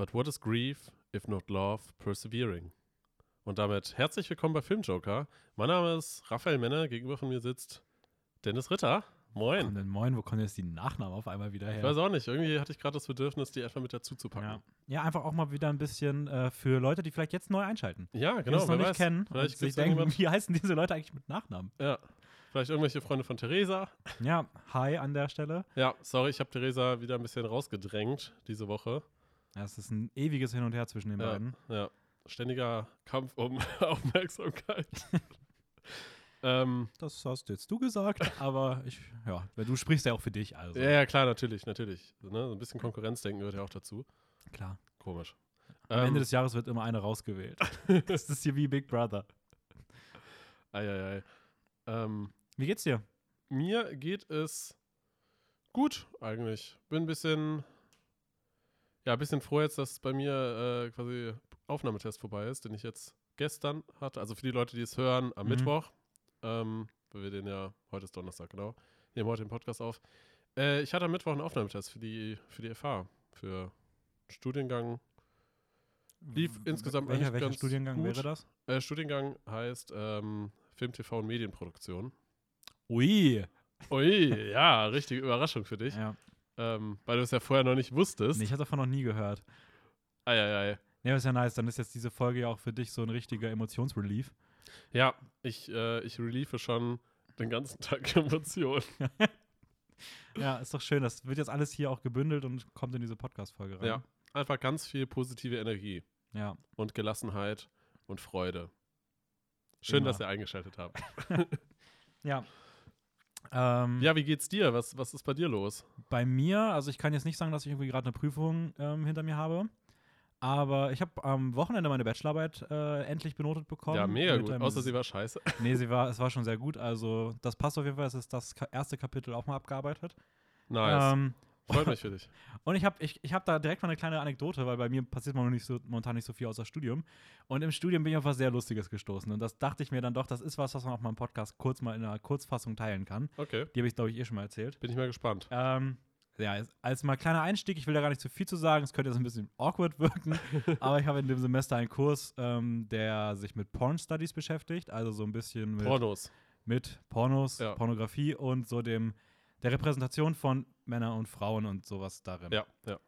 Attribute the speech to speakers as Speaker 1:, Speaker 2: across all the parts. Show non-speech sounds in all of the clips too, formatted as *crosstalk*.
Speaker 1: But what is grief, if not love, persevering? Und damit herzlich willkommen bei Filmjoker. Mein Name ist Raphael Männer, gegenüber von mir sitzt Dennis Ritter. Moin.
Speaker 2: Und dann moin, wo kommen jetzt die Nachnamen auf einmal wieder her?
Speaker 1: Ich weiß auch nicht, irgendwie hatte ich gerade das Bedürfnis, die einfach mit dazu zu packen.
Speaker 2: ja. ja, einfach auch mal wieder ein bisschen äh, für Leute, die vielleicht jetzt neu einschalten.
Speaker 1: Ja,
Speaker 2: Die
Speaker 1: genau.
Speaker 2: das noch nicht
Speaker 1: weiß.
Speaker 2: kennen
Speaker 1: Vielleicht
Speaker 2: sich denken,
Speaker 1: irgendjemand- *laughs*
Speaker 2: wie heißen diese Leute eigentlich mit Nachnamen?
Speaker 1: Ja. Vielleicht irgendwelche Freunde von Theresa.
Speaker 2: Ja, hi an der Stelle.
Speaker 1: Ja, sorry, ich habe Theresa wieder ein bisschen rausgedrängt diese Woche.
Speaker 2: Ja, Es ist ein ewiges Hin und Her zwischen den
Speaker 1: Ja.
Speaker 2: beiden.
Speaker 1: Ja, ständiger Kampf um *laughs* Aufmerksamkeit. *laughs* ähm,
Speaker 2: Das hast jetzt du gesagt, *laughs* aber ich, ja, weil du sprichst ja auch für dich, also.
Speaker 1: ja, ja, klar, natürlich, natürlich. Ne? So ein bisschen Konkurrenzdenken gehört ja auch dazu.
Speaker 2: Klar.
Speaker 1: Komisch.
Speaker 2: Am
Speaker 1: Ähm,
Speaker 2: Ende des Jahres wird immer einer rausgewählt. das ist hier wie Big Brother.
Speaker 1: Eieiei. Ähm,
Speaker 2: Wie geht's dir?
Speaker 1: mir geht es gut eigentlich. Bin ein bisschen, ja, ein bisschen froh jetzt, dass bei mir äh, quasi Aufnahmetest vorbei ist, den ich jetzt gestern hatte. Also für die Leute, die es hören, am
Speaker 2: Mhm.
Speaker 1: Mittwoch. Ähm, weil wir den ja, heute ist Donnerstag, genau. Nehmen heute den Podcast auf. Äh, ich hatte am Mittwoch einen Aufnahmetest für die, für die FH, für Studiengang. Lief
Speaker 2: W-
Speaker 1: insgesamt
Speaker 2: welcher,
Speaker 1: eigentlich
Speaker 2: welcher
Speaker 1: ganz
Speaker 2: Studiengang
Speaker 1: gut.
Speaker 2: wäre das?
Speaker 1: Äh, Studiengang heißt ähm, Film, TV und Medienproduktion.
Speaker 2: Ui.
Speaker 1: Ui, ja, richtige Überraschung für dich.
Speaker 2: Ja.
Speaker 1: Ähm, weil du es ja vorher noch nicht wusstest.
Speaker 2: Nee, ich hatte davon noch nie gehört.
Speaker 1: Eieiei.
Speaker 2: Ja, ist ja nice. Dann ist jetzt diese Folge ja auch für dich so ein richtiger Emotionsrelief.
Speaker 1: Ja, ich, äh, ich reliefe schon den ganzen *laughs* Tag Emotionen. *laughs*
Speaker 2: Ja, ist doch schön. Das wird jetzt alles hier auch gebündelt und kommt in diese Podcast-Folge rein.
Speaker 1: Ja. Einfach ganz viel positive Energie
Speaker 2: Ja.
Speaker 1: und Gelassenheit und Freude. Schön,
Speaker 2: Immer.
Speaker 1: dass ihr eingeschaltet habt. *laughs*
Speaker 2: Ja. Ähm,
Speaker 1: Ja, wie geht's dir? Was, was ist bei dir los?
Speaker 2: Bei mir, also ich kann jetzt nicht sagen, dass ich irgendwie gerade eine Prüfung ähm, hinter mir habe. Aber ich habe am Wochenende meine Bachelorarbeit äh, endlich benotet bekommen.
Speaker 1: ja, mega gut. Außer sie war scheiße. *laughs*
Speaker 2: Nee, sie war, es war schon sehr gut. Also, das passt auf jeden Fall. Es ist das erste Kapitel auch mal abgearbeitet.
Speaker 1: Nice.
Speaker 2: Ähm,
Speaker 1: Freut mich für dich.
Speaker 2: und ich habe ich, ich hab da direkt mal eine kleine Anekdote, weil bei mir passiert momentan nicht so, momentan nicht so viel außer Studium. Und im Studium bin ich auf was sehr Lustiges gestoßen. Und das dachte ich mir dann doch, das ist was, was man auf meinem Podcast kurz mal in einer Kurzfassung teilen kann.
Speaker 1: Okay,
Speaker 2: Die habe ich, glaube ich, eh schon mal erzählt.
Speaker 1: bin ich mal gespannt.
Speaker 2: Ähm, ja, als- als mal kleiner Einstieg, ich will da gar nicht zu viel zu sagen, es könnte jetzt ein bisschen awkward wirken, *laughs* aber ich habe in dem Semester einen Kurs, ähm, der sich mit Porn Studies beschäftigt, also so ein bisschen mit,
Speaker 1: Pornos.
Speaker 2: mit Pornos,
Speaker 1: Ja.
Speaker 2: Pornografie und so dem der Repräsentation von Männern und Frauen und sowas darin.
Speaker 1: Ja, ja.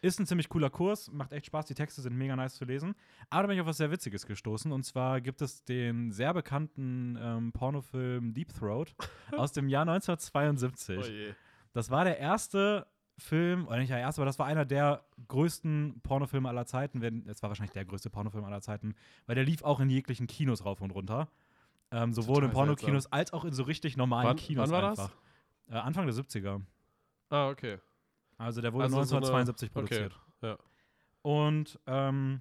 Speaker 2: Ist ein ziemlich cooler Kurs, macht echt Spaß, die Texte sind mega nice zu lesen. Aber da bin ich auf was sehr Witziges gestoßen. Und zwar gibt es den sehr bekannten ähm, Pornofilm Deep Throat *laughs* aus dem Jahr 1972.
Speaker 1: Oh je.
Speaker 2: Das war der erste Film, oder nicht der erste, aber das war einer der größten Pornofilme aller Zeiten. Es war wahrscheinlich der größte Pornofilm aller Zeiten, weil der lief auch in jeglichen Kinos rauf und runter. Ähm, sowohl in
Speaker 1: Total
Speaker 2: Pornokinos als auch in so richtig normalen
Speaker 1: Wann-
Speaker 2: Kinos.
Speaker 1: wann war das?
Speaker 2: Äh, Anfang der 70er.
Speaker 1: Ah, okay.
Speaker 2: Also der wurde
Speaker 1: Also so eine-
Speaker 2: 1972
Speaker 1: okay,
Speaker 2: produziert.
Speaker 1: ja.
Speaker 2: Und ähm,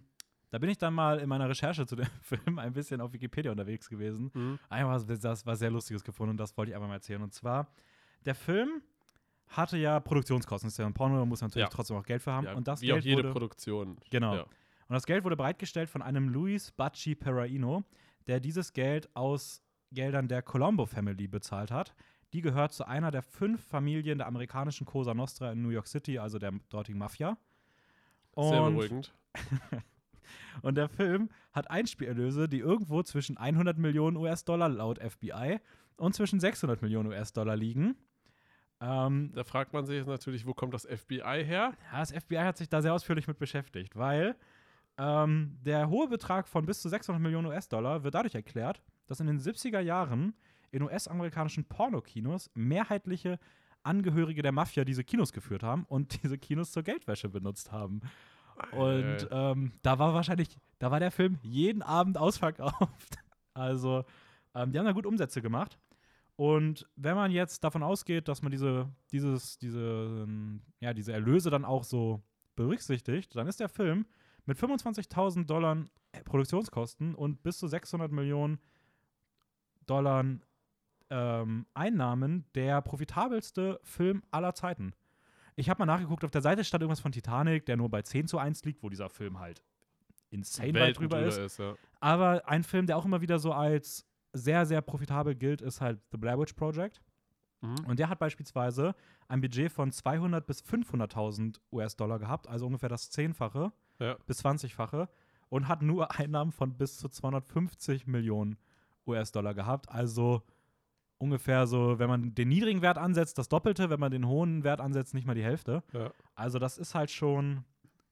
Speaker 2: da bin ich dann mal in meiner Recherche zu dem *laughs* Film ein bisschen auf Wikipedia unterwegs gewesen.
Speaker 1: Mhm.
Speaker 2: Was, das war sehr lustiges gefunden und das wollte ich einfach mal erzählen. Und zwar, der Film hatte ja Produktionskosten. Das ist ja ein Porno, da muss man natürlich
Speaker 1: Ja.
Speaker 2: trotzdem auch Geld für haben.
Speaker 1: Ja,
Speaker 2: und das
Speaker 1: wie
Speaker 2: Geld
Speaker 1: auch jede
Speaker 2: wurde,
Speaker 1: Produktion.
Speaker 2: Genau.
Speaker 1: Ja.
Speaker 2: Und das Geld wurde bereitgestellt von einem Luis Bacci Perraino, der dieses Geld aus Geldern der Colombo Family bezahlt hat. Die gehört zu einer der fünf Familien der amerikanischen Cosa Nostra in New York City, also der dortigen Mafia.
Speaker 1: Sehr
Speaker 2: Und-
Speaker 1: beruhigend. *laughs*
Speaker 2: Und der Film hat Einspielerlöse, die irgendwo zwischen 100 Millionen US-Dollar laut FBI und zwischen 600 Millionen US-Dollar liegen. Ähm,
Speaker 1: Da fragt man sich jetzt natürlich, wo kommt das FBI her?
Speaker 2: ja, das FBI hat sich da sehr ausführlich mit beschäftigt, weil ähm, der hohe Betrag von bis zu 600 Millionen US-Dollar wird dadurch erklärt, dass in den 70er Jahren in US-amerikanischen Pornokinos mehrheitliche Angehörige der Mafia diese Kinos geführt haben und *laughs* diese Kinos zur Geldwäsche benutzt haben. Und
Speaker 1: Äh,
Speaker 2: ähm, da war wahrscheinlich, da war der Film jeden Abend ausverkauft. *laughs* Also, ähm, die haben da gut Umsätze gemacht. Und wenn man jetzt davon ausgeht, dass man diese, dieses, diese, ähm, ja, diese Erlöse dann auch so berücksichtigt, dann ist der Film mit 25.000 Dollar Produktionskosten und bis zu 600 Millionen Dollar ähm, Einnahmen der profitabelste Film aller Zeiten. Ich habe mal nachgeguckt, auf der Seite stand irgendwas von Titanic, der nur bei 10 zu 1 liegt, wo dieser Film halt insane weit drüber ist.
Speaker 1: ja.
Speaker 2: Aber ein Film, der auch immer wieder so als sehr, sehr profitabel gilt, ist halt The Blair Witch Project.
Speaker 1: Mhm.
Speaker 2: Und der hat beispielsweise ein Budget von 200 bis 500.000 US-Dollar gehabt, also ungefähr das Zehnfache.
Speaker 1: Ja.
Speaker 2: bis 20-fache und hat nur Einnahmen von bis zu 250 Millionen US-Dollar gehabt. Also ungefähr so, wenn man den niedrigen Wert ansetzt, das Doppelte, wenn man den hohen Wert ansetzt, nicht mal die Hälfte.
Speaker 1: Ja.
Speaker 2: Also das ist halt schon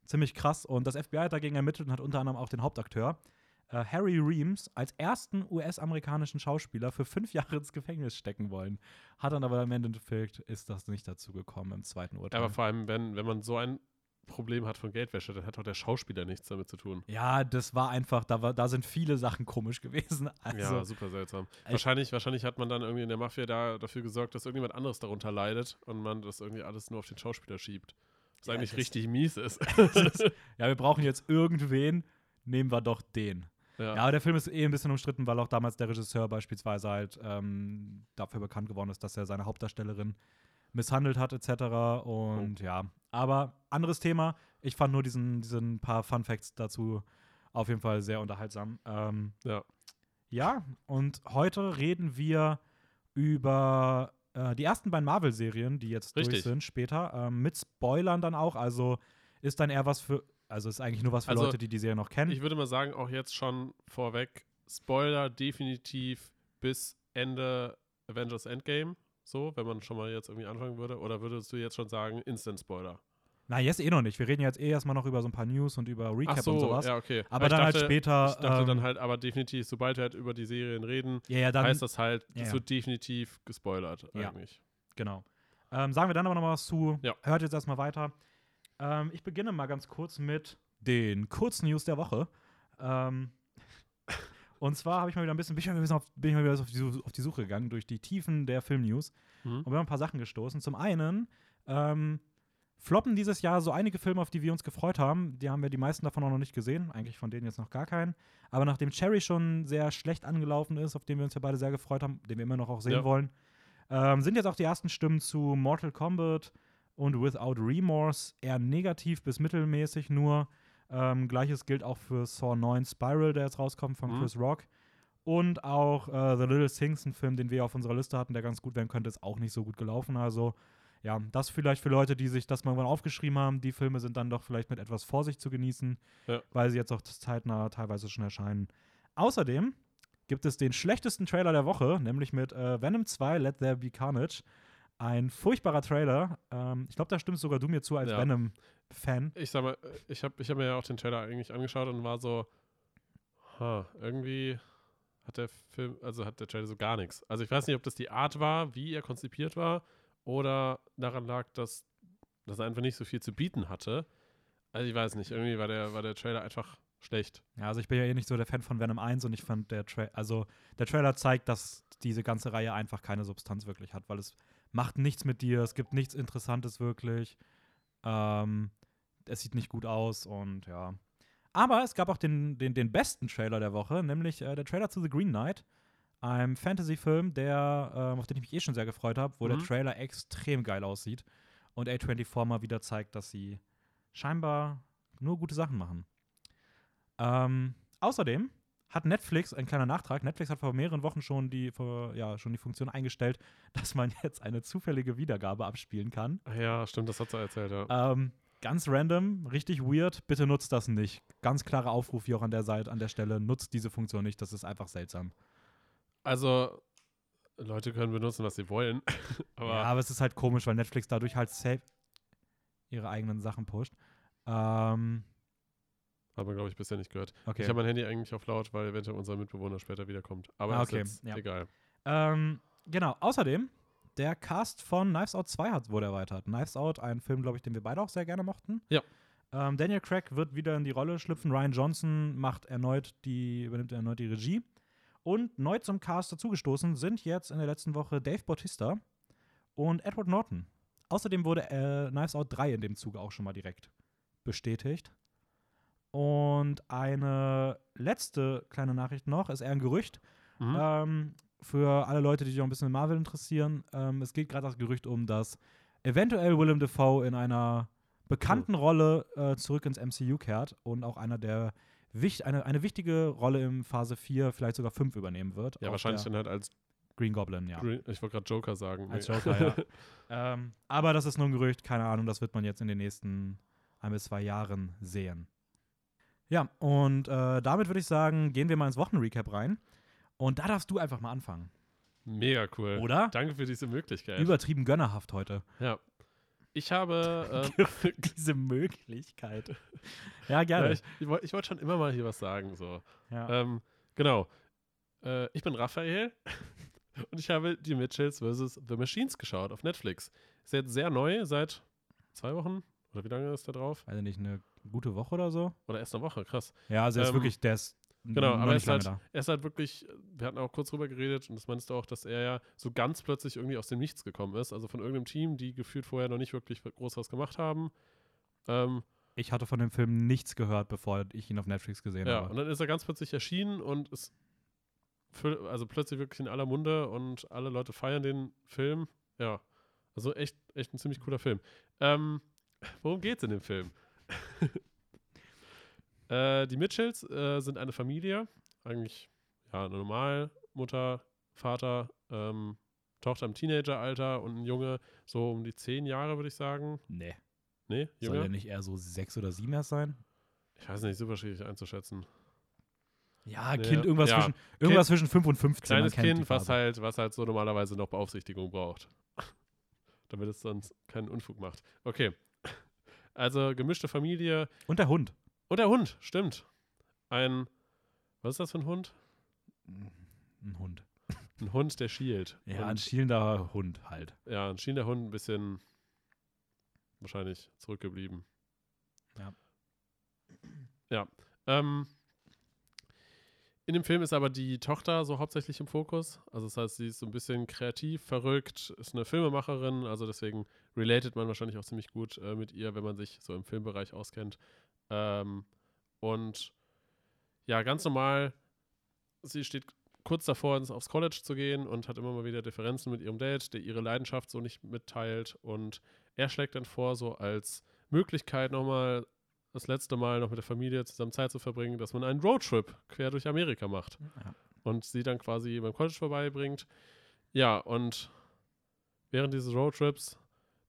Speaker 2: ziemlich krass. Und das FBI hat dagegen ermittelt und hat unter anderem auch den Hauptakteur äh, Harry Reams als ersten US-amerikanischen Schauspieler für fünf *laughs* Jahre ins Gefängnis stecken wollen. Hat dann aber im Endeffekt ist das nicht dazu gekommen im zweiten Urteil.
Speaker 1: Aber vor allem, wenn, wenn man so ein Problem hat von Geldwäsche, dann hat auch der Schauspieler nichts damit zu tun.
Speaker 2: ja, das war einfach, da, war, da sind viele Sachen komisch gewesen. *laughs* Also,
Speaker 1: ja, super seltsam.
Speaker 2: ich-
Speaker 1: Wahrscheinlich, wahrscheinlich hat man dann irgendwie in der Mafia da dafür gesorgt, dass irgendjemand anderes darunter leidet und man das irgendwie alles nur auf den Schauspieler schiebt. Was
Speaker 2: Ja,
Speaker 1: eigentlich richtig mies ist. *laughs* *laughs*
Speaker 2: ja, wir brauchen jetzt irgendwen, nehmen wir doch den. Ja, aber der Film ist eh ein bisschen umstritten, weil auch damals der Regisseur beispielsweise halt ähm, dafür bekannt geworden ist, dass er seine Hauptdarstellerin misshandelt hat, etc. Und ja, aber anderes Thema. Ich fand nur diesen, diesen paar Fun Facts dazu auf jeden Fall sehr unterhaltsam. Ähm,
Speaker 1: Ja.
Speaker 2: ja, und heute reden wir über äh, die ersten beiden Marvel-Serien, die jetzt durch
Speaker 1: Richtig.
Speaker 2: sind später, ähm, mit Spoilern dann auch. Also ist dann eher was für, also ist eigentlich nur was für
Speaker 1: Also,
Speaker 2: Leute, die die Serie noch kennen.
Speaker 1: Ich würde mal sagen, auch jetzt schon vorweg, Spoiler definitiv bis Ende Avengers Endgame. So, wenn man schon mal jetzt irgendwie anfangen würde. Oder würdest du jetzt schon sagen, Instant-Spoiler?
Speaker 2: Na, jetzt eh noch nicht. Wir reden jetzt eh erstmal noch über so ein paar News und über Recap
Speaker 1: so,
Speaker 2: und sowas.
Speaker 1: ja, okay.
Speaker 2: Aber
Speaker 1: ich
Speaker 2: dann halt
Speaker 1: dachte-
Speaker 2: später,
Speaker 1: Ich dachte dann
Speaker 2: ähm,
Speaker 1: halt, aber definitiv, sobald wir halt über die Serien reden,
Speaker 2: Ja, ja, dann,
Speaker 1: heißt das halt, es
Speaker 2: ja.
Speaker 1: wird definitiv gespoilert eigentlich.
Speaker 2: genau. Ähm, sagen wir dann aber noch mal was zu. Hört jetzt erstmal weiter. Ähm, ich beginne mal ganz kurz mit den Kurznews der Woche. Ähm, und zwar habe ich mal wieder ein bisschen, bin ich mal wieder auf, bin ich mal wieder auf, die, Su- auf die Suche gegangen durch die Tiefen der Filmnews
Speaker 1: Mhm.
Speaker 2: und bin auf ein paar Sachen gestoßen. Zum einen ähm, floppen dieses Jahr so einige Filme, auf die wir uns gefreut haben. Die haben wir die meisten davon auch noch nicht gesehen. Eigentlich von denen jetzt noch gar keinen. Aber nachdem Cherry schon sehr schlecht angelaufen ist, auf den wir uns ja beide sehr gefreut haben, den wir immer noch auch sehen
Speaker 1: Ja.
Speaker 2: wollen, ähm, sind jetzt auch die ersten Stimmen zu Mortal Kombat und Without Remorse eher negativ bis mittelmäßig nur. Ähm, Gleiches gilt auch für Saw 9 Spiral, der jetzt rauskommt von
Speaker 1: Mhm.
Speaker 2: Chris Rock. Und auch äh, The Little Things, ein Film, den wir auf unserer Liste hatten, der ganz gut werden könnte, ist auch nicht so gut gelaufen. Also, ja, das vielleicht für Leute, die sich das mal irgendwann aufgeschrieben haben. Die Filme sind dann doch vielleicht mit etwas Vorsicht zu genießen,
Speaker 1: Ja.
Speaker 2: weil sie jetzt auch zeitnah teilweise schon erscheinen. Außerdem gibt es den schlechtesten Trailer der Woche, nämlich mit äh, Venom 2 Let There Be Carnage. Ein furchtbarer Trailer. Ähm, ich glaube, da stimmst sogar du mir zu als
Speaker 1: Ja.
Speaker 2: Venom-Fan.
Speaker 1: Ich sag mal, ich habe ich hab mir ja auch den Trailer eigentlich angeschaut und war so, ha, irgendwie hat der Film, also hat der Trailer so gar nichts. Also ich weiß nicht, ob das die Art war, wie er konzipiert war, oder daran lag, dass, dass er einfach nicht so viel zu bieten hatte. Also ich weiß nicht, irgendwie war der, war der Trailer einfach schlecht.
Speaker 2: Ja, also ich bin ja eh nicht so der Fan von Venom 1 und ich fand der Tra also der Trailer zeigt, dass diese ganze Reihe einfach keine Substanz wirklich hat, weil es macht nichts mit dir, es gibt nichts Interessantes wirklich. Ähm, es sieht nicht gut aus und ja. Aber es gab auch den, den, den besten Trailer der Woche, nämlich äh, der Trailer zu The Green Knight, einem Fantasy-Film, der, ähm, auf den ich mich eh schon sehr gefreut habe, wo der
Speaker 1: Mhm.
Speaker 2: Trailer extrem geil aussieht und A24 mal wieder zeigt, dass sie scheinbar nur gute Sachen machen. Ähm, außerdem hat Netflix, ein kleiner Nachtrag, Netflix hat vor mehreren Wochen schon die, vor, ja, schon die Funktion eingestellt, dass man *laughs* jetzt eine zufällige Wiedergabe abspielen kann.
Speaker 1: Ja, stimmt, das hat er erzählt, ja.
Speaker 2: Ähm, ganz random, richtig weird, bitte nutzt das nicht. Ganz klarer Aufruf hier auch an der Seite, an der Stelle, nutzt diese Funktion nicht, das ist einfach seltsam.
Speaker 1: Also, Leute können benutzen, was sie wollen. *laughs* aber
Speaker 2: ja, aber es ist halt komisch, weil Netflix dadurch halt safe ihre eigenen Sachen pusht. Ähm,
Speaker 1: hat man, glaube ich, bisher nicht gehört.
Speaker 2: okay.
Speaker 1: Ich habe mein Handy eigentlich auf laut, weil eventuell unser Mitbewohner später wiederkommt. Aber
Speaker 2: Ah,
Speaker 1: ist
Speaker 2: okay,
Speaker 1: jetzt
Speaker 2: ja.
Speaker 1: egal.
Speaker 2: Ähm, genau, außerdem, der Cast von Knives Out 2 hat, wurde erweitert. Knives Out, ein Film, glaube ich, den wir beide auch sehr gerne mochten.
Speaker 1: Ja.
Speaker 2: Ähm, Daniel Craig wird wieder in die Rolle schlüpfen. Ryan Johnson macht erneut die, übernimmt erneut die Regie. Und neu zum Cast dazugestoßen sind jetzt in der letzten Woche Dave Bautista und Edward Norton. Außerdem wurde äh, Knives Out 3 in dem Zuge auch schon mal direkt bestätigt. Und eine letzte kleine Nachricht noch, ist eher ein Gerücht.
Speaker 1: Mhm.
Speaker 2: Ähm, für alle Leute, die sich auch ein bisschen mit Marvel interessieren, ähm, es geht gerade das Gerücht um, dass eventuell Willem Dafoe in einer bekannten Rolle äh, zurück ins MCU kehrt und auch einer der wicht eine, eine wichtige Rolle im Phase 4, vielleicht sogar 5 übernehmen wird.
Speaker 1: ja, wahrscheinlich dann halt als
Speaker 2: Green Goblin, ja.
Speaker 1: Green, ich wollte gerade Joker sagen.
Speaker 2: Als
Speaker 1: Nee.
Speaker 2: Joker, ja. *laughs* ähm, aber das ist nur ein Gerücht, keine Ahnung, das wird man jetzt in den nächsten ein bis zwei Jahren sehen. Ja, und äh, damit würde ich sagen, gehen wir mal ins Wochenrecap rein. Und da darfst du einfach mal anfangen.
Speaker 1: Mega cool.
Speaker 2: Oder?
Speaker 1: Danke für diese Möglichkeit.
Speaker 2: Übertrieben gönnerhaft heute.
Speaker 1: ja. Ich habe. *laughs* Äh,
Speaker 2: Diese Möglichkeit. Ja, *laughs*
Speaker 1: ja,
Speaker 2: gerne.
Speaker 1: ich ich, ich wollte schon immer mal hier was sagen. So.
Speaker 2: Ja.
Speaker 1: Ähm, genau. Äh, ich bin Raphael *laughs* und ich habe die Mitchells vs. The Machines geschaut auf Netflix. Ist jetzt sehr neu, seit zwei Wochen. Oder wie lange ist der drauf?
Speaker 2: Ich nicht, eine gute Woche oder so?
Speaker 1: Oder erst eine Woche, krass.
Speaker 2: Ja, also er ist
Speaker 1: Ähm,
Speaker 2: wirklich, der ist
Speaker 1: Genau, aber er ist, halt,
Speaker 2: da.
Speaker 1: er ist halt wirklich, wir hatten auch kurz drüber geredet und das meinst du auch, dass er ja so ganz plötzlich irgendwie aus dem Nichts gekommen ist. Also von irgendeinem Team, die gefühlt vorher noch nicht wirklich groß was gemacht haben. Ähm,
Speaker 2: Ich hatte von dem Film nichts gehört, bevor ich ihn auf Netflix gesehen
Speaker 1: ja,
Speaker 2: habe.
Speaker 1: und dann ist er ganz plötzlich erschienen und ist für, also plötzlich wirklich in aller Munde und alle Leute feiern den Film. Ja, also echt, echt ein ziemlich cooler Film. Ähm, worum geht's in dem Film? *laughs* äh, die Mitchells äh, sind eine Familie, eigentlich ja eine normal Mutter, Vater, ähm, Tochter im Teenageralter und ein Junge so um die zehn Jahre würde ich sagen.
Speaker 2: Nee.
Speaker 1: Nee,
Speaker 2: Soll
Speaker 1: Junge?
Speaker 2: der nicht eher so sechs oder sieben erst sein?
Speaker 1: Ich weiß nicht, super schwierig einzuschätzen.
Speaker 2: Ja,
Speaker 1: Nee,
Speaker 2: Kind, irgendwas,
Speaker 1: ja.
Speaker 2: zwischen, irgendwas zwischen 5 und 15. man
Speaker 1: Kleines Kind, was halt, was halt so normalerweise noch Beaufsichtigung braucht. *laughs* Damit es sonst keinen Unfug macht. Okay. Also gemischte Familie.
Speaker 2: Und der Hund.
Speaker 1: Und der Hund, stimmt. Ein, was ist das für ein Hund?
Speaker 2: Ein Hund.
Speaker 1: Ein Hund, der schielt.
Speaker 2: Ja, ein
Speaker 1: Und,
Speaker 2: schielender Hund halt.
Speaker 1: ja, ein schielender Hund, ein bisschen wahrscheinlich zurückgeblieben.
Speaker 2: Ja.
Speaker 1: Ja. Ähm, in dem Film ist aber die Tochter so hauptsächlich im Fokus. Also das heißt, sie ist so ein bisschen kreativ, verrückt, ist eine Filmemacherin, also deswegen relatet man wahrscheinlich auch ziemlich gut äh, mit ihr, wenn man sich so im Filmbereich auskennt. Ähm, und ja, ganz normal, sie steht kurz davor, ins- aufs College zu gehen und hat immer mal wieder Differenzen mit ihrem Dad, der ihre Leidenschaft so nicht mitteilt. Und er schlägt dann vor, so als Möglichkeit nochmal das letzte Mal noch mit der Familie zusammen Zeit zu verbringen, dass man einen Roadtrip quer durch Amerika macht
Speaker 2: Ja.
Speaker 1: und sie dann quasi beim College vorbeibringt. Ja, und während dieses Roadtrips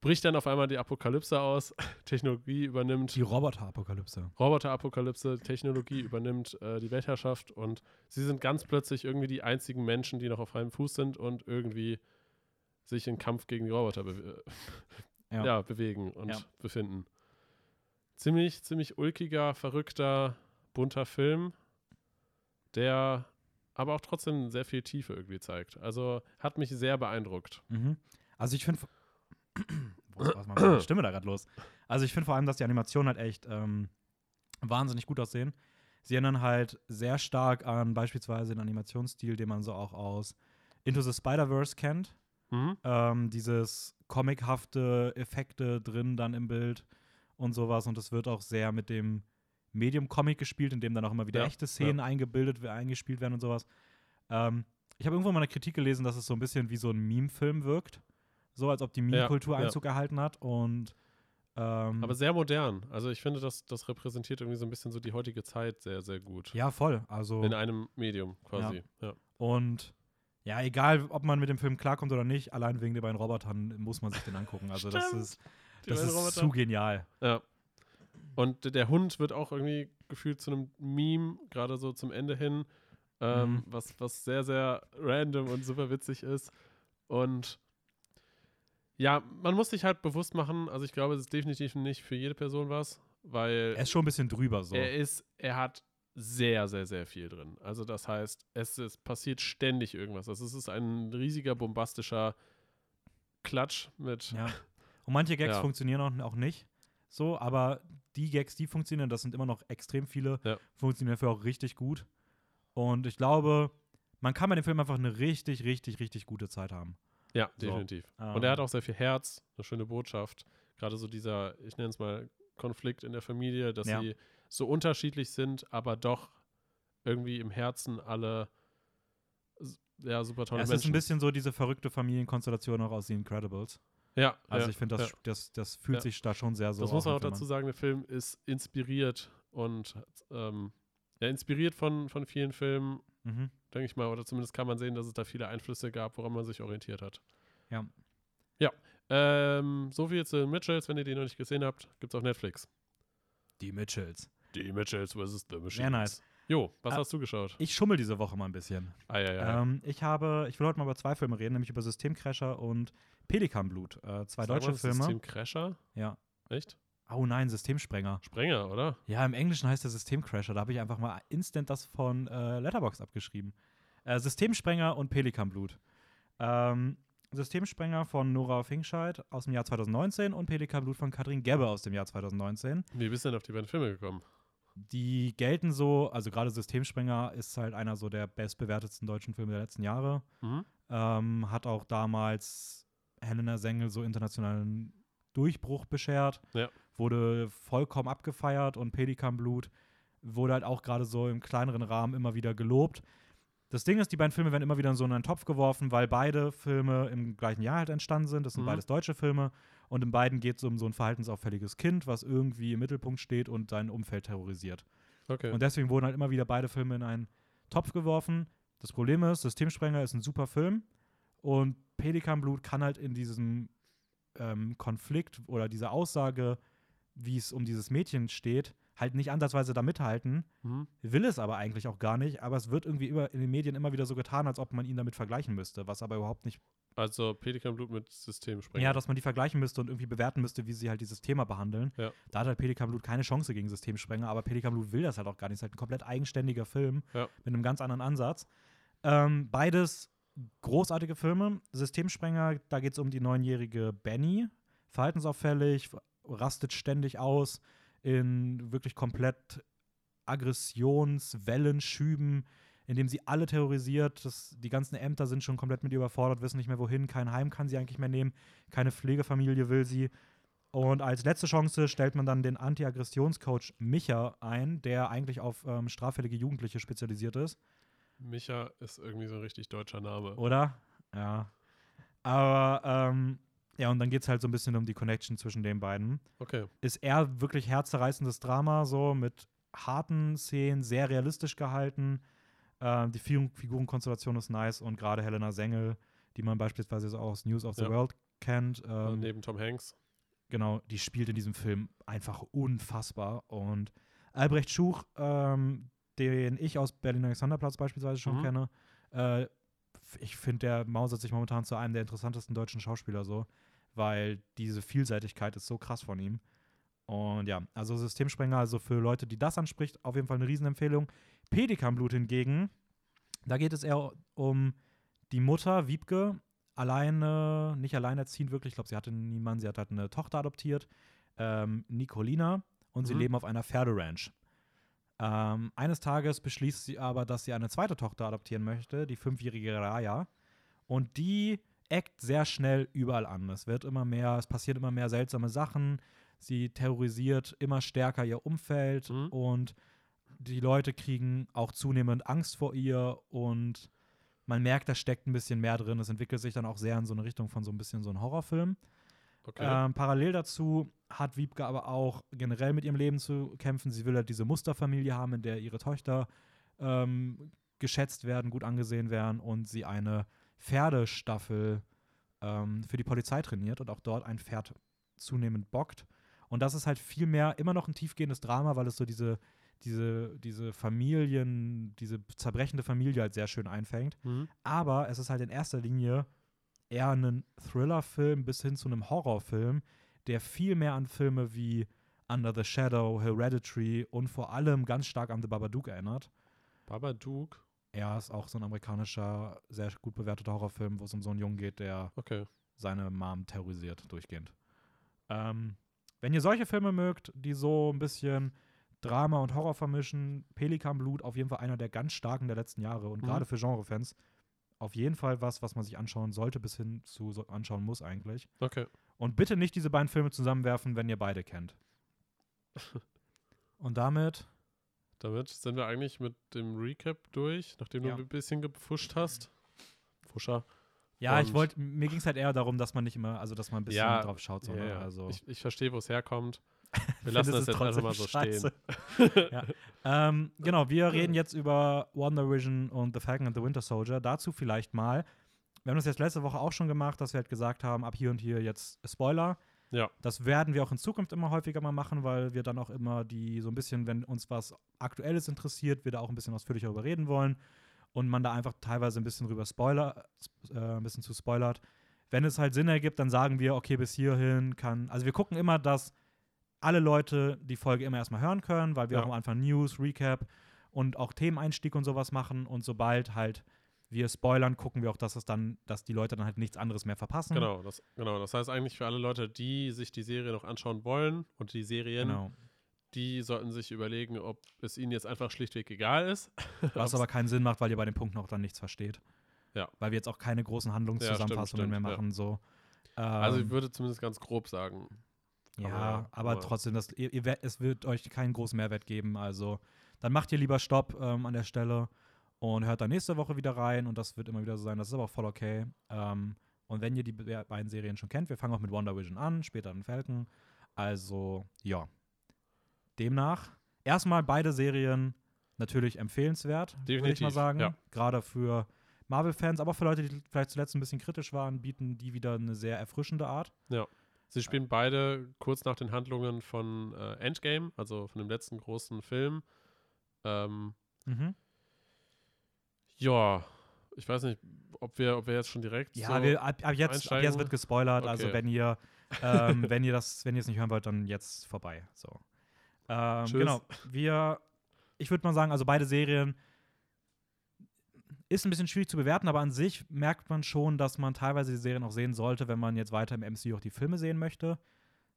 Speaker 1: bricht dann auf einmal die Apokalypse aus, *laughs* Technologie übernimmt,
Speaker 2: Die Roboter-Apokalypse.
Speaker 1: Roboterapokalypse, Technologie übernimmt äh, die Weltherrschaft und sie sind ganz plötzlich irgendwie die einzigen Menschen, die noch auf freiem Fuß sind und irgendwie sich in Kampf gegen die Roboter bewe
Speaker 2: Ja. *laughs*
Speaker 1: ja. bewegen und
Speaker 2: Ja.
Speaker 1: befinden. Ziemlich, ziemlich ulkiger, verrückter, bunter Film, der aber auch trotzdem sehr viel Tiefe irgendwie zeigt. Also hat mich sehr beeindruckt.
Speaker 2: Mhm. Also ich finde. *clears throat* Was war meine Stimme da gerade los? Also ich finde vor allem, dass die Animationen halt echt ähm, wahnsinnig gut aussehen. Sie erinnern halt sehr stark an beispielsweise den Animationsstil, den man so auch aus Into the Spider-Verse kennt.
Speaker 1: Mhm.
Speaker 2: Ähm, dieses comichafte Effekte drin dann im Bild und sowas. Und es wird auch sehr mit dem Medium-Comic gespielt, in dem dann auch immer wieder
Speaker 1: Ja,
Speaker 2: echte Szenen eingebildet, eingespielt werden und sowas. Ähm, ich habe irgendwo mal eine Kritik gelesen, dass es so ein bisschen wie so ein Meme-Film wirkt. So, als ob die Meme-Kultur
Speaker 1: ja.
Speaker 2: Einzug erhalten hat. Und ähm,
Speaker 1: Aber sehr modern. Also ich finde, das, das repräsentiert irgendwie so ein bisschen so die heutige Zeit sehr, sehr gut.
Speaker 2: ja, voll. Also
Speaker 1: In einem Medium quasi. Ja.
Speaker 2: Und ja, egal, ob man mit dem Film klarkommt oder nicht, allein wegen den beiden Robotern muss man sich den angucken. Also das ist, das ist
Speaker 1: Roboter.
Speaker 2: zu genial.
Speaker 1: Ja. Und der Hund wird auch irgendwie gefühlt zu einem Meme, gerade so zum Ende hin, ähm,
Speaker 2: Mhm.
Speaker 1: was, was sehr, sehr random und super witzig ist. Und ja, man muss sich halt bewusst machen, also ich glaube, es ist definitiv nicht für jede Person was, weil
Speaker 2: Er ist schon ein bisschen drüber so.
Speaker 1: er ist, er hat sehr, sehr, sehr viel drin. Also das heißt, es, es passiert ständig irgendwas. Also es ist ein riesiger, bombastischer Klatsch mit
Speaker 2: Ja. *laughs* Und manche Gags
Speaker 1: Ja.
Speaker 2: funktionieren auch, nicht so, aber die Gags, die funktionieren, das sind immer noch extrem viele,
Speaker 1: Ja.
Speaker 2: funktionieren dafür auch richtig gut. Und ich glaube, man kann bei dem Film einfach eine richtig, richtig, richtig gute Zeit haben.
Speaker 1: Ja,
Speaker 2: So.
Speaker 1: definitiv.
Speaker 2: Ähm.
Speaker 1: Und er hat auch sehr viel Herz, eine schöne Botschaft. Gerade so dieser, ich nenne es mal, Konflikt in der Familie, dass
Speaker 2: Ja.
Speaker 1: sie so unterschiedlich sind, aber doch irgendwie im Herzen alle ja, super tolle
Speaker 2: es
Speaker 1: Menschen.
Speaker 2: ist ein bisschen so diese verrückte Familienkonstellation auch aus The Incredibles.
Speaker 1: Ja,
Speaker 2: Also
Speaker 1: ja,
Speaker 2: ich finde, das,
Speaker 1: ja.
Speaker 2: das, das fühlt
Speaker 1: Ja.
Speaker 2: sich da schon sehr so
Speaker 1: das muss man auch dazu sagen, der Film ist inspiriert und ähm, ja, inspiriert von, von vielen Filmen,
Speaker 2: Mhm.
Speaker 1: denke ich mal, oder zumindest kann man sehen, dass es da viele Einflüsse gab, woran man sich orientiert hat.
Speaker 2: Ja.
Speaker 1: Ja. Ähm, so viel zu den Mitchells, wenn ihr die noch nicht gesehen habt, gibt es auf Netflix.
Speaker 2: Die Mitchells.
Speaker 1: Die Mitchells vs. The Machines.
Speaker 2: Sehr nice.
Speaker 1: Jo, was
Speaker 2: Ah,
Speaker 1: hast du geschaut?
Speaker 2: Ich schummel diese Woche mal ein bisschen.
Speaker 1: Ah, ja, ja.
Speaker 2: Ähm, ich habe, ich will heute mal über zwei Filme reden, nämlich über Systemcrasher und Pelikanblut. Äh, zwei
Speaker 1: Sag
Speaker 2: deutsche
Speaker 1: mal,
Speaker 2: Filme.
Speaker 1: System Crasher?
Speaker 2: Ja.
Speaker 1: Echt?
Speaker 2: Oh nein, Systemsprenger.
Speaker 1: Sprenger, oder?
Speaker 2: Ja, im Englischen heißt der Systemcrasher. Da habe ich einfach mal instant das von äh, Letterbox abgeschrieben. Äh, Systemsprenger und Pelikanblut. Ähm, Systemsprenger von Nora Finkscheid aus dem Jahr 2019 und Pelikanblut von Katrin Gebbe aus dem Jahr 2019.
Speaker 1: Wie bist du denn auf die beiden Filme gekommen?
Speaker 2: Die gelten so, also gerade Systemsprenger ist halt einer so der bestbewertetsten deutschen Filme der letzten Jahre.
Speaker 1: Mhm.
Speaker 2: Ähm, hat auch damals Helena Sengel so internationalen Durchbruch beschert.
Speaker 1: Ja.
Speaker 2: Wurde vollkommen abgefeiert und Pelikanblut wurde halt auch gerade so im kleineren Rahmen immer wieder gelobt. Das Ding ist, die beiden Filme werden immer wieder in so einen Topf geworfen, weil beide Filme im gleichen Jahr halt entstanden sind. Das sind
Speaker 1: Mhm.
Speaker 2: beides deutsche Filme. Und in beiden geht es um so ein verhaltensauffälliges Kind, was irgendwie im Mittelpunkt steht und sein Umfeld terrorisiert.
Speaker 1: Okay.
Speaker 2: Und deswegen wurden halt immer wieder beide Filme in einen Topf geworfen. Das Problem ist, Systemsprenger ist ein super Film und Pelikanblut kann halt in diesem ähm, Konflikt oder dieser Aussage, wie es um dieses Mädchen steht, halt nicht ansatzweise da mithalten,
Speaker 1: mhm.
Speaker 2: will es aber eigentlich auch gar nicht, aber es wird irgendwie immer in den Medien immer wieder so getan, als ob man ihn damit vergleichen müsste, was aber überhaupt nicht
Speaker 1: Also Pelikanblut mit Systemsprenger.
Speaker 2: ja, dass man die vergleichen müsste und irgendwie bewerten müsste, wie sie halt dieses Thema behandeln.
Speaker 1: Ja.
Speaker 2: Da hat halt Pelikanblut keine Chance gegen Systemsprenger, aber Pelikanblut will das halt auch gar nicht. Es ist halt ein komplett eigenständiger Film
Speaker 1: Ja.
Speaker 2: mit einem ganz anderen Ansatz. Ähm, beides großartige Filme. Systemsprenger, da geht es um die neunjährige Benny. Verhaltensauffällig, rastet ständig aus in wirklich komplett Aggressionswellen, Schüben, indem sie alle terrorisiert. Das, die ganzen Ämter sind schon komplett mit ihr überfordert, wissen nicht mehr wohin. Kein Heim kann sie eigentlich mehr nehmen. Keine Pflegefamilie will sie. Und als letzte Chance stellt man dann den Anti-Aggressionscoach Micha ein, der eigentlich auf ähm, straffällige Jugendliche spezialisiert ist.
Speaker 1: Micha ist irgendwie so ein richtig deutscher Name.
Speaker 2: Oder? Ja. Aber, ähm, ja, und dann geht es halt so ein bisschen um die Connection zwischen den beiden.
Speaker 1: Okay.
Speaker 2: Ist eher wirklich herzzerreißendes Drama, so mit harten Szenen, sehr realistisch gehalten. Ähm, die Figur Figurenkonstellation ist nice und gerade Helena Sengel, die man beispielsweise so aus News of the
Speaker 1: Ja.
Speaker 2: World kennt, ähm,
Speaker 1: neben Tom Hanks.
Speaker 2: genau, die spielt in diesem Film einfach unfassbar. Und Albrecht Schuch, ähm, den ich aus Berlin Alexanderplatz beispielsweise schon
Speaker 1: Mhm.
Speaker 2: kenne, äh, ich finde, der mausert sich momentan zu einem der interessantesten deutschen Schauspieler so, weil diese Vielseitigkeit ist so krass von ihm. Und ja, also Systemsprenger, also für Leute, die das anspricht, auf jeden Fall eine Riesenempfehlung. Pelikanblut hingegen, da geht es eher um die Mutter, Wiebke, alleine, nicht alleinerziehend wirklich, ich glaube, sie hatte niemanden, sie hat halt eine Tochter adoptiert, ähm, Nicolina, und sie
Speaker 1: Mhm.
Speaker 2: leben auf einer Pferderanch. Ähm, eines Tages beschließt sie aber, dass sie eine zweite Tochter adoptieren möchte, die fünfjährige Raya. Und die eckt sehr schnell überall an. Es wird immer mehr, es passieren immer mehr seltsame Sachen. Sie terrorisiert immer stärker ihr Umfeld
Speaker 1: Mhm.
Speaker 2: und die Leute kriegen auch zunehmend Angst vor ihr und man merkt, da steckt ein bisschen mehr drin. Es entwickelt sich dann auch sehr in so eine Richtung von so ein bisschen so einem Horrorfilm.
Speaker 1: Okay.
Speaker 2: Ähm, parallel dazu hat Wiebke aber auch generell mit ihrem Leben zu kämpfen. Sie will halt diese Musterfamilie haben, in der ihre Töchter ähm, geschätzt werden, gut angesehen werden und sie eine Pferdestaffel ähm, für die Polizei trainiert und auch dort ein Pferd zunehmend bockt. Und das ist halt viel mehr immer noch ein tiefgehendes Drama, weil es so diese, diese, diese Familien, diese zerbrechende Familie halt sehr schön einfängt.
Speaker 1: mhm.
Speaker 2: Aber es ist halt in erster Linie eher ein Thriller-Film bis hin zu einem Horrorfilm, der viel mehr an Filme wie Under the Shadow, Hereditary und vor allem ganz stark an The Babadook erinnert.
Speaker 1: Babadook.
Speaker 2: Er ist auch so ein amerikanischer, sehr gut bewerteter Horrorfilm, wo es um so einen Jungen geht, der
Speaker 1: Okay.
Speaker 2: seine Mom terrorisiert durchgehend. Ähm, wenn ihr solche Filme mögt, die so ein bisschen Drama und Horror vermischen, Pelikanblut auf jeden Fall einer der ganz starken der letzten Jahre und
Speaker 1: Mhm.
Speaker 2: gerade für Genrefans auf jeden Fall was, was man sich anschauen sollte, bis hin zu so anschauen muss eigentlich.
Speaker 1: Okay.
Speaker 2: Und bitte nicht diese beiden Filme zusammenwerfen, wenn ihr beide kennt. *laughs* Und damit,
Speaker 1: Damit sind wir eigentlich mit dem Recap durch, nachdem
Speaker 2: Ja.
Speaker 1: du ein bisschen gepfuscht hast. Fuscher.
Speaker 2: Ja, ich
Speaker 1: Und-
Speaker 2: wollte, mir ging es halt eher darum, dass man nicht immer, also dass man ein bisschen
Speaker 1: Ja,
Speaker 2: drauf schaut. So,
Speaker 1: Ja,
Speaker 2: ne? Also,
Speaker 1: Ich, ich verstehe, wo es herkommt. *laughs* Wir lassen
Speaker 2: es
Speaker 1: das jetzt einfach
Speaker 2: trotzdem
Speaker 1: mal so
Speaker 2: scheiße.
Speaker 1: stehen. *laughs*
Speaker 2: ja. ähm, genau, wir reden jetzt über Wonder Vision und The Falcon and the Winter Soldier. Dazu vielleicht mal. Wir haben das jetzt letzte Woche auch schon gemacht, dass wir halt gesagt haben, ab hier und hier jetzt Spoiler.
Speaker 1: Ja.
Speaker 2: Das werden wir auch in Zukunft immer häufiger mal machen, weil wir dann auch immer die so ein bisschen, wenn uns was Aktuelles interessiert, wir da auch ein bisschen ausführlicher darüber reden wollen und man da einfach teilweise ein bisschen drüber Spoiler, äh, ein bisschen zu spoilert. Wenn es halt Sinn ergibt, dann sagen wir, okay, bis hierhin kann. Also wir gucken immer, dass alle Leute die Folge immer erstmal hören können, weil wir
Speaker 1: Ja.
Speaker 2: auch am Anfang News, Recap und auch Themeneinstieg und sowas machen. Und sobald halt wir spoilern, gucken wir auch, dass es dann, dass die Leute dann halt nichts anderes mehr verpassen.
Speaker 1: Genau das, genau, das heißt eigentlich für alle Leute, die sich die Serie noch anschauen wollen und die Serien,
Speaker 2: Genau.
Speaker 1: Die sollten sich überlegen, ob es ihnen jetzt einfach schlichtweg egal ist. *laughs*
Speaker 2: Was aber keinen Sinn macht, weil ihr bei den Punkten auch dann nichts versteht.
Speaker 1: Ja.
Speaker 2: Weil wir jetzt auch keine großen Handlungszusammenfassungen
Speaker 1: Ja, stimmt,
Speaker 2: mehr
Speaker 1: stimmt,
Speaker 2: machen. So.
Speaker 1: Also ich
Speaker 2: Ähm,
Speaker 1: würde zumindest ganz grob sagen.
Speaker 2: Ja,
Speaker 1: Aber-
Speaker 2: aber,
Speaker 1: aber-
Speaker 2: trotzdem, das, ihr, ihr, es wird euch keinen großen Mehrwert geben. Also dann macht ihr lieber Stopp ähm, an der Stelle und hört dann nächste Woche wieder rein und das wird immer wieder so sein. Das ist aber auch voll okay. Ähm, und wenn ihr die be- beiden Serien schon kennt, wir fangen auch mit Wonder Vision an, später dann Falcon. Also ja. Demnach erstmal beide Serien natürlich empfehlenswert, würde ich mal sagen.
Speaker 1: ja.
Speaker 2: Gerade für Marvel-Fans, aber für Leute, die vielleicht zuletzt ein bisschen kritisch waren, bieten die wieder eine sehr erfrischende Art.
Speaker 1: Sie spielen beide kurz nach den Handlungen von äh, Endgame, also von dem letzten großen Film. Ähm,
Speaker 2: Mhm.
Speaker 1: ja, ich weiß nicht, ob wir, ob wir jetzt schon direkt
Speaker 2: Ja,
Speaker 1: so
Speaker 2: wir, ab, ab, jetzt, ab jetzt wird gespoilert. Also
Speaker 1: Okay.
Speaker 2: wenn ihr, ähm, *laughs* wenn ihr das, wenn ihr es nicht hören wollt, dann jetzt vorbei. So. Ähm,
Speaker 1: Tschüss.
Speaker 2: genau. Wir, ich würde mal sagen, also beide Serien ist ein bisschen schwierig zu bewerten, aber an sich merkt man schon, dass man teilweise die Serien auch sehen sollte, wenn man jetzt weiter im MCU auch die Filme sehen möchte.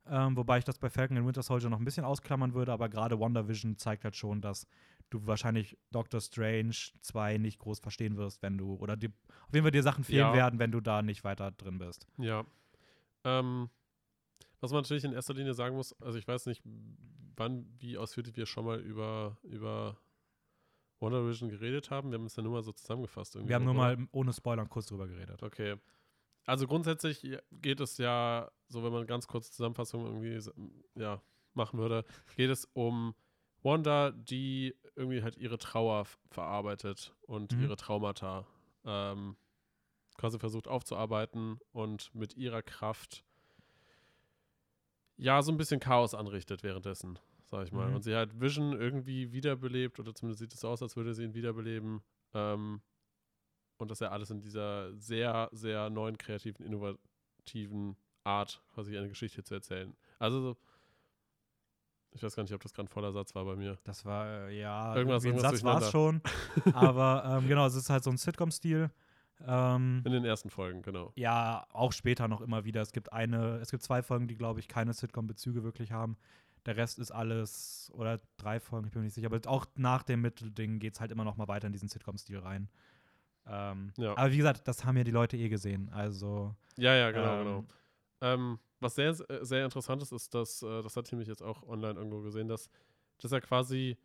Speaker 2: Ähm, wobei ich das bei Falcon and Winter Soldier noch ein bisschen ausklammern würde, aber gerade WandaVision zeigt halt schon, dass du wahrscheinlich Doctor Strange 2 nicht groß verstehen wirst, wenn du, oder dir, auf jeden Fall dir Sachen fehlen
Speaker 1: Ja.
Speaker 2: werden, wenn du da nicht weiter drin bist.
Speaker 1: Ja. Ähm, was man natürlich in erster Linie sagen muss, also ich weiß nicht, wann, wie ausführlich wir schon mal über, über Wonder Vision geredet haben. Wir haben es ja nur mal so zusammengefasst. irgendwie
Speaker 2: Wir haben nur mal ohne Spoilern kurz drüber geredet.
Speaker 1: Okay. Also grundsätzlich geht es ja, so wenn man ganz kurz Zusammenfassung irgendwie ja, machen würde, geht es um Wanda, die irgendwie halt ihre Trauer verarbeitet und
Speaker 2: Mhm.
Speaker 1: ihre Traumata ähm, quasi versucht aufzuarbeiten und mit ihrer Kraft ja so ein bisschen Chaos anrichtet währenddessen, sag ich mal.
Speaker 2: Mhm.
Speaker 1: Und sie halt Vision irgendwie wiederbelebt oder zumindest sieht es aus, als würde sie ihn wiederbeleben. Ähm, und dass er alles in dieser sehr, sehr neuen, kreativen, innovativen Art quasi eine Geschichte zu erzählen. Also, so- ich weiß gar nicht, ob das gerade ein voller Satz war bei mir.
Speaker 2: Das war, äh, ja,
Speaker 1: Irgendwas-
Speaker 2: ein Satz war es schon. *laughs* aber ähm, genau, es ist halt so ein Sitcom-Stil. Ähm,
Speaker 1: In den ersten Folgen, genau.
Speaker 2: ja, auch später noch immer wieder. Es gibt eine, es gibt zwei Folgen, die, glaube ich, keine Sitcom-Bezüge wirklich haben. Der Rest ist alles, oder drei Folgen, ich bin mir nicht sicher, aber auch nach dem Mittelding geht es halt immer noch mal weiter in diesen Sitcom-Stil rein. Ähm,
Speaker 1: Ja.
Speaker 2: Aber wie gesagt, das haben ja die Leute eh gesehen. Also,
Speaker 1: Ja, ja, genau,
Speaker 2: ähm,
Speaker 1: genau. Ähm, was sehr, sehr interessant ist, ist, dass, äh, das hat nämlich jetzt auch online irgendwo gesehen, dass, dass ja quasi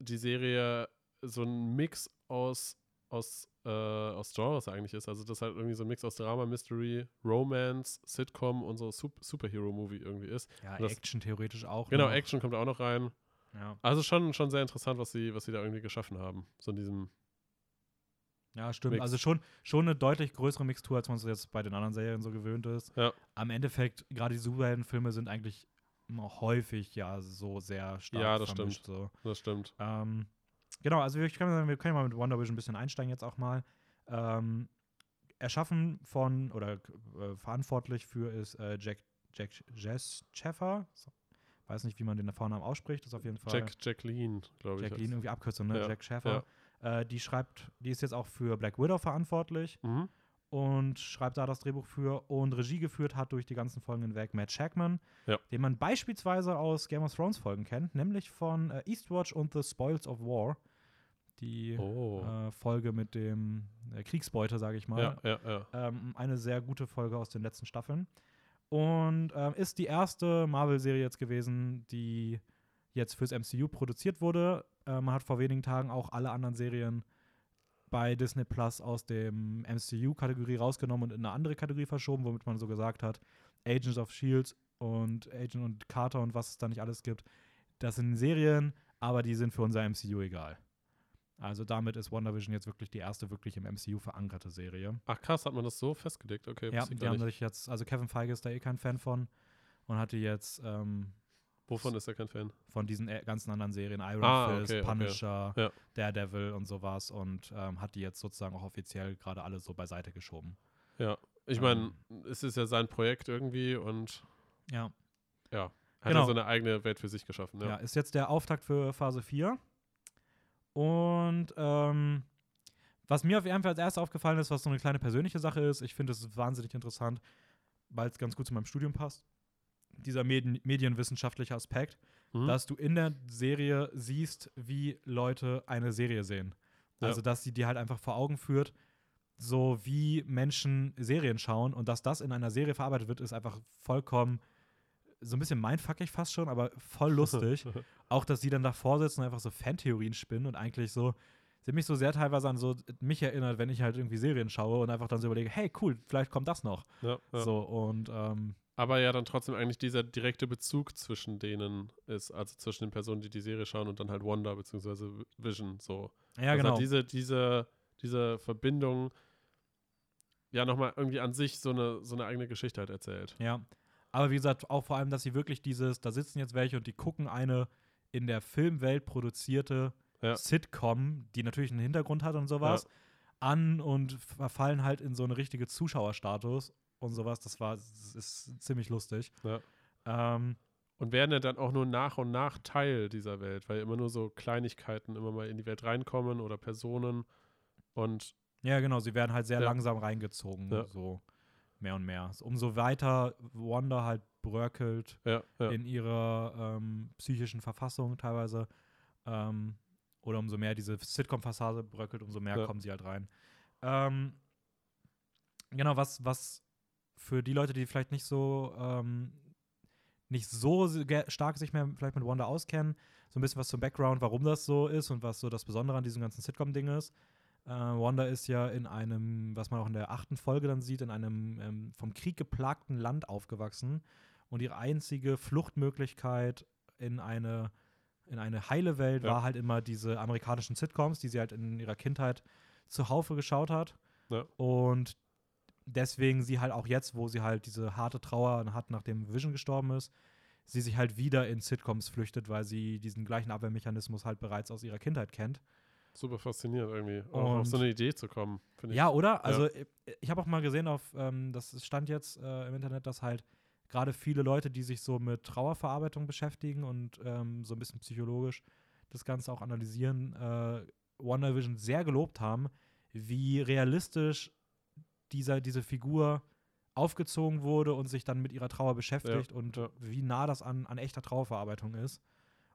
Speaker 1: die Serie so ein Mix aus, aus, äh, aus Genres eigentlich ist. Also, das halt irgendwie so ein Mix aus Drama, Mystery, Romance, Sitcom und so Sup Superhero-Movie irgendwie ist.
Speaker 2: ja,
Speaker 1: Das-
Speaker 2: Action theoretisch auch.
Speaker 1: Genau,
Speaker 2: noch.
Speaker 1: Action kommt auch noch rein.
Speaker 2: Ja.
Speaker 1: Also schon, schon sehr interessant, was sie, was sie da irgendwie geschaffen haben. So in diesem.
Speaker 2: Ja, stimmt.
Speaker 1: Mix.
Speaker 2: Also schon, schon eine deutlich größere Mixtur, als man es jetzt bei den anderen Serien so gewöhnt ist.
Speaker 1: Ja.
Speaker 2: Am Endeffekt, gerade die Superheldenfilme sind eigentlich häufig ja so sehr stark
Speaker 1: Ja, das
Speaker 2: vermischt. So.
Speaker 1: Das stimmt.
Speaker 2: Ähm, genau, also ich kann sagen, wir können ja mal mit Wonder Vision ein bisschen einsteigen jetzt auch mal. Ähm, erschaffen von oder äh, verantwortlich für ist äh, Jack, Jack Jess Scheffer. So. Weiß nicht, wie man den Vornamen ausspricht, ist auf jeden Fall.
Speaker 1: Jack, Jacqueline, glaube ich.
Speaker 2: Jacqueline, irgendwie Abkürzung, ne?
Speaker 1: Ja,
Speaker 2: Jack Scheffer. Äh, die schreibt, die ist jetzt auch für Black Widow verantwortlich
Speaker 1: Mhm.
Speaker 2: Und schreibt da das Drehbuch für und Regie geführt hat durch die ganzen Folgen hinweg Matt Shackman,
Speaker 1: Ja.
Speaker 2: den man beispielsweise aus Game of Thrones Folgen kennt, nämlich von äh, Eastwatch und The Spoils of War. Die
Speaker 1: Oh.
Speaker 2: äh, Folge mit dem äh, Kriegsbeute, sage ich mal.
Speaker 1: ja, ja.
Speaker 2: Ähm, eine sehr gute Folge aus den letzten Staffeln. Und ähm, ist die erste Marvel-Serie jetzt gewesen, die jetzt fürs MCU produziert wurde. Äh, man hat vor wenigen Tagen auch alle anderen Serien bei Disney Plus aus dem MCU-Kategorie rausgenommen und in eine andere Kategorie verschoben, womit man so gesagt hat, Agents of Shield und Agent und Carter und was es da nicht alles gibt, das sind Serien, aber die sind für unser MCU egal. Also damit ist WandaVision jetzt wirklich die erste wirklich im MCU verankerte Serie.
Speaker 1: Ach krass, hat man das so festgelegt? Okay,
Speaker 2: Ja, die haben sich jetzt, also Kevin Feige ist da eh kein Fan von. und hatte jetzt ähm,
Speaker 1: Wovon ist er kein Fan?
Speaker 2: von diesen äh, ganzen anderen Serien, Iron
Speaker 1: Ah,
Speaker 2: Fist,
Speaker 1: okay, okay.
Speaker 2: Punisher,
Speaker 1: Ja.
Speaker 2: Daredevil und sowas und ähm, hat die jetzt sozusagen auch offiziell gerade alle so beiseite geschoben.
Speaker 1: Ja. Ich
Speaker 2: Ähm.
Speaker 1: meine, es ist ja sein Projekt irgendwie und
Speaker 2: Ja.
Speaker 1: ja, hat
Speaker 2: Genau.
Speaker 1: er so eine eigene Welt für sich geschaffen.
Speaker 2: Ja.
Speaker 1: Ja.
Speaker 2: ist jetzt der Auftakt für Phase 4. Und ähm, was mir auf jeden Fall als erstes aufgefallen ist, was so eine kleine persönliche Sache ist, ich finde es wahnsinnig interessant, weil es ganz gut zu meinem Studium passt. Dieser Medien medienwissenschaftliche Aspekt,
Speaker 1: Mhm.
Speaker 2: dass du in der Serie siehst, wie Leute eine Serie sehen.
Speaker 1: Ja.
Speaker 2: Also, dass sie dir halt einfach vor Augen führt, so wie Menschen Serien schauen und dass das in einer Serie verarbeitet wird, ist einfach vollkommen so ein bisschen mindfuckig fast schon, aber voll *laughs* lustig. auch, dass sie dann davor sitzen und einfach so Fantheorien spinnen und eigentlich so, sie mich so sehr teilweise an so mich erinnert, wenn ich halt irgendwie Serien schaue und einfach dann so überlege, hey, cool, vielleicht kommt das noch.
Speaker 1: ja, ja.
Speaker 2: So, und ähm,
Speaker 1: Aber ja, dann trotzdem eigentlich dieser direkte Bezug zwischen denen ist, also zwischen den Personen, die die Serie schauen und dann halt Wanda bzw. Vision. So.
Speaker 2: ja,
Speaker 1: Dass
Speaker 2: genau.
Speaker 1: diese, diese, diese Verbindung ja nochmal irgendwie an sich so eine, so eine eigene Geschichte halt erzählt.
Speaker 2: Ja. Aber wie gesagt, auch vor allem, dass sie wirklich dieses, da sitzen jetzt welche und die gucken eine in der Filmwelt produzierte
Speaker 1: Ja.
Speaker 2: Sitcom, die natürlich einen Hintergrund hat und sowas, an und verfallen halt in so eine richtige Zuschauerstatus und sowas. Das war, das ist ziemlich lustig.
Speaker 1: Ja.
Speaker 2: Ähm,
Speaker 1: Und werden ja dann auch nur nach und nach Teil dieser Welt, weil immer nur so Kleinigkeiten immer mal in die Welt reinkommen oder Personen. Und
Speaker 2: ja, genau, sie werden halt sehr
Speaker 1: Ja.
Speaker 2: langsam reingezogen,
Speaker 1: Ja.
Speaker 2: so mehr und mehr. Umso weiter Wanda halt bröckelt,
Speaker 1: ja,
Speaker 2: in ihrer ähm, psychischen Verfassung teilweise. Ähm, oder umso mehr diese Sitcom-Fassade bröckelt, umso mehr kommen sie halt rein. Ähm, genau, was, was für die Leute, die vielleicht nicht so ähm, nicht so stark sich mehr vielleicht mit Wanda auskennen, so ein bisschen was zum Background, warum das so ist und was so das Besondere an diesem ganzen Sitcom-Ding ist. Äh, Wanda ist ja in einem, was man auch in der achten Folge dann sieht, in einem ähm, vom Krieg geplagten Land aufgewachsen und ihre einzige Fluchtmöglichkeit in eine, in eine heile Welt
Speaker 1: Ja.
Speaker 2: war halt immer diese amerikanischen Sitcoms, die sie halt in ihrer Kindheit zuhaufe geschaut hat.
Speaker 1: Ja.
Speaker 2: Und deswegen sie halt auch jetzt, wo sie halt diese harte Trauer hat, nachdem Vision gestorben ist, sie sich halt wieder in Sitcoms flüchtet, weil sie diesen gleichen Abwehrmechanismus halt bereits aus ihrer Kindheit kennt.
Speaker 1: super faszinierend irgendwie. Auch auf so eine Idee zu kommen, finde ich.
Speaker 2: Ja, oder? Also ich, ich habe auch mal gesehen auf, ähm, das stand jetzt äh, im Internet, dass halt gerade viele Leute, die sich so mit Trauerverarbeitung beschäftigen und ähm, so ein bisschen psychologisch das Ganze auch analysieren, äh, WandaVision sehr gelobt haben, wie realistisch dieser, diese Figur aufgezogen wurde und sich dann mit ihrer Trauer beschäftigt und
Speaker 1: ja.
Speaker 2: wie nah das an, an echter Trauerverarbeitung ist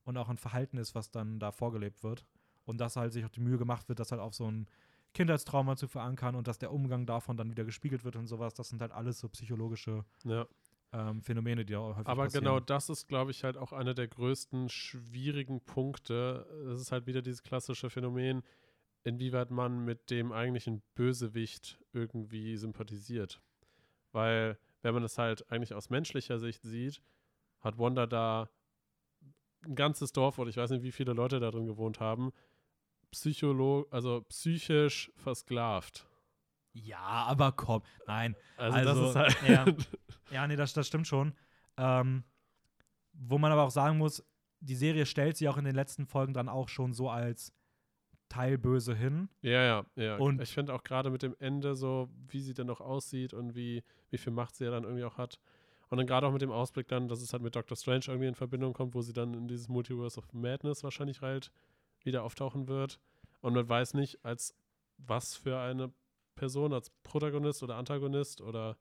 Speaker 2: und auch ein Verhalten ist, was dann da vorgelebt wird. Und dass halt sich auch die Mühe gemacht wird, das halt auf so ein Kindheitstrauma zu verankern und dass der Umgang davon dann wieder gespiegelt wird und sowas. Das sind halt alles so psychologische
Speaker 1: Ja.
Speaker 2: ähm, Phänomene, die da häufig
Speaker 1: Aber
Speaker 2: passieren.
Speaker 1: genau das ist, glaube ich, halt auch einer der größten schwierigen Punkte. Es ist halt wieder dieses klassische Phänomen, inwieweit man mit dem eigentlichen Bösewicht irgendwie sympathisiert. Weil, wenn man es halt eigentlich aus menschlicher Sicht sieht, hat Wanda da ein ganzes Dorf oder ich weiß nicht, wie viele Leute da drin gewohnt haben, Psycholo also psychisch versklavt.
Speaker 2: Ja, aber komm. Nein.
Speaker 1: Also,
Speaker 2: Also,
Speaker 1: das ist halt.
Speaker 2: ja. *laughs* Ja, nee, das, das stimmt schon. Ähm, wo man aber auch sagen muss, die Serie stellt sie auch in den letzten Folgen dann auch schon so als Teilböse hin.
Speaker 1: Ja, ja, ja.
Speaker 2: Und-
Speaker 1: ich finde auch gerade mit dem Ende so, wie sie dann noch aussieht und wie, wie viel Macht sie ja dann irgendwie auch hat. Und dann gerade auch mit dem Ausblick dann, dass es halt mit Doctor Strange irgendwie in Verbindung kommt, wo sie dann in dieses Multiverse of Madness wahrscheinlich halt wieder auftauchen wird. Und man weiß nicht, als was für eine Person, als Protagonist oder Antagonist oder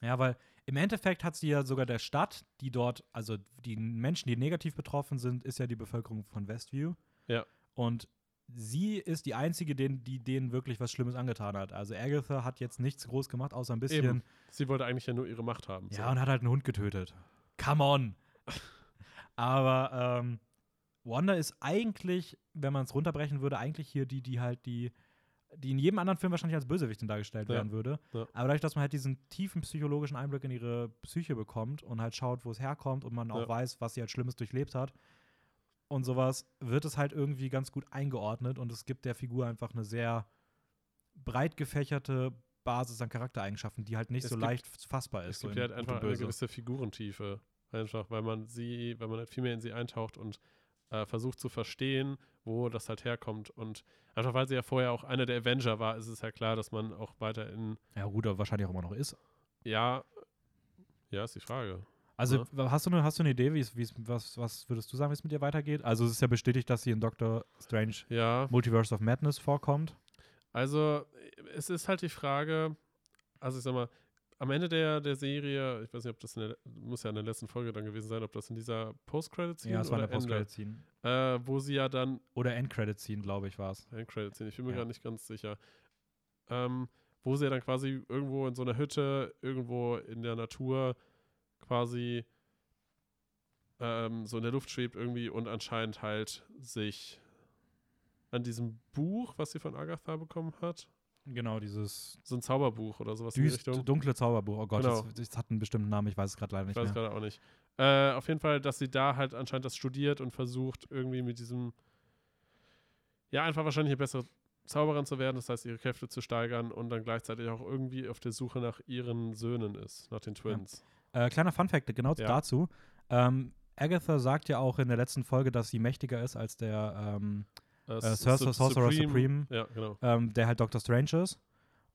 Speaker 2: Ja, weil im Endeffekt hat sie ja sogar der Stadt, die dort, also die Menschen, die negativ betroffen sind, ist ja die Bevölkerung von Westview.
Speaker 1: Ja.
Speaker 2: Und sie ist die einzige, den, die denen wirklich was Schlimmes angetan hat. Also Agatha hat jetzt nichts groß gemacht, außer ein bisschen.
Speaker 1: Eben. sie wollte eigentlich ja nur ihre Macht haben.
Speaker 2: Ja, und hat halt einen Hund getötet. Come on. Aber ähm, Wanda ist eigentlich, wenn man es runterbrechen würde, eigentlich hier die, die halt die, die in jedem anderen Film wahrscheinlich als Bösewichtin dargestellt
Speaker 1: Ja,
Speaker 2: werden würde.
Speaker 1: ja.
Speaker 2: Aber dadurch, dass man halt diesen tiefen psychologischen Einblick in ihre Psyche bekommt und halt schaut, wo es herkommt und man auch
Speaker 1: Ja.
Speaker 2: weiß, was sie halt Schlimmes durchlebt hat und sowas, wird es halt irgendwie ganz gut eingeordnet und es gibt der Figur einfach eine sehr breit gefächerte Basis an Charaktereigenschaften, die halt nicht
Speaker 1: Es
Speaker 2: so
Speaker 1: gibt-
Speaker 2: leicht fassbar ist.
Speaker 1: Es
Speaker 2: so
Speaker 1: gibt
Speaker 2: in
Speaker 1: ja halt einfach eine gewisse Figurentiefe. Einfach, weil man sie, weil man halt viel mehr in sie eintaucht und äh, versucht zu verstehen, wo das halt herkommt. Und einfach weil sie ja vorher auch einer der Avenger war, ist es ja klar, dass man auch weiter in,
Speaker 2: Ja, gut, aber wahrscheinlich auch immer noch ist.
Speaker 1: ja, ja, ist die Frage.
Speaker 2: Also hast, du eine, hast du eine Idee, wie es, wie es, was, was würdest du sagen, wie es mit ihr weitergeht? Also es ist ja bestätigt, dass sie in Doctor Strange
Speaker 1: Ja,
Speaker 2: Multiverse of Madness vorkommt.
Speaker 1: also es ist halt die Frage, also ich sag mal, am Ende der, der Serie, ich weiß nicht, ob das in der, muss ja in der letzten Folge dann gewesen sein, ob das in dieser Post-Credit-Scene
Speaker 2: Ja, es war
Speaker 1: oder
Speaker 2: eine Post-Credit-Scene.
Speaker 1: Äh, wo sie ja dann
Speaker 2: Oder End-Credit-Scene, glaube ich, war es.
Speaker 1: Endcredits sind. Ich bin mir
Speaker 2: Ja.
Speaker 1: gar nicht ganz sicher. Ähm, wo sie ja dann quasi irgendwo in so einer Hütte, irgendwo in der Natur quasi ähm, so in der Luft schwebt irgendwie und anscheinend halt sich an diesem Buch, was sie von Agatha bekommen hat,
Speaker 2: Genau, dieses
Speaker 1: so ein Zauberbuch oder sowas in die
Speaker 2: düst,
Speaker 1: Richtung.
Speaker 2: dunkle Zauberbuch. Oh Gott,
Speaker 1: Genau.
Speaker 2: das, das hat einen bestimmten Namen, ich weiß es gerade leider
Speaker 1: Ich
Speaker 2: nicht
Speaker 1: weiß
Speaker 2: mehr.
Speaker 1: gerade auch nicht. Äh, auf jeden Fall, dass sie da halt anscheinend das studiert und versucht, irgendwie mit diesem, ja, einfach wahrscheinlich eine bessere Zauberin zu werden, das heißt, ihre Kräfte zu steigern und dann gleichzeitig auch irgendwie auf der Suche nach ihren Söhnen ist, nach den Twins.
Speaker 2: Äh, kleiner Funfact genau
Speaker 1: Ja.
Speaker 2: dazu. Ähm, Agatha sagt ja auch in der letzten Folge, dass sie mächtiger ist als der, ähm,
Speaker 1: Äh,
Speaker 2: Äh, Sorcerer-
Speaker 1: Sup-
Speaker 2: Sorcerer Supreme.
Speaker 1: Ja, genau.
Speaker 2: ähm, der halt Doctor Strange ist.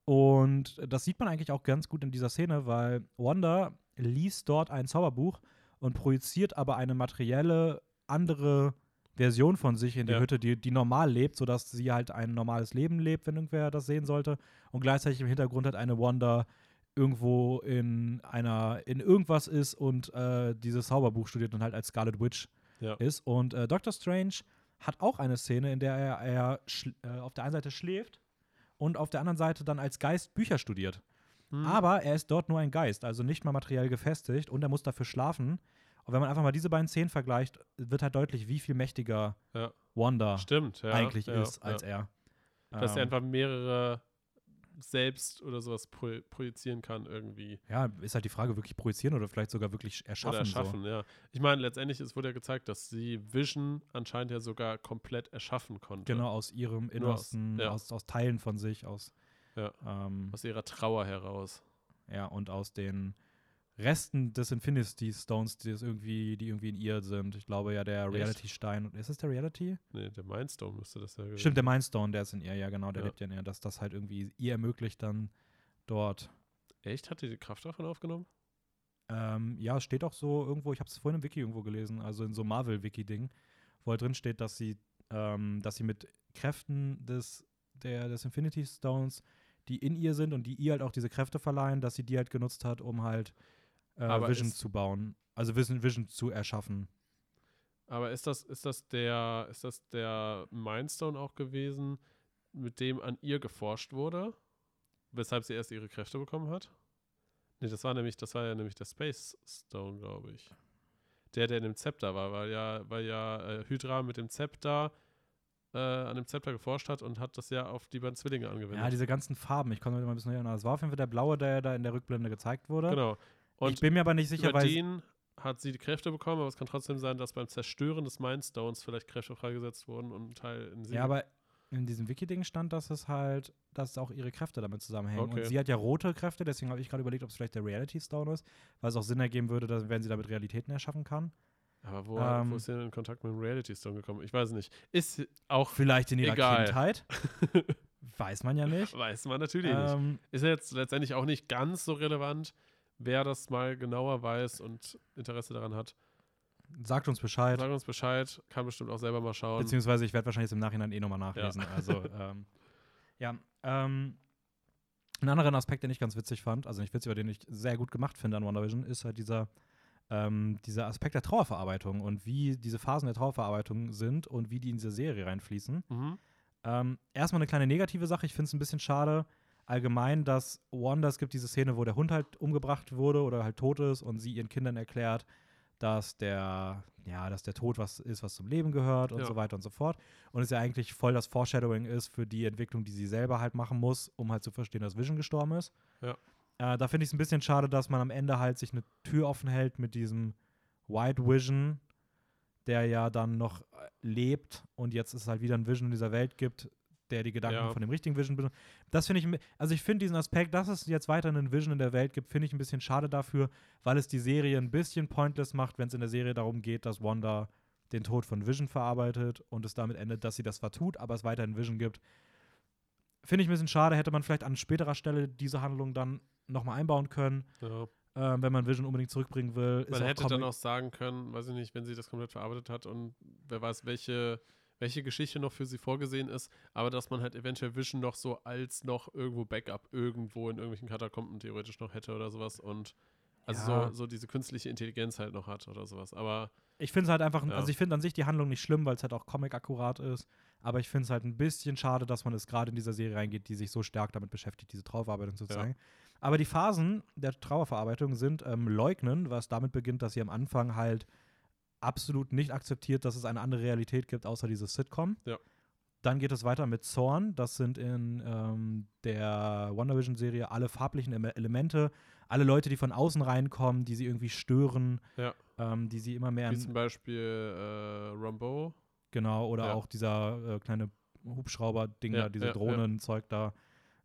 Speaker 2: Und das sieht man eigentlich auch ganz gut in dieser Szene, weil Wanda liest dort ein Zauberbuch und projiziert aber eine materielle andere Version von sich in die
Speaker 1: Ja.
Speaker 2: Hütte, die, die normal lebt, sodass sie halt ein normales Leben lebt, wenn irgendwer das sehen sollte. Und gleichzeitig im Hintergrund hat eine Wanda irgendwo in einer, in irgendwas ist und äh, dieses Zauberbuch studiert und halt als Scarlet Witch
Speaker 1: Ja.
Speaker 2: ist. Und äh, Doctor Strange hat auch eine Szene, in der er, er äh, auf der einen Seite schläft und auf der anderen Seite dann als Geist Bücher studiert.
Speaker 1: Hm.
Speaker 2: Aber er ist dort nur ein Geist, also nicht mal materiell gefestigt und er muss dafür schlafen. Und wenn man einfach mal diese beiden Szenen vergleicht, wird halt deutlich, wie viel mächtiger
Speaker 1: Ja.
Speaker 2: Wanda
Speaker 1: Stimmt, ja.
Speaker 2: eigentlich ist als er.
Speaker 1: Dass er
Speaker 2: Ähm,
Speaker 1: einfach mehrere selbst oder sowas pro projizieren kann irgendwie.
Speaker 2: ja, ist halt die Frage, wirklich projizieren oder vielleicht sogar wirklich erschaffen.
Speaker 1: Oder erschaffen, ja. Ich meine, letztendlich, es wurde ja gezeigt, dass sie Vision anscheinend ja sogar komplett erschaffen
Speaker 2: So.
Speaker 1: konnte.
Speaker 2: Genau, aus ihrem Innersten,
Speaker 1: ja.
Speaker 2: aus, aus Teilen von sich, aus.
Speaker 1: Ja.
Speaker 2: Ähm,
Speaker 1: Aus ihrer Trauer heraus.
Speaker 2: Ja, und aus den Resten des Infinity Stones, die irgendwie, die irgendwie in ihr sind. Ich glaube ja, der? Reality-Stein. Ist es der Reality?
Speaker 1: Nee, der Mindstone müsste das ja gewesen
Speaker 2: Stimmt, der Mindstone, der ist in ihr, ja genau, der
Speaker 1: Ja.
Speaker 2: lebt ja in ihr, dass das halt irgendwie ihr ermöglicht, dann dort.
Speaker 1: Echt? Hat die die Kraft davon aufgenommen?
Speaker 2: Ähm, ja, es steht auch so irgendwo, ich habe es vorhin im Wiki irgendwo gelesen, also in so Marvel-Wiki-Ding, wo halt drin steht, dass sie, ähm, dass sie mit Kräften des, der, des Infinity Stones, die in ihr sind und die ihr halt auch diese Kräfte verleihen, dass sie die halt genutzt hat, um halt äh,
Speaker 1: Aber
Speaker 2: Vision
Speaker 1: ist-
Speaker 2: zu bauen. Also Vision, Vision zu erschaffen.
Speaker 1: Aber ist das, ist das der, ist das der Mindstone auch gewesen, mit dem an ihr geforscht wurde? Weshalb sie erst ihre Kräfte bekommen hat? Nee, das war nämlich, das war ja nämlich der Space Stone, glaube ich. Der, der in dem Zepter war, weil ja, weil ja äh, Hydra mit dem Zepter äh, an dem Zepter geforscht hat und hat das ja auf die beiden Zwillinge angewendet.
Speaker 2: Ja, diese ganzen Farben, ich konnte mich mal ein bisschen erinnern. Das war auf jeden Fall der blaue, der da in der Rückblende gezeigt wurde.
Speaker 1: genau. Und
Speaker 2: ich bin mir aber nicht sicher,
Speaker 1: über
Speaker 2: weil
Speaker 1: den hat sie die Kräfte bekommen, aber es kann trotzdem sein, dass beim Zerstören des Mindstones vielleicht Kräfte freigesetzt wurden und ein Teil in sie.
Speaker 2: Ja, aber in diesem Wiki-Ding stand, dass es halt, dass auch ihre Kräfte damit zusammenhängen.
Speaker 1: Okay.
Speaker 2: Und sie hat ja rote Kräfte, deswegen habe ich gerade überlegt, ob es vielleicht der Reality Stone ist, weil es auch Sinn ergeben würde, dass, wenn sie damit Realitäten erschaffen kann.
Speaker 1: Aber wo,
Speaker 2: Ähm,
Speaker 1: wo ist sie denn in Kontakt mit dem Reality Stone gekommen? Ich weiß nicht. Ist auch,
Speaker 2: Vielleicht in ihrer
Speaker 1: Egal.
Speaker 2: Kindheit. *laughs* Weiß man ja nicht.
Speaker 1: weiß man natürlich nicht.
Speaker 2: Ähm,
Speaker 1: Ist ja jetzt letztendlich auch nicht ganz so relevant, wer das mal genauer weiß und Interesse daran hat.
Speaker 2: sagt uns Bescheid.
Speaker 1: Sag uns Bescheid, kann bestimmt auch selber mal schauen.
Speaker 2: Beziehungsweise ich werde wahrscheinlich jetzt im Nachhinein eh nochmal nachlesen. Also, *laughs* ähm, ja. Ähm, einen anderen Aspekt, den ich ganz witzig fand, also nicht witzig, aber den ich sehr gut gemacht finde an WandaVision, ist halt dieser, ähm, dieser Aspekt der Trauerverarbeitung und wie diese Phasen der Trauerverarbeitung sind und wie die in diese Serie reinfließen.
Speaker 1: Mhm.
Speaker 2: Ähm, erstmal eine kleine negative Sache. Ich finde es ein bisschen schade, allgemein, dass Wanda, es gibt diese Szene, wo der Hund halt umgebracht wurde oder halt tot ist und sie ihren Kindern erklärt, dass der, ja, dass der Tod was ist, was zum Leben gehört und
Speaker 1: Ja.
Speaker 2: so weiter und so fort. Und es ja eigentlich voll das Foreshadowing ist für die Entwicklung, die sie selber halt machen muss, um halt zu verstehen, dass Vision gestorben ist.
Speaker 1: Ja.
Speaker 2: Äh, da finde ich es ein bisschen schade, dass man am Ende halt sich eine Tür offen hält mit diesem White Vision, der ja dann noch äh, lebt und jetzt es halt wieder ein Vision in dieser Welt gibt, der die Gedanken
Speaker 1: Ja.
Speaker 2: von dem richtigen Vision benutzt. Das finde ich, also ich finde diesen Aspekt, dass es jetzt weiter einen Vision in der Welt gibt, finde ich ein bisschen schade dafür, weil es die Serie ein bisschen pointless macht, wenn es in der Serie darum geht, dass Wanda den Tod von Vision verarbeitet und es damit endet, dass sie das zwar tut, aber es weiterhin Vision gibt. Finde ich ein bisschen schade, hätte man vielleicht an späterer Stelle diese Handlung dann nochmal einbauen können,
Speaker 1: Ja.
Speaker 2: ähm, wenn man Vision unbedingt zurückbringen will.
Speaker 1: Man hätte dann auch sagen können, weiß ich nicht, wenn sie das komplett verarbeitet hat und wer weiß, welche, welche Geschichte noch für sie vorgesehen ist, aber dass man halt eventuell Vision noch so als noch irgendwo Backup irgendwo in irgendwelchen Katakomben theoretisch noch hätte oder sowas und also
Speaker 2: Ja.
Speaker 1: so, so diese künstliche Intelligenz halt noch hat oder sowas. Aber
Speaker 2: Ich finde es halt einfach,
Speaker 1: Ja.
Speaker 2: also ich finde an sich die Handlung nicht schlimm, weil es halt auch Comic-akkurat ist. Aber ich finde es halt ein bisschen schade, dass man es gerade in dieser Serie reingeht, die sich so stark damit beschäftigt, diese Trauerverarbeitung zu
Speaker 1: Ja.
Speaker 2: zeigen. Aber die Phasen der Trauerverarbeitung sind ähm, Leugnen, was damit beginnt, dass sie am Anfang halt absolut nicht akzeptiert, dass es eine andere Realität gibt, außer dieses Sitcom.
Speaker 1: Ja.
Speaker 2: Dann geht es weiter mit Zorn. Das sind in ähm, der WandaVision-Serie alle farblichen Ele- Elemente, alle Leute, die von außen reinkommen, die sie irgendwie stören,
Speaker 1: Ja.
Speaker 2: ähm, die sie immer mehr
Speaker 1: wie zum Beispiel äh, Rambo.
Speaker 2: Genau, oder
Speaker 1: Ja.
Speaker 2: auch dieser äh, kleine Hubschrauber-Ding
Speaker 1: Ja,
Speaker 2: da, diese. Drohnenzeug da.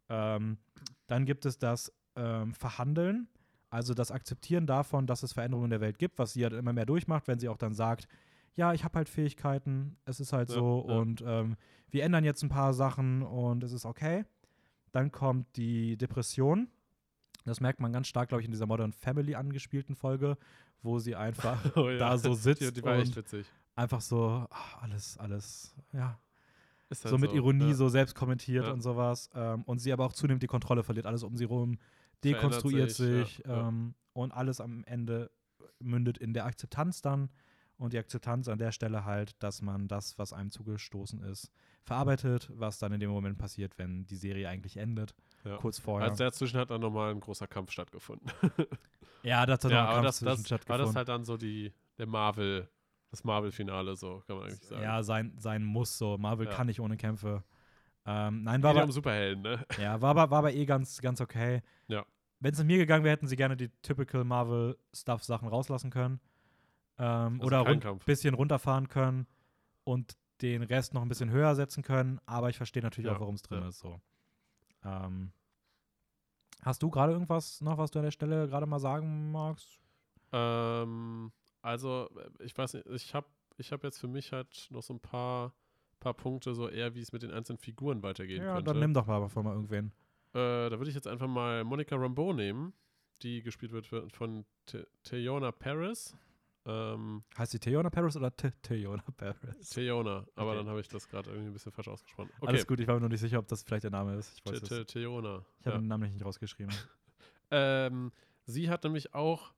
Speaker 2: Ähm, dann gibt es das ähm, Verhandeln, also das Akzeptieren davon, dass es Veränderungen in der Welt gibt, was sie halt immer mehr durchmacht, wenn sie auch dann sagt, ja, ich habe halt Fähigkeiten, es ist halt
Speaker 1: Ja,
Speaker 2: so
Speaker 1: ja.
Speaker 2: und ähm, wir ändern jetzt ein paar Sachen und es ist okay. Dann kommt die Depression. Das merkt man ganz stark, glaube ich, in dieser Modern Family angespielten Folge, wo sie einfach *laughs*
Speaker 1: Oh ja.
Speaker 2: da so sitzt
Speaker 1: Die, die war echt
Speaker 2: und
Speaker 1: witzig.
Speaker 2: einfach so ach, alles, alles, ja,
Speaker 1: halt
Speaker 2: so mit Ironie
Speaker 1: ja.
Speaker 2: so selbst kommentiert
Speaker 1: Ja.
Speaker 2: und sowas. Ähm, und sie aber auch zunehmend die Kontrolle verliert. Alles um sie rum dekonstruiert
Speaker 1: sich,
Speaker 2: sich,
Speaker 1: ja, ja.
Speaker 2: Ähm, und alles am Ende mündet in der Akzeptanz dann. Und die Akzeptanz an der Stelle halt, dass man das, was einem zugestoßen ist, verarbeitet, was dann in dem Moment passiert, wenn die Serie eigentlich endet.
Speaker 1: Ja.
Speaker 2: Kurz vorher.
Speaker 1: Also dazwischen hat dann nochmal ein großer Kampf stattgefunden. *laughs*
Speaker 2: ja, das hat
Speaker 1: ja,
Speaker 2: noch ein Kampf
Speaker 1: das, das war
Speaker 2: stattgefunden.
Speaker 1: das halt dann so die, der Marvel, das Marvel-Finale, so kann man eigentlich sagen.
Speaker 2: ja, sein, sein Muss so. Marvel
Speaker 1: Ja.
Speaker 2: kann nicht ohne Kämpfe. Ähm, nein, war
Speaker 1: ja
Speaker 2: aber,
Speaker 1: um Superhelden, ne?
Speaker 2: Ja, war aber, war aber eh ganz, ganz okay.
Speaker 1: Ja.
Speaker 2: Wenn es an mir gegangen wäre, hätten sie gerne die typical Marvel-Stuff-Sachen rauslassen können. Ähm,
Speaker 1: Also
Speaker 2: oder ein
Speaker 1: Kampf.
Speaker 2: bisschen runterfahren können und den Rest noch ein bisschen höher setzen können. Aber ich verstehe natürlich
Speaker 1: Ja,
Speaker 2: auch, warum es drin
Speaker 1: ja.
Speaker 2: ist. So. Ähm, hast du gerade irgendwas noch, was du an der Stelle gerade mal sagen magst?
Speaker 1: Ähm, also, äh, ich weiß nicht, ich habe ich hab jetzt für mich halt noch so ein paar, paar Punkte, so eher, wie es mit den einzelnen Figuren weitergehen
Speaker 2: ja,
Speaker 1: könnte.
Speaker 2: dann nimm doch mal von mal irgendwen.
Speaker 1: Äh, da würde ich jetzt einfach mal Monica Rambeau nehmen, die gespielt wird von Te- Teyona Paris. Ähm,
Speaker 2: Heißt die Theona Paris oder Theona Paris?
Speaker 1: Teyona, aber
Speaker 2: Okay.
Speaker 1: dann habe ich das gerade irgendwie ein bisschen falsch ausgesprochen. Okay,
Speaker 2: Alles gut, ich war mir noch nicht sicher, ob das vielleicht der Name ist. Ich, weiß
Speaker 1: Teyona.
Speaker 2: ich habe
Speaker 1: ja.
Speaker 2: den Namen nicht rausgeschrieben. *laughs*
Speaker 1: Ähm, sie hat nämlich auch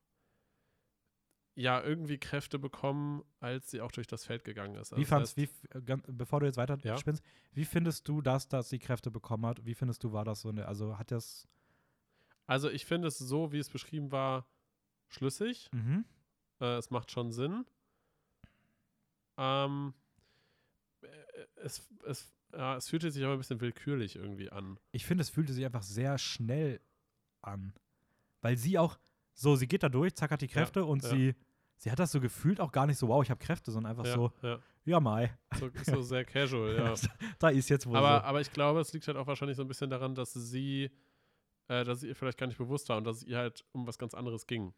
Speaker 1: ja irgendwie Kräfte bekommen, als sie auch durch das Feld gegangen ist. Also
Speaker 2: Wie fandst, wie, äh, ganz- bevor du jetzt weiter
Speaker 1: Ja.
Speaker 2: spinnst, wie findest du das, dass sie Kräfte bekommen hat? Wie findest du, war das so eine, also hat das,
Speaker 1: also ich finde es so, wie es beschrieben war, schlüssig.
Speaker 2: mhm.
Speaker 1: Äh, es macht schon Sinn. Ähm, äh, es, es, ja, es fühlte sich aber ein bisschen willkürlich irgendwie an.
Speaker 2: ich finde, es fühlte sich einfach sehr schnell an. Weil sie auch, so, sie geht da durch, zack, hat die Kräfte und
Speaker 1: ja.
Speaker 2: sie, sie hat das so gefühlt auch gar nicht so, wow, ich habe Kräfte, sondern einfach
Speaker 1: ja,
Speaker 2: so,
Speaker 1: ja.
Speaker 2: ja, mai,
Speaker 1: So, so sehr *laughs* casual, ja.
Speaker 2: da ist jetzt wohl
Speaker 1: aber,
Speaker 2: so.
Speaker 1: aber ich glaube, es liegt halt auch wahrscheinlich so ein bisschen daran, dass sie, äh, dass es ihr vielleicht gar nicht bewusst war und dass es ihr halt um was ganz anderes ging.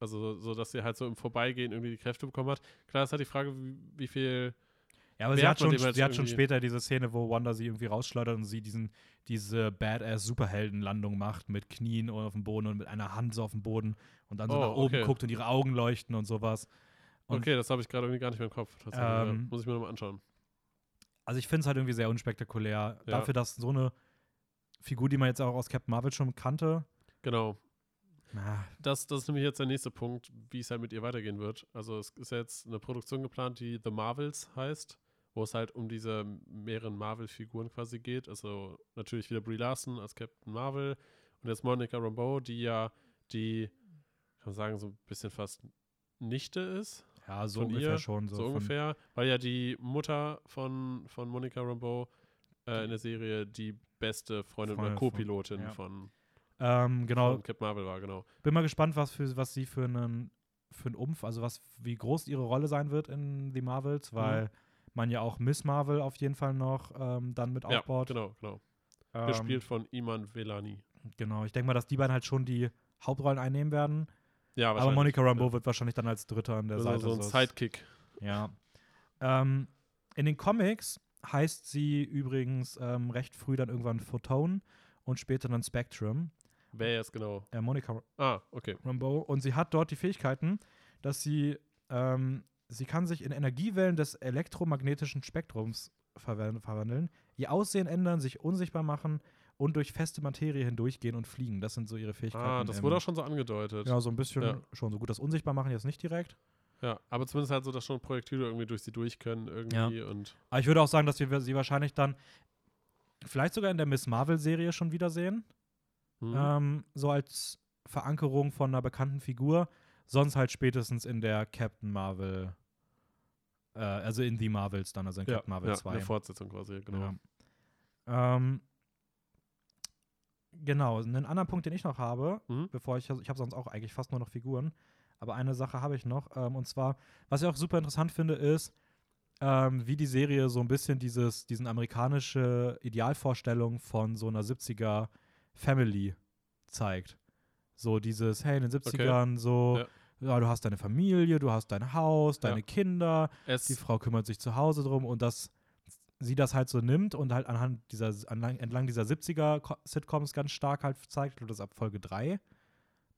Speaker 1: Also so, so, dass sie halt so im Vorbeigehen irgendwie die Kräfte bekommen hat. Klar ist halt die Frage, wie, wie viel
Speaker 2: Ja, aber sie
Speaker 1: hat
Speaker 2: schon, sie hat schon später diese Szene, wo Wanda sie irgendwie rausschleudert und sie diesen, diese Badass-Superheldenlandung macht mit Knien auf dem Boden und mit einer Hand so auf dem Boden und dann so
Speaker 1: Oh,
Speaker 2: nach oben
Speaker 1: okay.
Speaker 2: guckt und ihre Augen leuchten und sowas. Und-
Speaker 1: Okay, das habe ich gerade irgendwie gar nicht mehr im Kopf.
Speaker 2: Ähm,
Speaker 1: Muss ich mir nochmal anschauen.
Speaker 2: Also ich finde es halt irgendwie sehr unspektakulär.
Speaker 1: Ja.
Speaker 2: Dafür, dass so eine Figur, die man jetzt auch aus Captain Marvel schon kannte,
Speaker 1: Genau.
Speaker 2: na,
Speaker 1: Das, das ist nämlich jetzt der nächste Punkt, wie es halt mit ihr weitergehen wird. Also es ist jetzt eine Produktion geplant, die The Marvels heißt, wo es halt um diese mehreren Marvel-Figuren quasi geht. Also natürlich wieder Brie Larson als Captain Marvel und jetzt Monica Rambeau, die ja die, kann man sagen, so ein bisschen fast Nichte ist.
Speaker 2: ja, so
Speaker 1: Von
Speaker 2: ungefähr
Speaker 1: ihr,
Speaker 2: schon. So,
Speaker 1: So,
Speaker 2: von-
Speaker 1: ungefähr, weil ja die Mutter von, von Monica Rambeau äh, in der Serie die beste Freundin oder
Speaker 2: Freundin von-
Speaker 1: Co-Pilotin
Speaker 2: ja.
Speaker 1: von,
Speaker 2: Ähm, genau.
Speaker 1: von Captain Marvel war, genau.
Speaker 2: Bin mal gespannt, was, für, was sie für einen für einen Umf, also was, wie groß ihre Rolle sein wird in The Marvels,
Speaker 1: Mhm.
Speaker 2: Man ja auch Miss Marvel auf jeden Fall noch ähm, dann mit aufbaut.
Speaker 1: Ja, genau, genau.
Speaker 2: Ähm,
Speaker 1: Gespielt von Iman Velani.
Speaker 2: Genau, ich denke mal, dass die beiden halt schon die Hauptrollen einnehmen werden.
Speaker 1: Ja,
Speaker 2: Aber. Monica Rambeau wird wahrscheinlich dann als Dritter an der
Speaker 1: Also
Speaker 2: Seite.
Speaker 1: so ein
Speaker 2: so-
Speaker 1: Sidekick.
Speaker 2: Ja. Ähm, in den Comics heißt sie übrigens ähm, recht früh dann irgendwann Photone und später dann Spectrum.
Speaker 1: Wer jetzt genau?
Speaker 2: Äh, Monica
Speaker 1: Ah, okay.
Speaker 2: Rambeau. Und sie hat dort die Fähigkeiten, dass sie, ähm, sie kann sich in Energiewellen des elektromagnetischen Spektrums verwan- verwandeln, ihr Aussehen ändern, sich unsichtbar machen und durch feste Materie hindurchgehen und fliegen. Das sind so ihre Fähigkeiten.
Speaker 1: Ah, das
Speaker 2: im-
Speaker 1: wurde auch schon so angedeutet.
Speaker 2: Ja, so ein bisschen
Speaker 1: Ja.
Speaker 2: schon so gut. Das Unsichtbar machen jetzt nicht direkt.
Speaker 1: Ja, aber zumindest halt so, dass schon Projektile irgendwie durch sie durch können irgendwie und
Speaker 2: Aber ich würde auch sagen, dass wir sie wahrscheinlich dann vielleicht sogar in der Miss Marvel-Serie schon wiedersehen.
Speaker 1: hm.
Speaker 2: Ähm, so als Verankerung von einer bekannten Figur. Sonst halt spätestens in der Captain Marvel, äh, also in The Marvels dann, also in
Speaker 1: ja,
Speaker 2: Captain Marvel
Speaker 1: ja,
Speaker 2: 2.
Speaker 1: Eine Fortsetzung quasi, genau.
Speaker 2: Ja. Ähm, genau, einen anderen Punkt, den ich noch habe,
Speaker 1: Mhm.
Speaker 2: bevor ich, ich habe sonst auch eigentlich fast nur noch Figuren, aber eine Sache habe ich noch, ähm, und zwar, was ich auch super interessant finde, ist, ähm, wie die Serie so ein bisschen dieses, diesen amerikanische Idealvorstellung von so einer 70er Family zeigt. So dieses, hey, in den 70ern so,
Speaker 1: Ja.
Speaker 2: Ja. du hast deine Familie, du hast dein Haus, deine
Speaker 1: Ja.
Speaker 2: Kinder,
Speaker 1: Es,
Speaker 2: die Frau kümmert sich zu Hause drum und dass sie das halt so nimmt und halt anhand dieser, anlang, entlang dieser 70er-Sitcoms ganz stark halt zeigt. Ich glaube, das ab Folge 3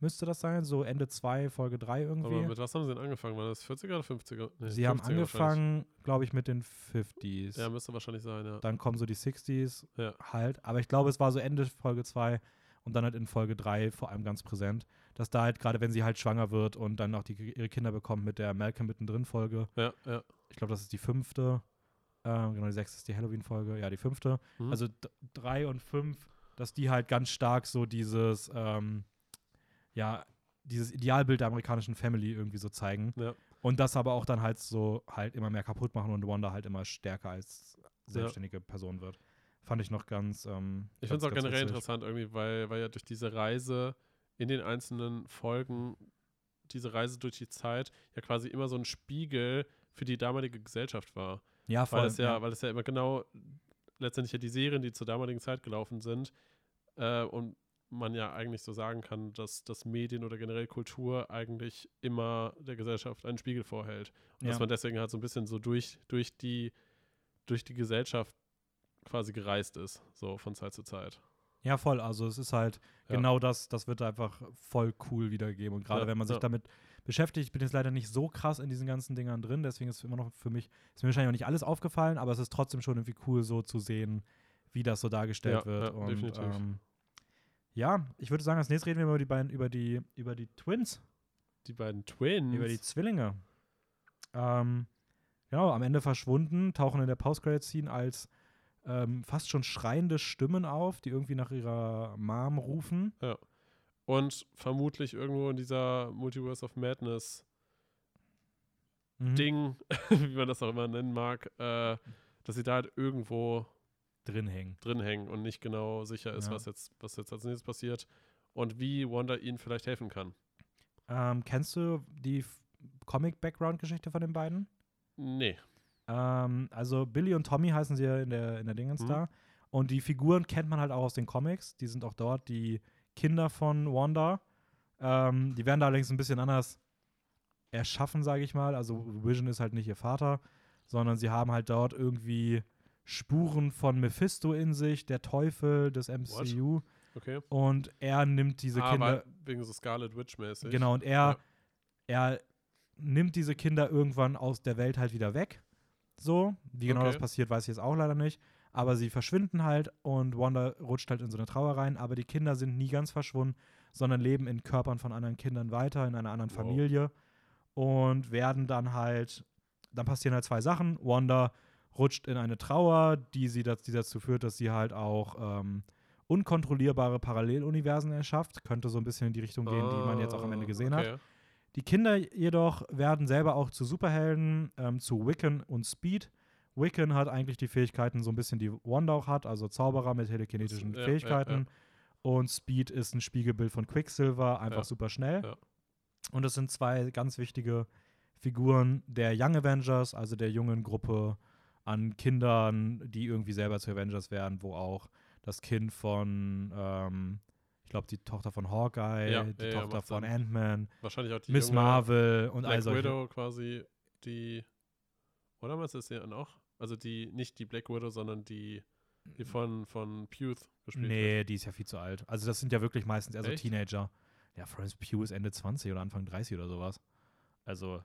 Speaker 2: müsste das sein, so Ende 2, Folge 3
Speaker 1: aber
Speaker 2: irgendwie.
Speaker 1: mit was haben sie denn angefangen? War das 40er oder 50er? Nee,
Speaker 2: sie haben
Speaker 1: 50er wahrscheinlich.
Speaker 2: angefangen, glaube ich, mit den 50s.
Speaker 1: Ja, müsste wahrscheinlich sein, ja.
Speaker 2: Dann kommen so die 60s
Speaker 1: Ja.
Speaker 2: halt. Aber ich glaube, es war so Ende Folge 2 und dann halt in Folge 3 vor allem ganz präsent, dass da halt gerade, wenn sie halt schwanger wird und dann auch die, ihre Kinder bekommt mit der Malcolm mittendrin Folge,
Speaker 1: Ja, ja.
Speaker 2: ich glaube, das ist die fünfte. Ähm, genau, die sechste ist die Halloween-Folge. Ja, die fünfte.
Speaker 1: Mhm.
Speaker 2: Also drei und fünf, dass die halt ganz stark so dieses, ähm, ja, dieses Idealbild der amerikanischen Family irgendwie so zeigen.
Speaker 1: Ja.
Speaker 2: Und das aber auch dann halt so halt immer mehr kaputt machen und Wanda halt immer stärker als selbstständige Person wird. Fand ich noch ganz. Ähm,
Speaker 1: Ich finde es auch generell
Speaker 2: witzig.
Speaker 1: interessant irgendwie, weil, weil ja durch diese Reise in den einzelnen Folgen, diese Reise durch die Zeit, ja quasi immer so ein Spiegel für die damalige Gesellschaft war.
Speaker 2: Ja, voll.
Speaker 1: Weil es ja, weil es ja immer genau letztendlich ja die Serien, die zur damaligen Zeit gelaufen sind, äh, und man ja eigentlich so sagen kann, dass, dass Medien oder generell Kultur eigentlich immer der Gesellschaft einen Spiegel vorhält. Und dass
Speaker 2: Ja.
Speaker 1: man deswegen halt so ein bisschen so durch, durch die, durch die Gesellschaft quasi gereist ist, so von Zeit zu Zeit.
Speaker 2: Ja, voll. Also es ist halt
Speaker 1: Ja.
Speaker 2: genau das, das wird einfach voll cool wiedergeben. Und gerade
Speaker 1: Ja,
Speaker 2: wenn man sich
Speaker 1: ja.
Speaker 2: damit beschäftigt, ich bin jetzt leider nicht so krass in diesen ganzen Dingern drin, deswegen ist immer noch für mich, ist mir wahrscheinlich auch nicht alles aufgefallen, aber es ist trotzdem schon irgendwie cool, so zu sehen, wie das so dargestellt wird.
Speaker 1: ja,
Speaker 2: und
Speaker 1: definitiv.
Speaker 2: ähm, ja, ich würde sagen, als nächstes reden wir über die beiden, über die, über die Twins,
Speaker 1: Die beiden Twins.
Speaker 2: über die Zwillinge. Ähm, genau, am Ende verschwunden, tauchen in der Post-Credit-Scene als ähm, fast schon schreiende Stimmen auf, die irgendwie nach ihrer Mom rufen.
Speaker 1: und vermutlich irgendwo in dieser Multiverse of Madness
Speaker 2: Mhm.
Speaker 1: Ding, *laughs* wie man das auch immer nennen mag, äh, dass sie da halt irgendwo
Speaker 2: drin hängen.
Speaker 1: drin hängen und nicht genau sicher ist,
Speaker 2: Ja.
Speaker 1: was, jetzt, was jetzt als nächstes passiert und wie Wanda ihnen vielleicht helfen kann.
Speaker 2: Ähm, kennst du die Comic-Background-Geschichte von den beiden?
Speaker 1: Nee.
Speaker 2: Ähm, also Billy und Tommy heißen sie ja in der, in der Dingens
Speaker 1: Mhm.
Speaker 2: da. Und die Figuren kennt man halt auch aus den Comics. Die sind auch dort die Kinder von Wanda. Ähm, die werden da allerdings ein bisschen anders erschaffen, sage ich mal. Also Vision ist halt nicht ihr Vater, sondern sie haben halt dort irgendwie Spuren von Mephisto in sich, der Teufel des MCU.
Speaker 1: Okay.
Speaker 2: Und er nimmt diese
Speaker 1: ah,
Speaker 2: Kinder.
Speaker 1: wegen so Scarlet Witch mäßig.
Speaker 2: Genau, und er, er nimmt diese Kinder irgendwann aus der Welt halt wieder weg. So, wie genau
Speaker 1: Okay.
Speaker 2: das passiert, weiß ich jetzt auch leider nicht. Aber sie verschwinden halt und Wanda rutscht halt in so eine Trauer rein. Aber die Kinder sind nie ganz verschwunden, sondern leben in Körpern von anderen Kindern weiter, in einer anderen
Speaker 1: Wow.
Speaker 2: Familie. Und werden dann halt, dann passieren halt zwei Sachen. Wanda rutscht in eine Trauer, die sie die dazu führt, dass sie halt auch ähm, unkontrollierbare Paralleluniversen erschafft. Könnte so ein bisschen in die Richtung gehen, die man jetzt auch am Ende gesehen hat. Die Kinder jedoch werden selber auch zu Superhelden, ähm, zu Wiccan und Speed. Wiccan hat eigentlich die Fähigkeiten, so ein bisschen die Wanda auch hat, also Zauberer mit telekinetischen
Speaker 1: Ja, ja,
Speaker 2: Fähigkeiten.
Speaker 1: ja.
Speaker 2: Und Speed ist ein Spiegelbild von Quicksilver, einfach
Speaker 1: Ja,
Speaker 2: super schnell.
Speaker 1: ja.
Speaker 2: Und es sind zwei ganz wichtige Figuren der Young Avengers, also der jungen Gruppe an Kindern, die irgendwie selber zu Avengers werden, wo auch das Kind von, ähm, ich glaube, die Tochter von Hawkeye,
Speaker 1: Ja,
Speaker 2: die
Speaker 1: ja, ja,
Speaker 2: Tochter
Speaker 1: macht
Speaker 2: von. Ant-Man,
Speaker 1: Wahrscheinlich auch die
Speaker 2: Miss Marvel und all
Speaker 1: Black
Speaker 2: solche.
Speaker 1: Widow quasi die. Oder was ist sie dann auch? Also die, nicht die Black Widow, sondern die, die von, von Puth gespielt
Speaker 2: Nee, die ist ja viel zu alt. Also das sind ja wirklich meistens eher so
Speaker 1: Echt?
Speaker 2: Teenager. Ja, Florence Pugh ist Ende 20 oder Anfang 30 oder sowas. Also,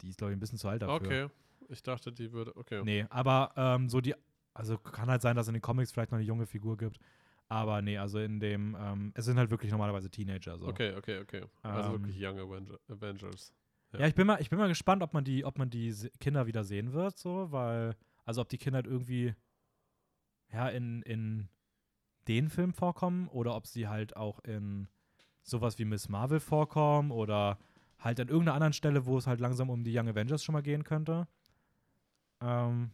Speaker 2: die ist, glaube ich, ein bisschen zu alt
Speaker 1: wird.
Speaker 2: dafür.
Speaker 1: Okay. Ich dachte, die würde. Okay.
Speaker 2: Nee, aber ähm, so die, also kann halt sein, dass es in den Comics vielleicht noch eine junge Figur gibt. Aber nee, also in dem, ähm, es sind halt wirklich normalerweise Teenager. So.
Speaker 1: Okay, okay, okay. Also
Speaker 2: Ähm,
Speaker 1: wirklich Young Avenger- Avengers.
Speaker 2: Ja, ich bin mal, ich bin mal gespannt, ob man die, ob man die Kinder wieder sehen wird, so, weil, also ob die Kinder halt irgendwie, ja, in, in den Film vorkommen oder ob sie halt auch in sowas wie Miss Marvel vorkommen oder halt an irgendeiner anderen Stelle, wo es halt langsam um die Young Avengers schon mal gehen könnte. Ähm,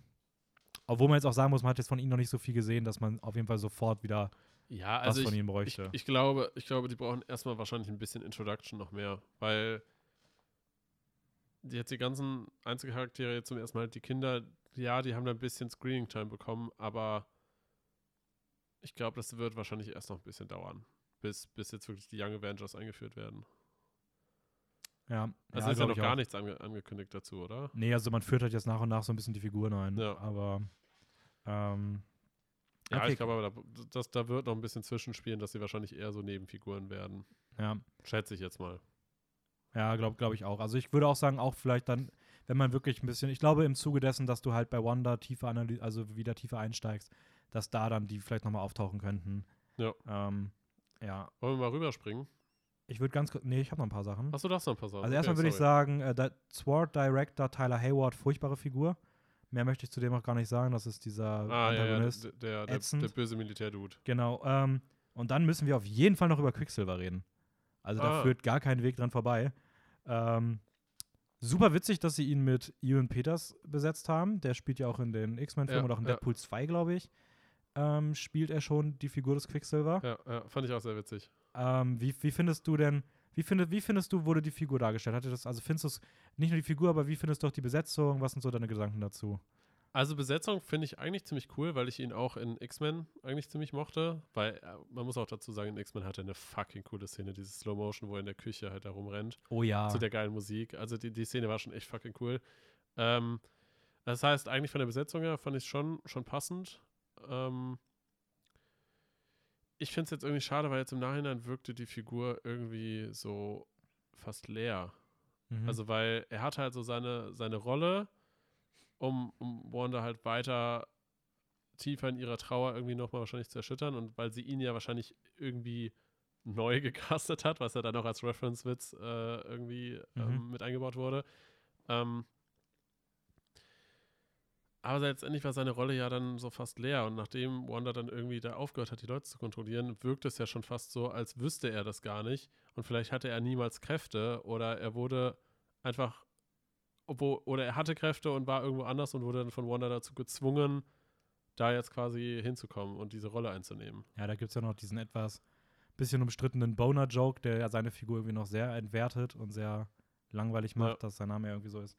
Speaker 2: obwohl man jetzt auch sagen muss, man hat jetzt von ihnen noch nicht so viel gesehen, dass man auf jeden Fall sofort wieder
Speaker 1: Ja,
Speaker 2: was
Speaker 1: also
Speaker 2: von
Speaker 1: ich,
Speaker 2: ihnen
Speaker 1: ich,
Speaker 2: bräuchte.
Speaker 1: ich glaube, ich glaube, die brauchen erstmal wahrscheinlich ein bisschen Introduction noch mehr, weil die jetzt die ganzen Einzelcharaktere jetzt zum ersten Mal, die Kinder, ja, die haben da ein bisschen Screening-Time bekommen, aber ich glaube, das wird wahrscheinlich erst noch ein bisschen dauern, bis, bis jetzt wirklich die Young Avengers eingeführt werden.
Speaker 2: Ja,
Speaker 1: Also
Speaker 2: ja,
Speaker 1: ist ja noch gar nichts ange angekündigt dazu, oder?
Speaker 2: Nee, also man führt halt jetzt nach und nach so ein bisschen die Figuren ein.
Speaker 1: Ja.
Speaker 2: Aber ähm,
Speaker 1: Ja,
Speaker 2: okay,
Speaker 1: ich glaube aber, da, das, da wird noch ein bisschen zwischenspielen, dass sie wahrscheinlich eher so Nebenfiguren werden.
Speaker 2: ja,
Speaker 1: Schätze ich jetzt mal.
Speaker 2: ja glaube glaub ich auch. Also ich würde auch sagen, auch vielleicht dann, wenn man wirklich ein bisschen, ich glaube im Zuge dessen, dass du halt bei Wanda tiefer analy also wieder tiefer einsteigst, dass da dann die vielleicht nochmal auftauchen könnten.
Speaker 1: Ja.
Speaker 2: Ähm, ja.
Speaker 1: Wollen wir mal rüberspringen?
Speaker 2: Ich würde ganz kurz, nee, ich habe noch ein paar Sachen.
Speaker 1: Achso, das noch ein paar Sachen.
Speaker 2: Also erstmal
Speaker 1: Okay,
Speaker 2: würde ich sagen, äh, Sword Director Tyler Hayward, furchtbare Figur. Mehr möchte ich zu dem auch gar nicht sagen. Das ist dieser
Speaker 1: Ah, ja, ja,
Speaker 2: Antagonist.
Speaker 1: der, der, der, der böse Militärdude.
Speaker 2: Genau. Ähm, und dann müssen wir auf jeden Fall noch über Quicksilver reden. Also da
Speaker 1: Ah.
Speaker 2: führt gar kein Weg dran vorbei. Ähm, super witzig, dass sie ihn mit Ewan Peters besetzt haben. Der spielt ja auch in den X-Men-Filmen
Speaker 1: Ja,
Speaker 2: und auch in. Deadpool 2, glaube ich. Ähm, spielt er schon die Figur des Quicksilver.
Speaker 1: Ja, ja, fand ich auch sehr witzig.
Speaker 2: Ähm, wie, wie findest du denn, wie, findet, wie findest du, wurde die Figur dargestellt? Hatte das, also findest du es nicht nur die Figur, aber wie findest du auch die Besetzung? Was sind so deine Gedanken dazu?
Speaker 1: Also Besetzung finde ich eigentlich ziemlich cool, weil ich ihn auch in X-Men eigentlich ziemlich mochte. Weil äh, man muss auch dazu sagen, in X-Men hat er eine fucking coole Szene, diese Slow Motion, wo er in der Küche halt da rumrennt.
Speaker 2: Oh ja.
Speaker 1: Zu der geilen Musik. Also die, die Szene war schon echt fucking cool. Ähm, das heißt, eigentlich von der Besetzung her fand ich es schon, schon passend. Ähm, ich finde es jetzt irgendwie schade, weil jetzt im Nachhinein wirkte die Figur irgendwie so fast leer.
Speaker 2: Mhm.
Speaker 1: Also, weil er hat halt so seine, seine Rolle, um, um Wanda halt weiter tiefer in ihrer Trauer irgendwie nochmal wahrscheinlich zu erschüttern und weil sie ihn ja wahrscheinlich irgendwie neu *laughs* gecastet hat, was ja dann auch als Reference-Witz äh, irgendwie ähm,
Speaker 2: Mhm.
Speaker 1: mit eingebaut wurde. Ähm, aber letztendlich war seine Rolle ja dann so fast leer und nachdem Wanda dann irgendwie da aufgehört hat, die Leute zu kontrollieren, wirkt es ja schon fast so, als wüsste er das gar nicht und vielleicht hatte er niemals Kräfte oder er wurde einfach, obwohl, oder er hatte Kräfte und war irgendwo anders und wurde dann von Wanda dazu gezwungen, da jetzt quasi hinzukommen und diese Rolle einzunehmen.
Speaker 2: Ja, da gibt es ja noch diesen etwas bisschen umstrittenen Boner-Joke, der ja seine Figur irgendwie noch sehr entwertet und sehr langweilig macht,
Speaker 1: Ja.
Speaker 2: dass sein Name ja irgendwie so ist.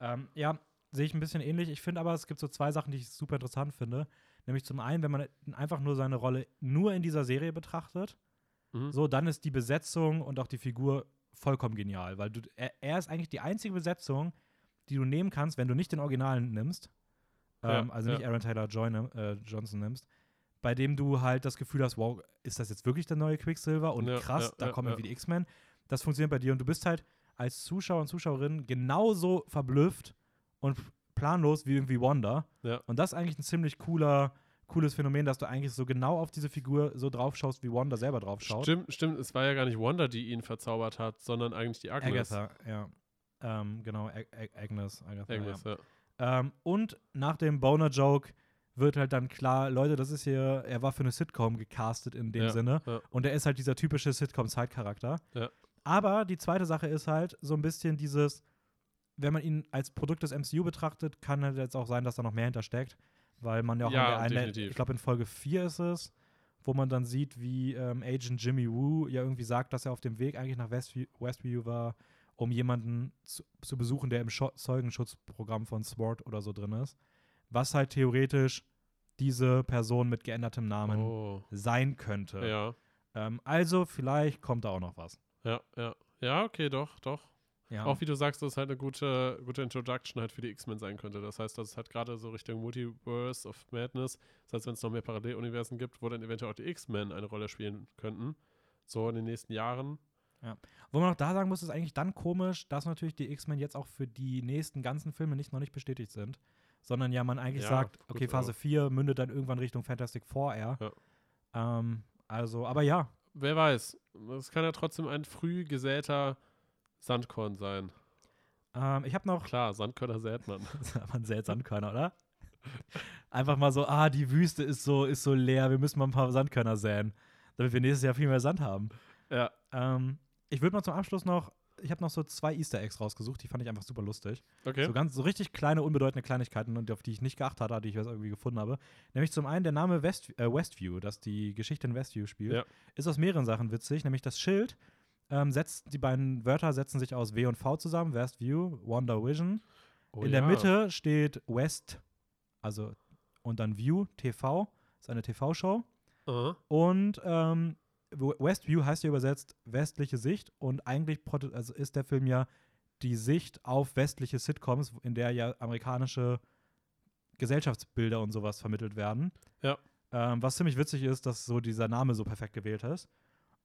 Speaker 2: Ähm, ja, sehe ich ein bisschen ähnlich. Ich finde aber, es gibt so zwei Sachen, die ich super interessant finde. Nämlich zum einen, wenn man einfach nur seine Rolle nur in dieser Serie betrachtet,
Speaker 1: Mhm.
Speaker 2: so, dann ist die Besetzung und auch die Figur vollkommen genial, weil du, er, er ist eigentlich die einzige Besetzung, die du nehmen kannst, wenn du nicht den Originalen nimmst,
Speaker 1: Ja,
Speaker 2: ähm, also nicht
Speaker 1: ja.
Speaker 2: Aaron Taylor Joy, äh, Johnson nimmst, bei dem du halt das Gefühl hast, wow, ist das jetzt wirklich der neue Quicksilver und
Speaker 1: Ja,
Speaker 2: krass, da kommen
Speaker 1: ja.
Speaker 2: irgendwie die X-Men. Das funktioniert bei dir und du bist halt als Zuschauer und Zuschauerin genauso verblüfft und planlos wie irgendwie Wanda.
Speaker 1: Ja.
Speaker 2: Und das ist eigentlich ein ziemlich cooler, cooles Phänomen, dass du eigentlich so genau auf diese Figur so drauf schaust, wie Wanda selber drauf schaut.
Speaker 1: Stimmt, stimmt, es war ja gar nicht Wanda, die ihn verzaubert hat, sondern eigentlich die Agnes.
Speaker 2: Agatha, ja. Ähm, genau, Ag Ag Agnes. Agatha,
Speaker 1: Agnes, ja.
Speaker 2: Ja. Ähm, und nach dem Boner-Joke wird halt dann klar, Leute, das ist hier, er war für eine Sitcom gecastet in dem
Speaker 1: Ja,
Speaker 2: Sinne.
Speaker 1: ja.
Speaker 2: Und er ist halt dieser typische Sitcom-Side-Charakter.
Speaker 1: Ja.
Speaker 2: Aber die zweite Sache ist halt so ein bisschen dieses, wenn man ihn als Produkt des MCU betrachtet, kann halt jetzt auch sein, dass da noch mehr hintersteckt. Weil man ja auch
Speaker 1: Ja,
Speaker 2: in der einen, ich glaube in Folge 4 ist es, wo man dann sieht, wie ähm, Agent Jimmy Woo ja irgendwie sagt, dass er auf dem Weg eigentlich nach Westview, Westview war, um jemanden zu, zu besuchen, der im Scho Zeugenschutzprogramm von SWORD oder so drin ist. was halt theoretisch diese Person mit geändertem Namen
Speaker 1: Oh.
Speaker 2: sein könnte.
Speaker 1: Ja.
Speaker 2: Ähm, also vielleicht kommt da auch noch was.
Speaker 1: Ja, ja. Ja, okay, doch, doch.
Speaker 2: Ja.
Speaker 1: Auch wie du sagst, dass es halt eine gute, gute Introduction halt für die X-Men sein könnte. Das heißt, dass es halt gerade so Richtung Multiverse of Madness, das heißt, wenn es noch mehr Paralleluniversen gibt, wo dann eventuell auch die X-Men eine Rolle spielen könnten. So in den nächsten Jahren.
Speaker 2: Wo man auch da sagen muss, ist eigentlich dann komisch, dass natürlich die X-Men jetzt auch für die nächsten ganzen Filme nicht noch nicht bestätigt sind, sondern ja man eigentlich
Speaker 1: Ja,
Speaker 2: sagt,
Speaker 1: gut,
Speaker 2: okay, Phase
Speaker 1: aber-
Speaker 2: 4 mündet dann irgendwann Richtung Fantastic Four eher.
Speaker 1: Ja.
Speaker 2: Ähm, also, aber ja,
Speaker 1: Wer weiß. Es kann ja trotzdem ein früh gesäter Sandkorn sein.
Speaker 2: ähm, ich habe noch,
Speaker 1: Klar, Sandkörner sät man. *laughs*
Speaker 2: man sät Sandkörner, oder? Einfach mal so, ah, die Wüste ist so, ist so leer, wir müssen mal ein paar Sandkörner säen, damit wir nächstes Jahr viel mehr Sand haben.
Speaker 1: ja.
Speaker 2: Ähm, ich würde mal zum Abschluss noch, ich habe noch so zwei Easter Eggs rausgesucht, die fand ich einfach super lustig.
Speaker 1: Okay.
Speaker 2: So ganz, so richtig kleine, unbedeutende Kleinigkeiten, und auf die ich nicht geachtet hatte, die ich jetzt irgendwie gefunden habe. Nämlich zum einen der Name West, äh, Westview, das die Geschichte in Westview spielt,
Speaker 1: Ja.
Speaker 2: ist aus mehreren Sachen witzig, nämlich das Schild. Ähm, setzt, die beiden Wörter setzen sich aus W und V zusammen, Westview, Wonder Vision.
Speaker 1: Oh,
Speaker 2: in der
Speaker 1: ja.
Speaker 2: Mitte steht West, also und dann View, TV, ist eine TV-Show.
Speaker 1: Aha.
Speaker 2: Und ähm, Westview heißt ja übersetzt westliche Sicht und eigentlich also ist der Film ja die Sicht auf westliche Sitcoms, in der ja amerikanische Gesellschaftsbilder und sowas vermittelt werden.
Speaker 1: Ja.
Speaker 2: Ähm, was ziemlich witzig ist, dass so dieser Name so perfekt gewählt ist.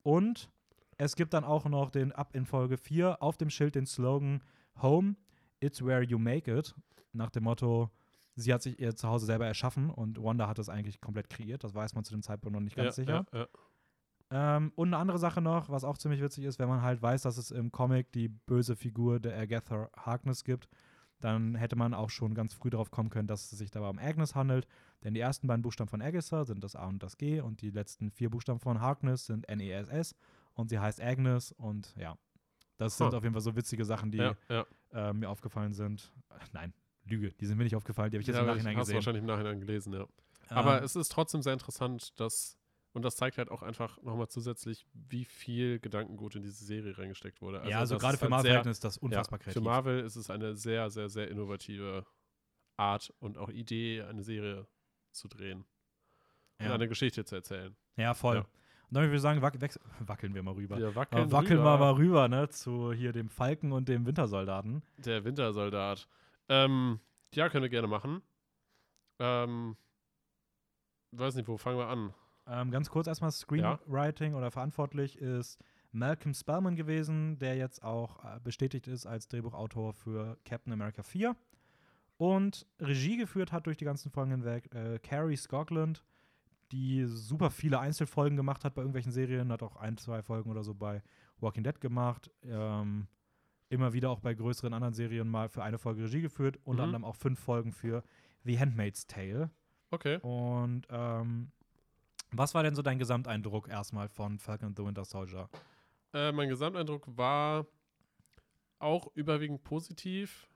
Speaker 2: Und es gibt dann auch noch den ab in Folge 4 auf dem Schild den Slogan Home, it's where you make it. Nach dem Motto, sie hat sich ihr Zuhause selber erschaffen und Wanda hat es eigentlich komplett kreiert. Das weiß man zu dem Zeitpunkt noch nicht ganz
Speaker 1: ja,
Speaker 2: sicher.
Speaker 1: Ja, ja.
Speaker 2: Ähm, und eine andere Sache noch, was auch ziemlich witzig ist, wenn man halt weiß, dass es im Comic die böse Figur der Agatha Harkness gibt, dann hätte man auch schon ganz früh darauf kommen können, dass es sich dabei um Agnes handelt. Denn die ersten beiden Buchstaben von Agatha sind das A und das G und die letzten vier Buchstaben von Harkness sind N-E-S-S und sie heißt Agnes und ja, das sind
Speaker 1: Huh.
Speaker 2: auf jeden Fall so witzige Sachen, die
Speaker 1: ja, ja.
Speaker 2: äh, mir aufgefallen sind. Äh, Nein, Lüge, die sind mir nicht aufgefallen, die habe ich jetzt
Speaker 1: ja,
Speaker 2: im Nachhinein
Speaker 1: hast du
Speaker 2: gesehen.
Speaker 1: wahrscheinlich im Nachhinein gelesen, ja. Aber
Speaker 2: Ähm,
Speaker 1: es ist trotzdem sehr interessant, dass, und das zeigt halt auch einfach nochmal zusätzlich, wie viel Gedankengut in diese Serie reingesteckt wurde.
Speaker 2: ja, also
Speaker 1: das
Speaker 2: gerade für
Speaker 1: halt
Speaker 2: Marvel ist das unfassbar
Speaker 1: ja,
Speaker 2: kreativ.
Speaker 1: Für Marvel ist es eine sehr, sehr, sehr innovative Art und auch Idee, eine Serie zu drehen und
Speaker 2: ja.
Speaker 1: eine Geschichte zu erzählen.
Speaker 2: ja, voll.
Speaker 1: Ja.
Speaker 2: Dann würde ich sagen, wac wackeln wir mal rüber.
Speaker 1: Wir
Speaker 2: Aber
Speaker 1: wackeln,
Speaker 2: wackeln wir
Speaker 1: rüber.
Speaker 2: mal rüber, ne, zu hier dem Falken und dem Wintersoldaten.
Speaker 1: Der Wintersoldat. Ähm, ja, können wir gerne machen. Ähm, weiß nicht, wo fangen wir an?
Speaker 2: Ähm, ganz kurz erstmal Screenwriting oder verantwortlich ist Malcolm Spellman gewesen, der jetzt auch äh, bestätigt ist als Drehbuchautor für Captain America 4. Und Regie geführt hat durch die ganzen Folgen hinweg äh, Carrie Scotland, die super viele Einzelfolgen gemacht hat bei irgendwelchen Serien, hat auch ein, zwei Folgen oder so bei Walking Dead gemacht. Ähm, immer wieder auch bei größeren anderen Serien mal für eine Folge Regie geführt, unter
Speaker 1: Mhm.
Speaker 2: anderem auch fünf Folgen für The Handmaid's Tale.
Speaker 1: Okay.
Speaker 2: Und ähm, was war denn so dein Gesamteindruck erstmal von Falcon and the Winter Soldier?
Speaker 1: Äh, mein Gesamteindruck war auch überwiegend positiv,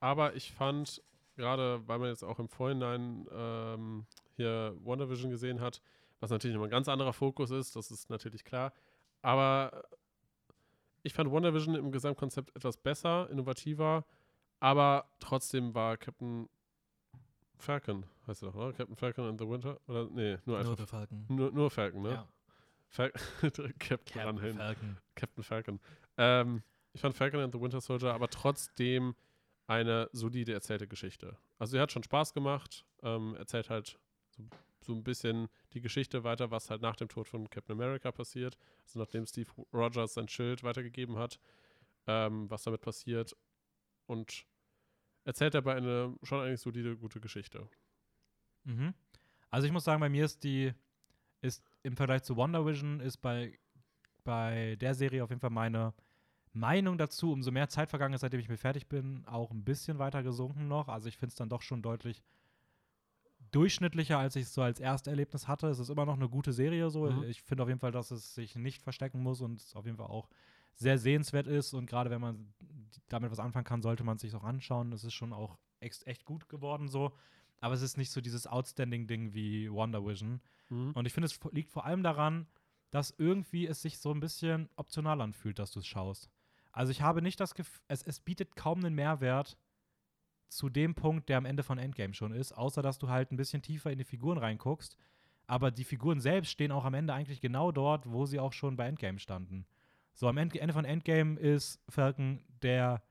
Speaker 1: aber ich fand, gerade weil man jetzt auch im Vorhinein ähm, hier WandaVision gesehen hat, was natürlich nochmal ein ganz anderer Fokus ist, das ist natürlich klar, aber ich fand WandaVision im Gesamtkonzept etwas besser, innovativer, aber trotzdem war Captain Falcon, heißt er doch, oder? Captain Falcon and the Winter? Oder, nee, nur einfach,
Speaker 2: Falcon.
Speaker 1: nur, nur Falcon, ne? Fal *laughs* Captain ranhängen.
Speaker 2: Falcon.
Speaker 1: Captain Falcon. Ähm, ich fand Falcon and the Winter Soldier aber trotzdem eine solide erzählte Geschichte. Also sie hat schon Spaß gemacht, ähm, erzählt halt so, so ein bisschen die Geschichte weiter, was halt nach dem Tod von Captain America passiert. Also nachdem Steve Rogers sein Schild weitergegeben hat, ähm, was damit passiert. Und erzählt dabei eine schon eigentlich solide, gute Geschichte.
Speaker 2: Mhm. Also ich muss sagen, bei mir ist die, ist im Vergleich zu Wonder Vision, ist bei, bei der Serie auf jeden Fall meine Meinung dazu, umso mehr Zeit vergangen ist, seitdem ich mir fertig bin, auch ein bisschen weiter gesunken noch. Also ich finde es dann doch schon deutlich durchschnittlicher, als ich es so als Ersterlebnis hatte. Es ist immer noch eine gute Serie so.
Speaker 1: Mhm.
Speaker 2: Ich finde auf jeden Fall, dass es sich nicht verstecken muss und es auf jeden Fall auch sehr sehenswert ist. Und gerade wenn man damit was anfangen kann, sollte man es sich auch anschauen. Es ist schon auch echt gut geworden so. Aber es ist nicht so dieses Outstanding-Ding wie Wonder Vision.
Speaker 1: Mhm.
Speaker 2: Und ich finde, es liegt vor allem daran, dass irgendwie es sich so ein bisschen optional anfühlt, dass du es schaust. Also ich habe nicht das Gefühl, es, es bietet kaum einen Mehrwert, zu dem Punkt, der am Ende von Endgame schon ist, außer dass du halt ein bisschen tiefer in die Figuren reinguckst. Aber die Figuren selbst stehen auch am Ende eigentlich genau dort, wo sie auch schon bei Endgame standen. So, am Ende von Endgame ist Falcon der,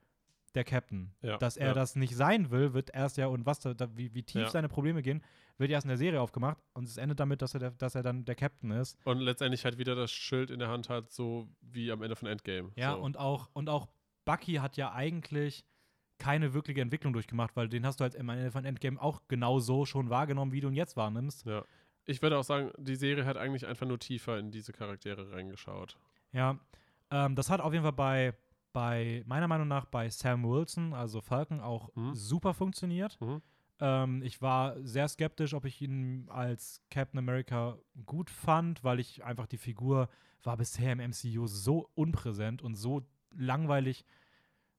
Speaker 2: der Captain.
Speaker 1: Ja,
Speaker 2: Dass er
Speaker 1: ja.
Speaker 2: das nicht sein will, wird erst ja, und was da, wie, wie tief
Speaker 1: Ja.
Speaker 2: seine Probleme gehen, wird erst in der Serie aufgemacht und es endet damit, dass er, der, dass er dann der Captain ist.
Speaker 1: Und letztendlich halt wieder das Schild in der Hand hat, so wie am Ende von Endgame.
Speaker 2: Ja,
Speaker 1: so.
Speaker 2: und auch, und auch Bucky hat ja eigentlich keine wirkliche Entwicklung durchgemacht, weil den hast du halt im Ende von Endgame auch genau so schon wahrgenommen, wie du ihn jetzt wahrnimmst.
Speaker 1: Ja. Ich würde auch sagen, die Serie hat eigentlich einfach nur tiefer in diese Charaktere reingeschaut.
Speaker 2: Ja, ähm, das hat auf jeden Fall bei, bei, meiner Meinung nach, bei Sam Wilson, also Falcon, auch
Speaker 1: Mhm.
Speaker 2: super funktioniert.
Speaker 1: Mhm.
Speaker 2: Ähm, ich war sehr skeptisch, ob ich ihn als Captain America gut fand, weil ich einfach die Figur war bisher im MCU so unpräsent und so langweilig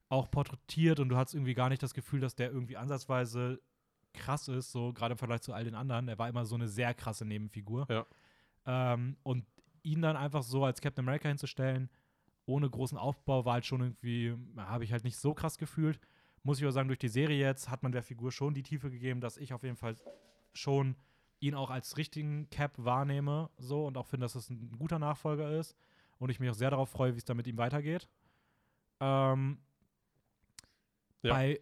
Speaker 2: auch porträtiert und du hattest irgendwie gar nicht das Gefühl, dass der irgendwie ansatzweise krass ist, so gerade im Vergleich zu all den anderen. Er war immer so eine sehr krasse Nebenfigur.
Speaker 1: Ja.
Speaker 2: Ähm, und ihn dann einfach so als Captain America hinzustellen, ohne großen Aufbau, war halt schon irgendwie, habe ich halt nicht so krass gefühlt. Muss ich aber sagen, durch die Serie jetzt hat man der Figur schon die Tiefe gegeben, dass ich auf jeden Fall schon ihn auch als richtigen Cap wahrnehme, so und auch finde, dass es ein guter Nachfolger ist. Und ich mich auch sehr darauf freue, wie es da mit ihm weitergeht. Ähm,
Speaker 1: Ja.
Speaker 2: Bei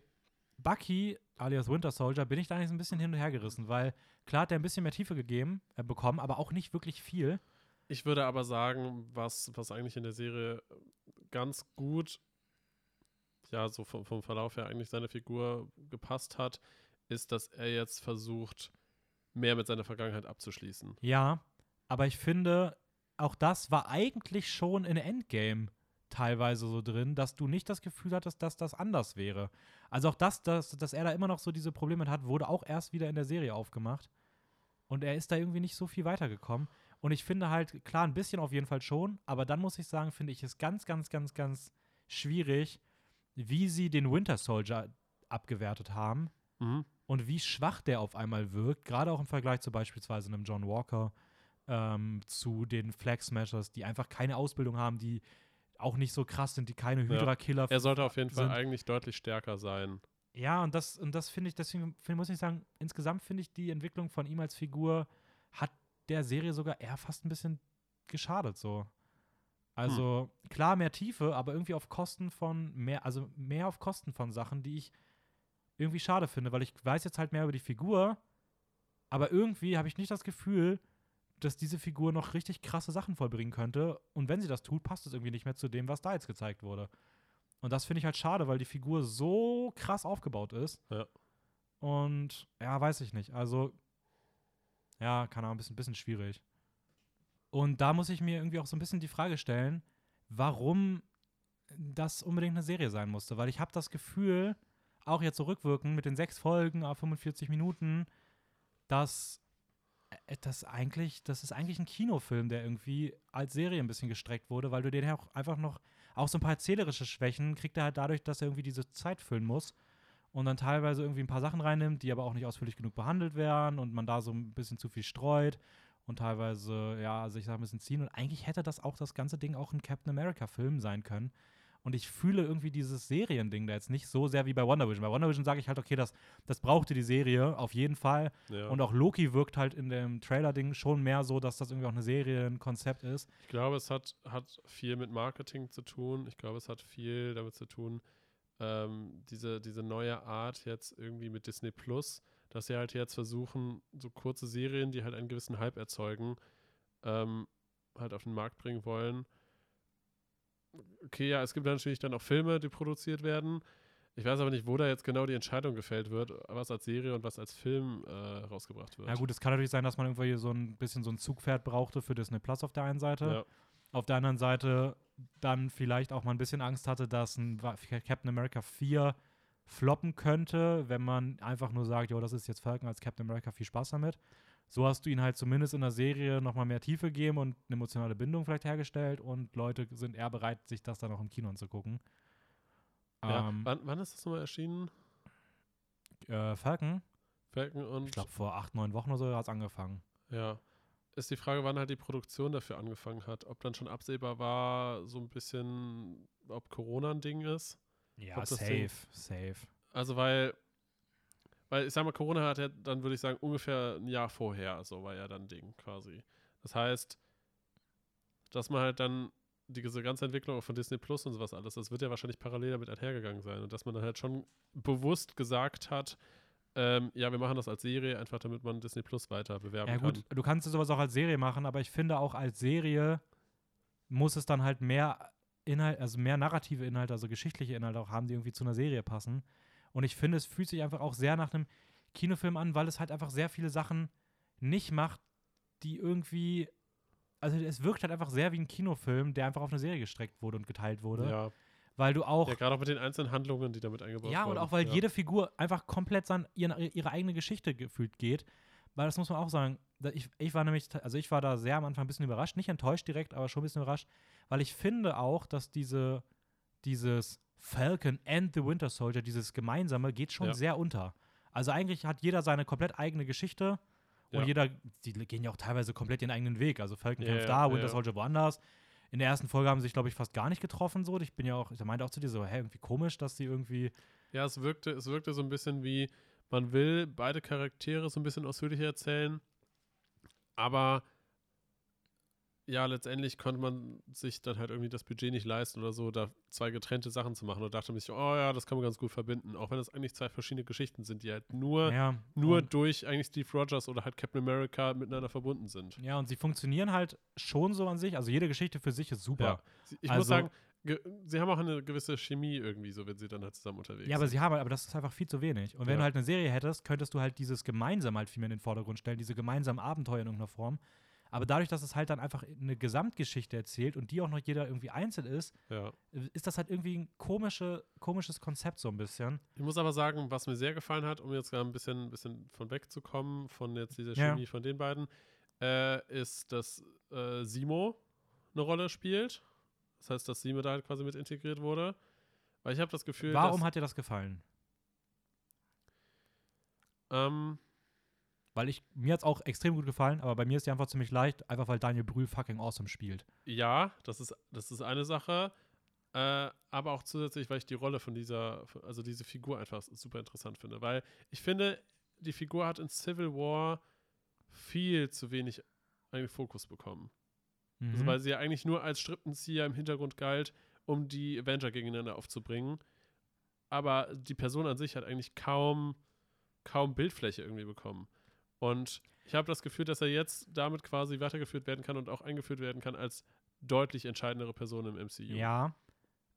Speaker 2: Bucky, alias Winter Soldier, bin ich da eigentlich so ein bisschen hin und her gerissen, weil klar hat er ein bisschen mehr Tiefe gegeben, äh, bekommen, aber auch nicht wirklich viel.
Speaker 1: Ich würde aber sagen, was, was eigentlich in der Serie ganz gut, ja, so vom, vom Verlauf her eigentlich seine Figur gepasst hat, ist, dass er jetzt versucht, mehr mit seiner Vergangenheit abzuschließen.
Speaker 2: Ja, aber ich finde, auch das war eigentlich schon in Endgame teilweise so drin, dass du nicht das Gefühl hattest, dass das anders wäre. Also auch das, dass, dass er da immer noch so diese Probleme hat, wurde auch erst wieder in der Serie aufgemacht. Und er ist da irgendwie nicht so viel weitergekommen. Und ich finde halt, klar, ein bisschen auf jeden Fall schon, aber dann muss ich sagen, finde ich es ganz, ganz, ganz, ganz schwierig, wie sie den Winter Soldier abgewertet haben
Speaker 1: Mhm.
Speaker 2: und wie schwach der auf einmal wirkt, gerade auch im Vergleich zu beispielsweise einem John Walker, ähm, zu den Flag Smashers, die einfach keine Ausbildung haben, die auch nicht so krass sind, die keine. Hydra-Killer.
Speaker 1: Er sollte auf jeden Fall
Speaker 2: sind-
Speaker 1: eigentlich deutlich stärker sein.
Speaker 2: Ja, und das, und das finde ich, deswegen find, muss ich sagen, insgesamt finde ich die Entwicklung von ihm als Figur hat der Serie sogar eher fast ein bisschen geschadet so. Also klar mehr Tiefe, aber irgendwie auf Kosten von mehr, also mehr auf Kosten von Sachen, die ich irgendwie schade finde, weil ich weiß jetzt halt mehr über die Figur, aber irgendwie habe ich nicht das Gefühl, dass diese Figur noch richtig krasse Sachen vollbringen könnte. Und wenn sie das tut, passt es irgendwie nicht mehr zu dem, was da jetzt gezeigt wurde. Und das finde ich halt schade, weil die Figur so krass aufgebaut ist.
Speaker 1: Ja.
Speaker 2: Und ja, weiß ich nicht. Also, ja, keine Ahnung, ein bisschen, bisschen schwierig. Und da muss ich mir irgendwie auch so ein bisschen die Frage stellen, warum das unbedingt eine Serie sein musste. Weil ich habe das Gefühl, auch jetzt so rückwirkend mit den sechs Folgen auf 45 Minuten, dass das eigentlich, das ist eigentlich ein Kinofilm, der irgendwie als Serie ein bisschen gestreckt wurde, weil du den ja auch einfach noch, auch so ein paar erzählerische Schwächen kriegt er halt dadurch, dass er irgendwie diese Zeit füllen muss und dann teilweise irgendwie ein paar Sachen reinnimmt, die aber auch nicht ausführlich genug behandelt werden und man da so ein bisschen zu viel streut und teilweise, ja, sich da ein bisschen ziehen. Und eigentlich hätte das auch das ganze Ding auch ein Captain America-Film sein können. Und ich fühle irgendwie dieses Seriending da jetzt nicht so sehr wie bei Wonder Vision. Bei Wonder Vision sage ich halt, okay, das, das brauchte die Serie auf jeden Fall.
Speaker 1: Ja.
Speaker 2: Und auch Loki wirkt halt in dem Trailer-Ding schon mehr so, dass das irgendwie auch eine Serie, ein Konzept ist.
Speaker 1: Ich glaube, es hat, hat viel mit Marketing zu tun. Ich glaube, es hat viel damit zu tun, ähm, diese, diese neue Art jetzt irgendwie mit Disney Plus, dass sie halt jetzt versuchen, so kurze Serien, die halt einen gewissen Hype erzeugen, ähm, halt auf den Markt bringen wollen. Okay, ja, es gibt natürlich dann auch Filme, die produziert werden. Ich weiß aber nicht, wo da jetzt genau die Entscheidung gefällt wird, was als Serie und was als Film äh, rausgebracht wird.
Speaker 2: Ja gut, es kann natürlich sein, dass man irgendwie so ein bisschen so ein Zugpferd brauchte für Disney Plus auf der einen Seite.
Speaker 1: Ja.
Speaker 2: Auf der anderen Seite dann vielleicht auch mal ein bisschen Angst hatte, dass ein Captain America 4 floppen könnte, wenn man einfach nur sagt, jo, das ist jetzt Falcon als Captain America, viel Spaß damit. So hast du ihn halt zumindest in der Serie nochmal mehr Tiefe gegeben und eine emotionale Bindung vielleicht hergestellt und Leute sind eher bereit, sich das dann auch im Kino anzugucken.
Speaker 1: Ja.
Speaker 2: Ähm,
Speaker 1: Wann, wann ist das nochmal erschienen?
Speaker 2: äh, Falcon,
Speaker 1: Falcon und
Speaker 2: ich glaube vor acht, neun Wochen oder so hat es angefangen.
Speaker 1: Ja. Ist die Frage, wann halt die Produktion dafür angefangen hat. Ob dann schon absehbar war, so ein bisschen, ob Corona ein Ding ist.
Speaker 2: Ja,
Speaker 1: Ob
Speaker 2: safe, safe.
Speaker 1: Also, weil weil ich sag mal, Corona hat ja dann, würde ich sagen, ungefähr ein Jahr vorher, so war ja dann Ding quasi. Das heißt, dass man halt dann diese ganze Entwicklung auch von Disney Plus und sowas alles, das wird ja wahrscheinlich parallel damit einhergegangen sein und dass man dann halt schon bewusst gesagt hat, ähm, ja, wir machen das als Serie, einfach damit man Disney Plus weiter bewerben
Speaker 2: Ja, gut,
Speaker 1: kann.
Speaker 2: du kannst sowas auch als Serie machen, aber ich finde auch als Serie muss es dann halt mehr Inhalt, also mehr narrative Inhalte, also geschichtliche Inhalte auch haben, die irgendwie zu einer Serie passen. Und ich finde, es fühlt sich einfach auch sehr nach einem Kinofilm an, weil es halt einfach sehr viele Sachen nicht macht, die irgendwie. Also es wirkt halt einfach sehr wie ein Kinofilm, der einfach auf eine Serie gestreckt wurde und geteilt wurde.
Speaker 1: Ja,
Speaker 2: Weil du auch.
Speaker 1: ja gerade auch mit den einzelnen Handlungen, die damit eingebaut
Speaker 2: Ja,
Speaker 1: wurden.
Speaker 2: und auch weil
Speaker 1: ja.
Speaker 2: jede Figur einfach komplett sein, ihre, ihre eigene Geschichte gefühlt geht. Weil das muss man auch sagen. Ich, ich war nämlich, also ich war da sehr am Anfang ein bisschen überrascht, nicht enttäuscht direkt, aber schon ein bisschen überrascht, weil ich finde auch, dass diese, dieses Falcon and the Winter Soldier, dieses Gemeinsame, geht schon
Speaker 1: Ja.
Speaker 2: sehr unter. Also eigentlich hat jeder seine komplett eigene Geschichte und
Speaker 1: Ja.
Speaker 2: jeder, die gehen ja auch teilweise komplett ihren eigenen Weg. Also Falcon
Speaker 1: Ja,
Speaker 2: kämpft da, Winter. Soldier woanders. In der ersten Folge haben sie sich, glaube ich, fast gar nicht getroffen. So. Ich bin ja auch, ich meinte auch zu dir so, hä, irgendwie komisch, dass die irgendwie
Speaker 1: Ja, es wirkte, es wirkte so ein bisschen wie, man will beide Charaktere so ein bisschen ausführlicher erzählen, aber ja, letztendlich konnte man sich dann halt irgendwie das Budget nicht leisten oder so, da zwei getrennte Sachen zu machen und dachte sich, oh ja, das kann man ganz gut verbinden, auch wenn das eigentlich zwei verschiedene Geschichten sind, die halt nur,
Speaker 2: ja,
Speaker 1: nur durch eigentlich Steve Rogers oder halt Captain America miteinander verbunden sind.
Speaker 2: Ja, und sie funktionieren halt schon so an sich. Also jede Geschichte für sich ist super.
Speaker 1: Ja. Ich
Speaker 2: Also-
Speaker 1: muss sagen, ge- sie haben auch eine gewisse Chemie irgendwie, so wenn sie dann halt zusammen unterwegs
Speaker 2: Ja, aber
Speaker 1: sind.
Speaker 2: sie haben halt, aber das ist einfach viel zu wenig. Und wenn
Speaker 1: Ja.
Speaker 2: du halt eine Serie hättest, könntest du halt dieses gemeinsam halt viel mehr in den Vordergrund stellen, diese gemeinsamen Abenteuer in irgendeiner Form. Aber dadurch, dass es halt dann einfach eine Gesamtgeschichte erzählt und die auch noch jeder irgendwie einzeln ist,
Speaker 1: ja.
Speaker 2: ist das halt irgendwie ein komische, komisches Konzept so ein bisschen.
Speaker 1: Ich muss aber sagen, was mir sehr gefallen hat, um jetzt gerade ein bisschen, bisschen von wegzukommen, von jetzt dieser
Speaker 2: Ja.
Speaker 1: Chemie von den beiden, äh, ist, dass äh, Simo eine Rolle spielt. Das heißt, dass Simo da halt quasi mit integriert wurde. Weil ich habe das Gefühl,
Speaker 2: Warum hat dir das gefallen?
Speaker 1: ähm,
Speaker 2: Weil ich, mir hat es auch extrem gut gefallen, aber bei mir ist die Antwort ziemlich leicht, einfach weil Daniel Brühl fucking awesome spielt.
Speaker 1: ja, das ist, das ist eine Sache. Äh, aber auch zusätzlich, weil ich die Rolle von dieser, also diese Figur einfach super interessant finde. Weil ich finde, die Figur hat in Civil War viel zu wenig eigentlich Fokus bekommen. Also,
Speaker 2: Mhm.
Speaker 1: weil sie ja eigentlich nur als Strippenzieher im Hintergrund galt, um die Avenger gegeneinander aufzubringen. Aber die Person an sich hat eigentlich kaum, kaum Bildfläche irgendwie bekommen. Und ich habe das Gefühl, dass er jetzt damit quasi weitergeführt werden kann und auch eingeführt werden kann als deutlich entscheidendere Person im MCU.
Speaker 2: Ja.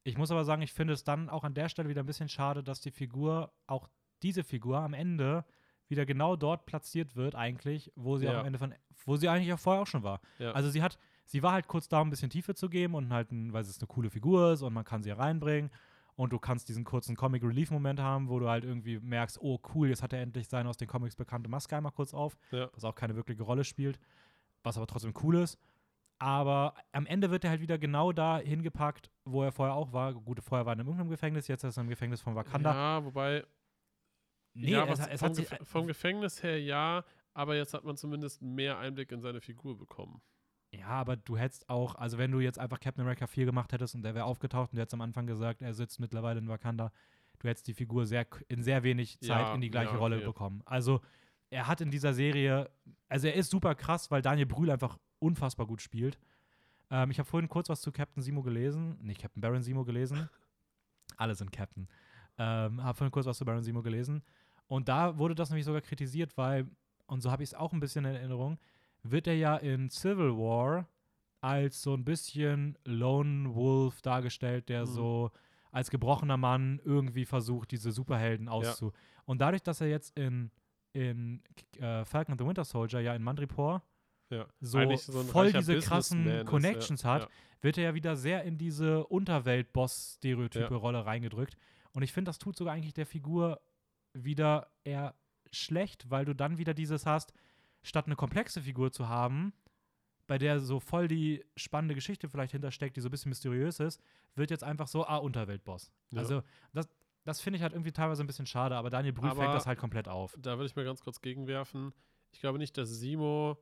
Speaker 2: Ich muss aber sagen, ich finde es dann auch an der Stelle wieder ein bisschen schade, dass die Figur, auch diese Figur am Ende wieder genau dort platziert wird, eigentlich, wo sie auch
Speaker 1: Ja.
Speaker 2: am Ende von, wo sie eigentlich auch vorher auch schon war.
Speaker 1: Ja.
Speaker 2: Also sie hat, sie war halt kurz da, um ein bisschen Tiefe zu geben und halt, ein, weil es eine coole Figur ist und man kann sie reinbringen und du kannst diesen kurzen Comic Relief Moment haben, wo du halt irgendwie merkst, oh cool, jetzt hat er endlich seine aus den Comics bekannte Maske einmal kurz auf,
Speaker 1: Ja.
Speaker 2: was auch keine wirkliche Rolle spielt, was aber trotzdem cool ist. Aber am Ende wird er halt wieder genau da hingepackt, wo er vorher auch war. Gut, vorher war er in irgendeinem Gefängnis, jetzt ist er im Gefängnis von Wakanda.
Speaker 1: Ja, wobei,
Speaker 2: nee,
Speaker 1: ja,
Speaker 2: es, es
Speaker 1: vom,
Speaker 2: sich,
Speaker 1: Gef vom Gefängnis her ja, aber jetzt hat man zumindest mehr Einblick in seine Figur bekommen.
Speaker 2: Ja, aber du hättest auch, also wenn du jetzt einfach Captain America 4 gemacht hättest und der wäre aufgetaucht und du hättest am Anfang gesagt, er sitzt mittlerweile in Wakanda, du hättest die Figur sehr, in sehr wenig Zeit
Speaker 1: Ja,
Speaker 2: in die gleiche
Speaker 1: ja,
Speaker 2: Rolle
Speaker 1: okay.
Speaker 2: bekommen. Also er hat in dieser Serie, also er ist super krass, weil Daniel Brühl einfach unfassbar gut spielt. Ähm, ich habe vorhin kurz was zu Captain Simo gelesen, nicht Captain Baron Simo gelesen. *laughs* Alle sind Captain. Ähm, habe vorhin kurz was zu Baron Simo gelesen. Und da wurde das nämlich sogar kritisiert, weil, und so habe ich es auch ein bisschen in Erinnerung, wird er ja in Civil War als so ein bisschen Lone Wolf dargestellt, der
Speaker 1: Mhm.
Speaker 2: so als gebrochener Mann irgendwie versucht, diese Superhelden auszu. Und dadurch, dass er jetzt in, in äh, Falcon and the Winter Soldier ja in Mandripor
Speaker 1: Ja.
Speaker 2: so,
Speaker 1: so
Speaker 2: voll diese krassen
Speaker 1: Businessman ist, ja,
Speaker 2: Connections hat,
Speaker 1: ja.
Speaker 2: wird er ja wieder sehr in diese Unterwelt-Boss-Stereotype-Rolle reingedrückt. Und ich finde, das tut sogar eigentlich der Figur wieder eher schlecht, weil du dann wieder dieses hast, statt eine komplexe Figur zu haben, bei der so voll die spannende Geschichte vielleicht hintersteckt, die so ein bisschen mysteriös ist, wird jetzt einfach so, ah, Unterweltboss.
Speaker 1: Ja.
Speaker 2: Also, das, das finde ich halt irgendwie teilweise ein bisschen schade, aber Daniel Brühl fängt das halt komplett auf.
Speaker 1: Da würde ich mal ganz kurz gegenwerfen. Ich glaube nicht, dass Simo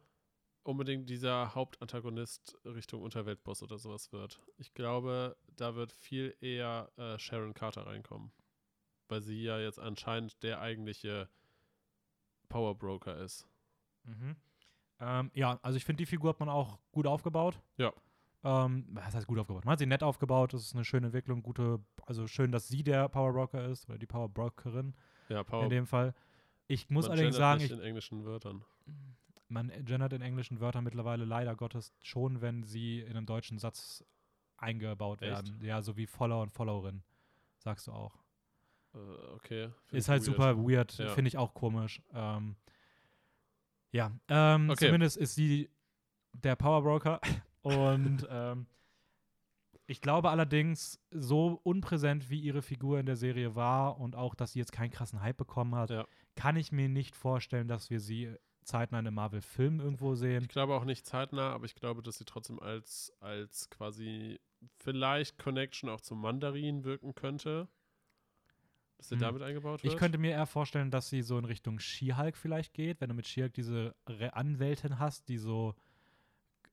Speaker 1: unbedingt dieser Hauptantagonist Richtung Unterweltboss oder sowas wird. Ich glaube, da wird viel eher äh, Sharon Carter reinkommen. Weil sie ja jetzt anscheinend der eigentliche Power Broker ist.
Speaker 2: Mhm. Ähm, ja, also ich finde, die Figur hat man auch gut aufgebaut.
Speaker 1: Ja.
Speaker 2: Ähm, was heißt gut aufgebaut? Man hat sie nett aufgebaut, das ist eine schöne Entwicklung, gute, also schön, dass sie der Power Broker ist, oder die Power Brokerin
Speaker 1: Ja, Power
Speaker 2: in dem Fall. Ich muss allerdings sagen,
Speaker 1: nicht
Speaker 2: ich,
Speaker 1: in englischen Wörtern.
Speaker 2: man gendert in englischen Wörtern mittlerweile leider Gottes schon, wenn sie in einem deutschen Satz eingebaut
Speaker 1: Echt?
Speaker 2: werden. Ja, so wie Follower und Followerin, sagst du auch.
Speaker 1: Äh, okay.
Speaker 2: Ist halt
Speaker 1: weird.
Speaker 2: super weird,
Speaker 1: Ja.
Speaker 2: finde ich auch komisch. Ähm, ja, ähm,
Speaker 1: Okay.
Speaker 2: zumindest ist sie der Powerbroker *laughs* und ähm, ich glaube allerdings, so unpräsent wie ihre Figur in der Serie war und auch, dass sie jetzt keinen krassen Hype bekommen hat,
Speaker 1: Ja.
Speaker 2: kann ich mir nicht vorstellen, dass wir sie zeitnah in einem Marvel-Film irgendwo sehen.
Speaker 1: Ich glaube auch nicht zeitnah, aber ich glaube, dass sie trotzdem als, als quasi vielleicht Connection auch zum Mandarin wirken könnte. Dass sie
Speaker 2: Hm.
Speaker 1: damit eingebaut wird.
Speaker 2: Ich könnte mir eher vorstellen, dass sie so in Richtung She-Hulk vielleicht geht, wenn du mit She-Hulk diese Anwältin hast, die so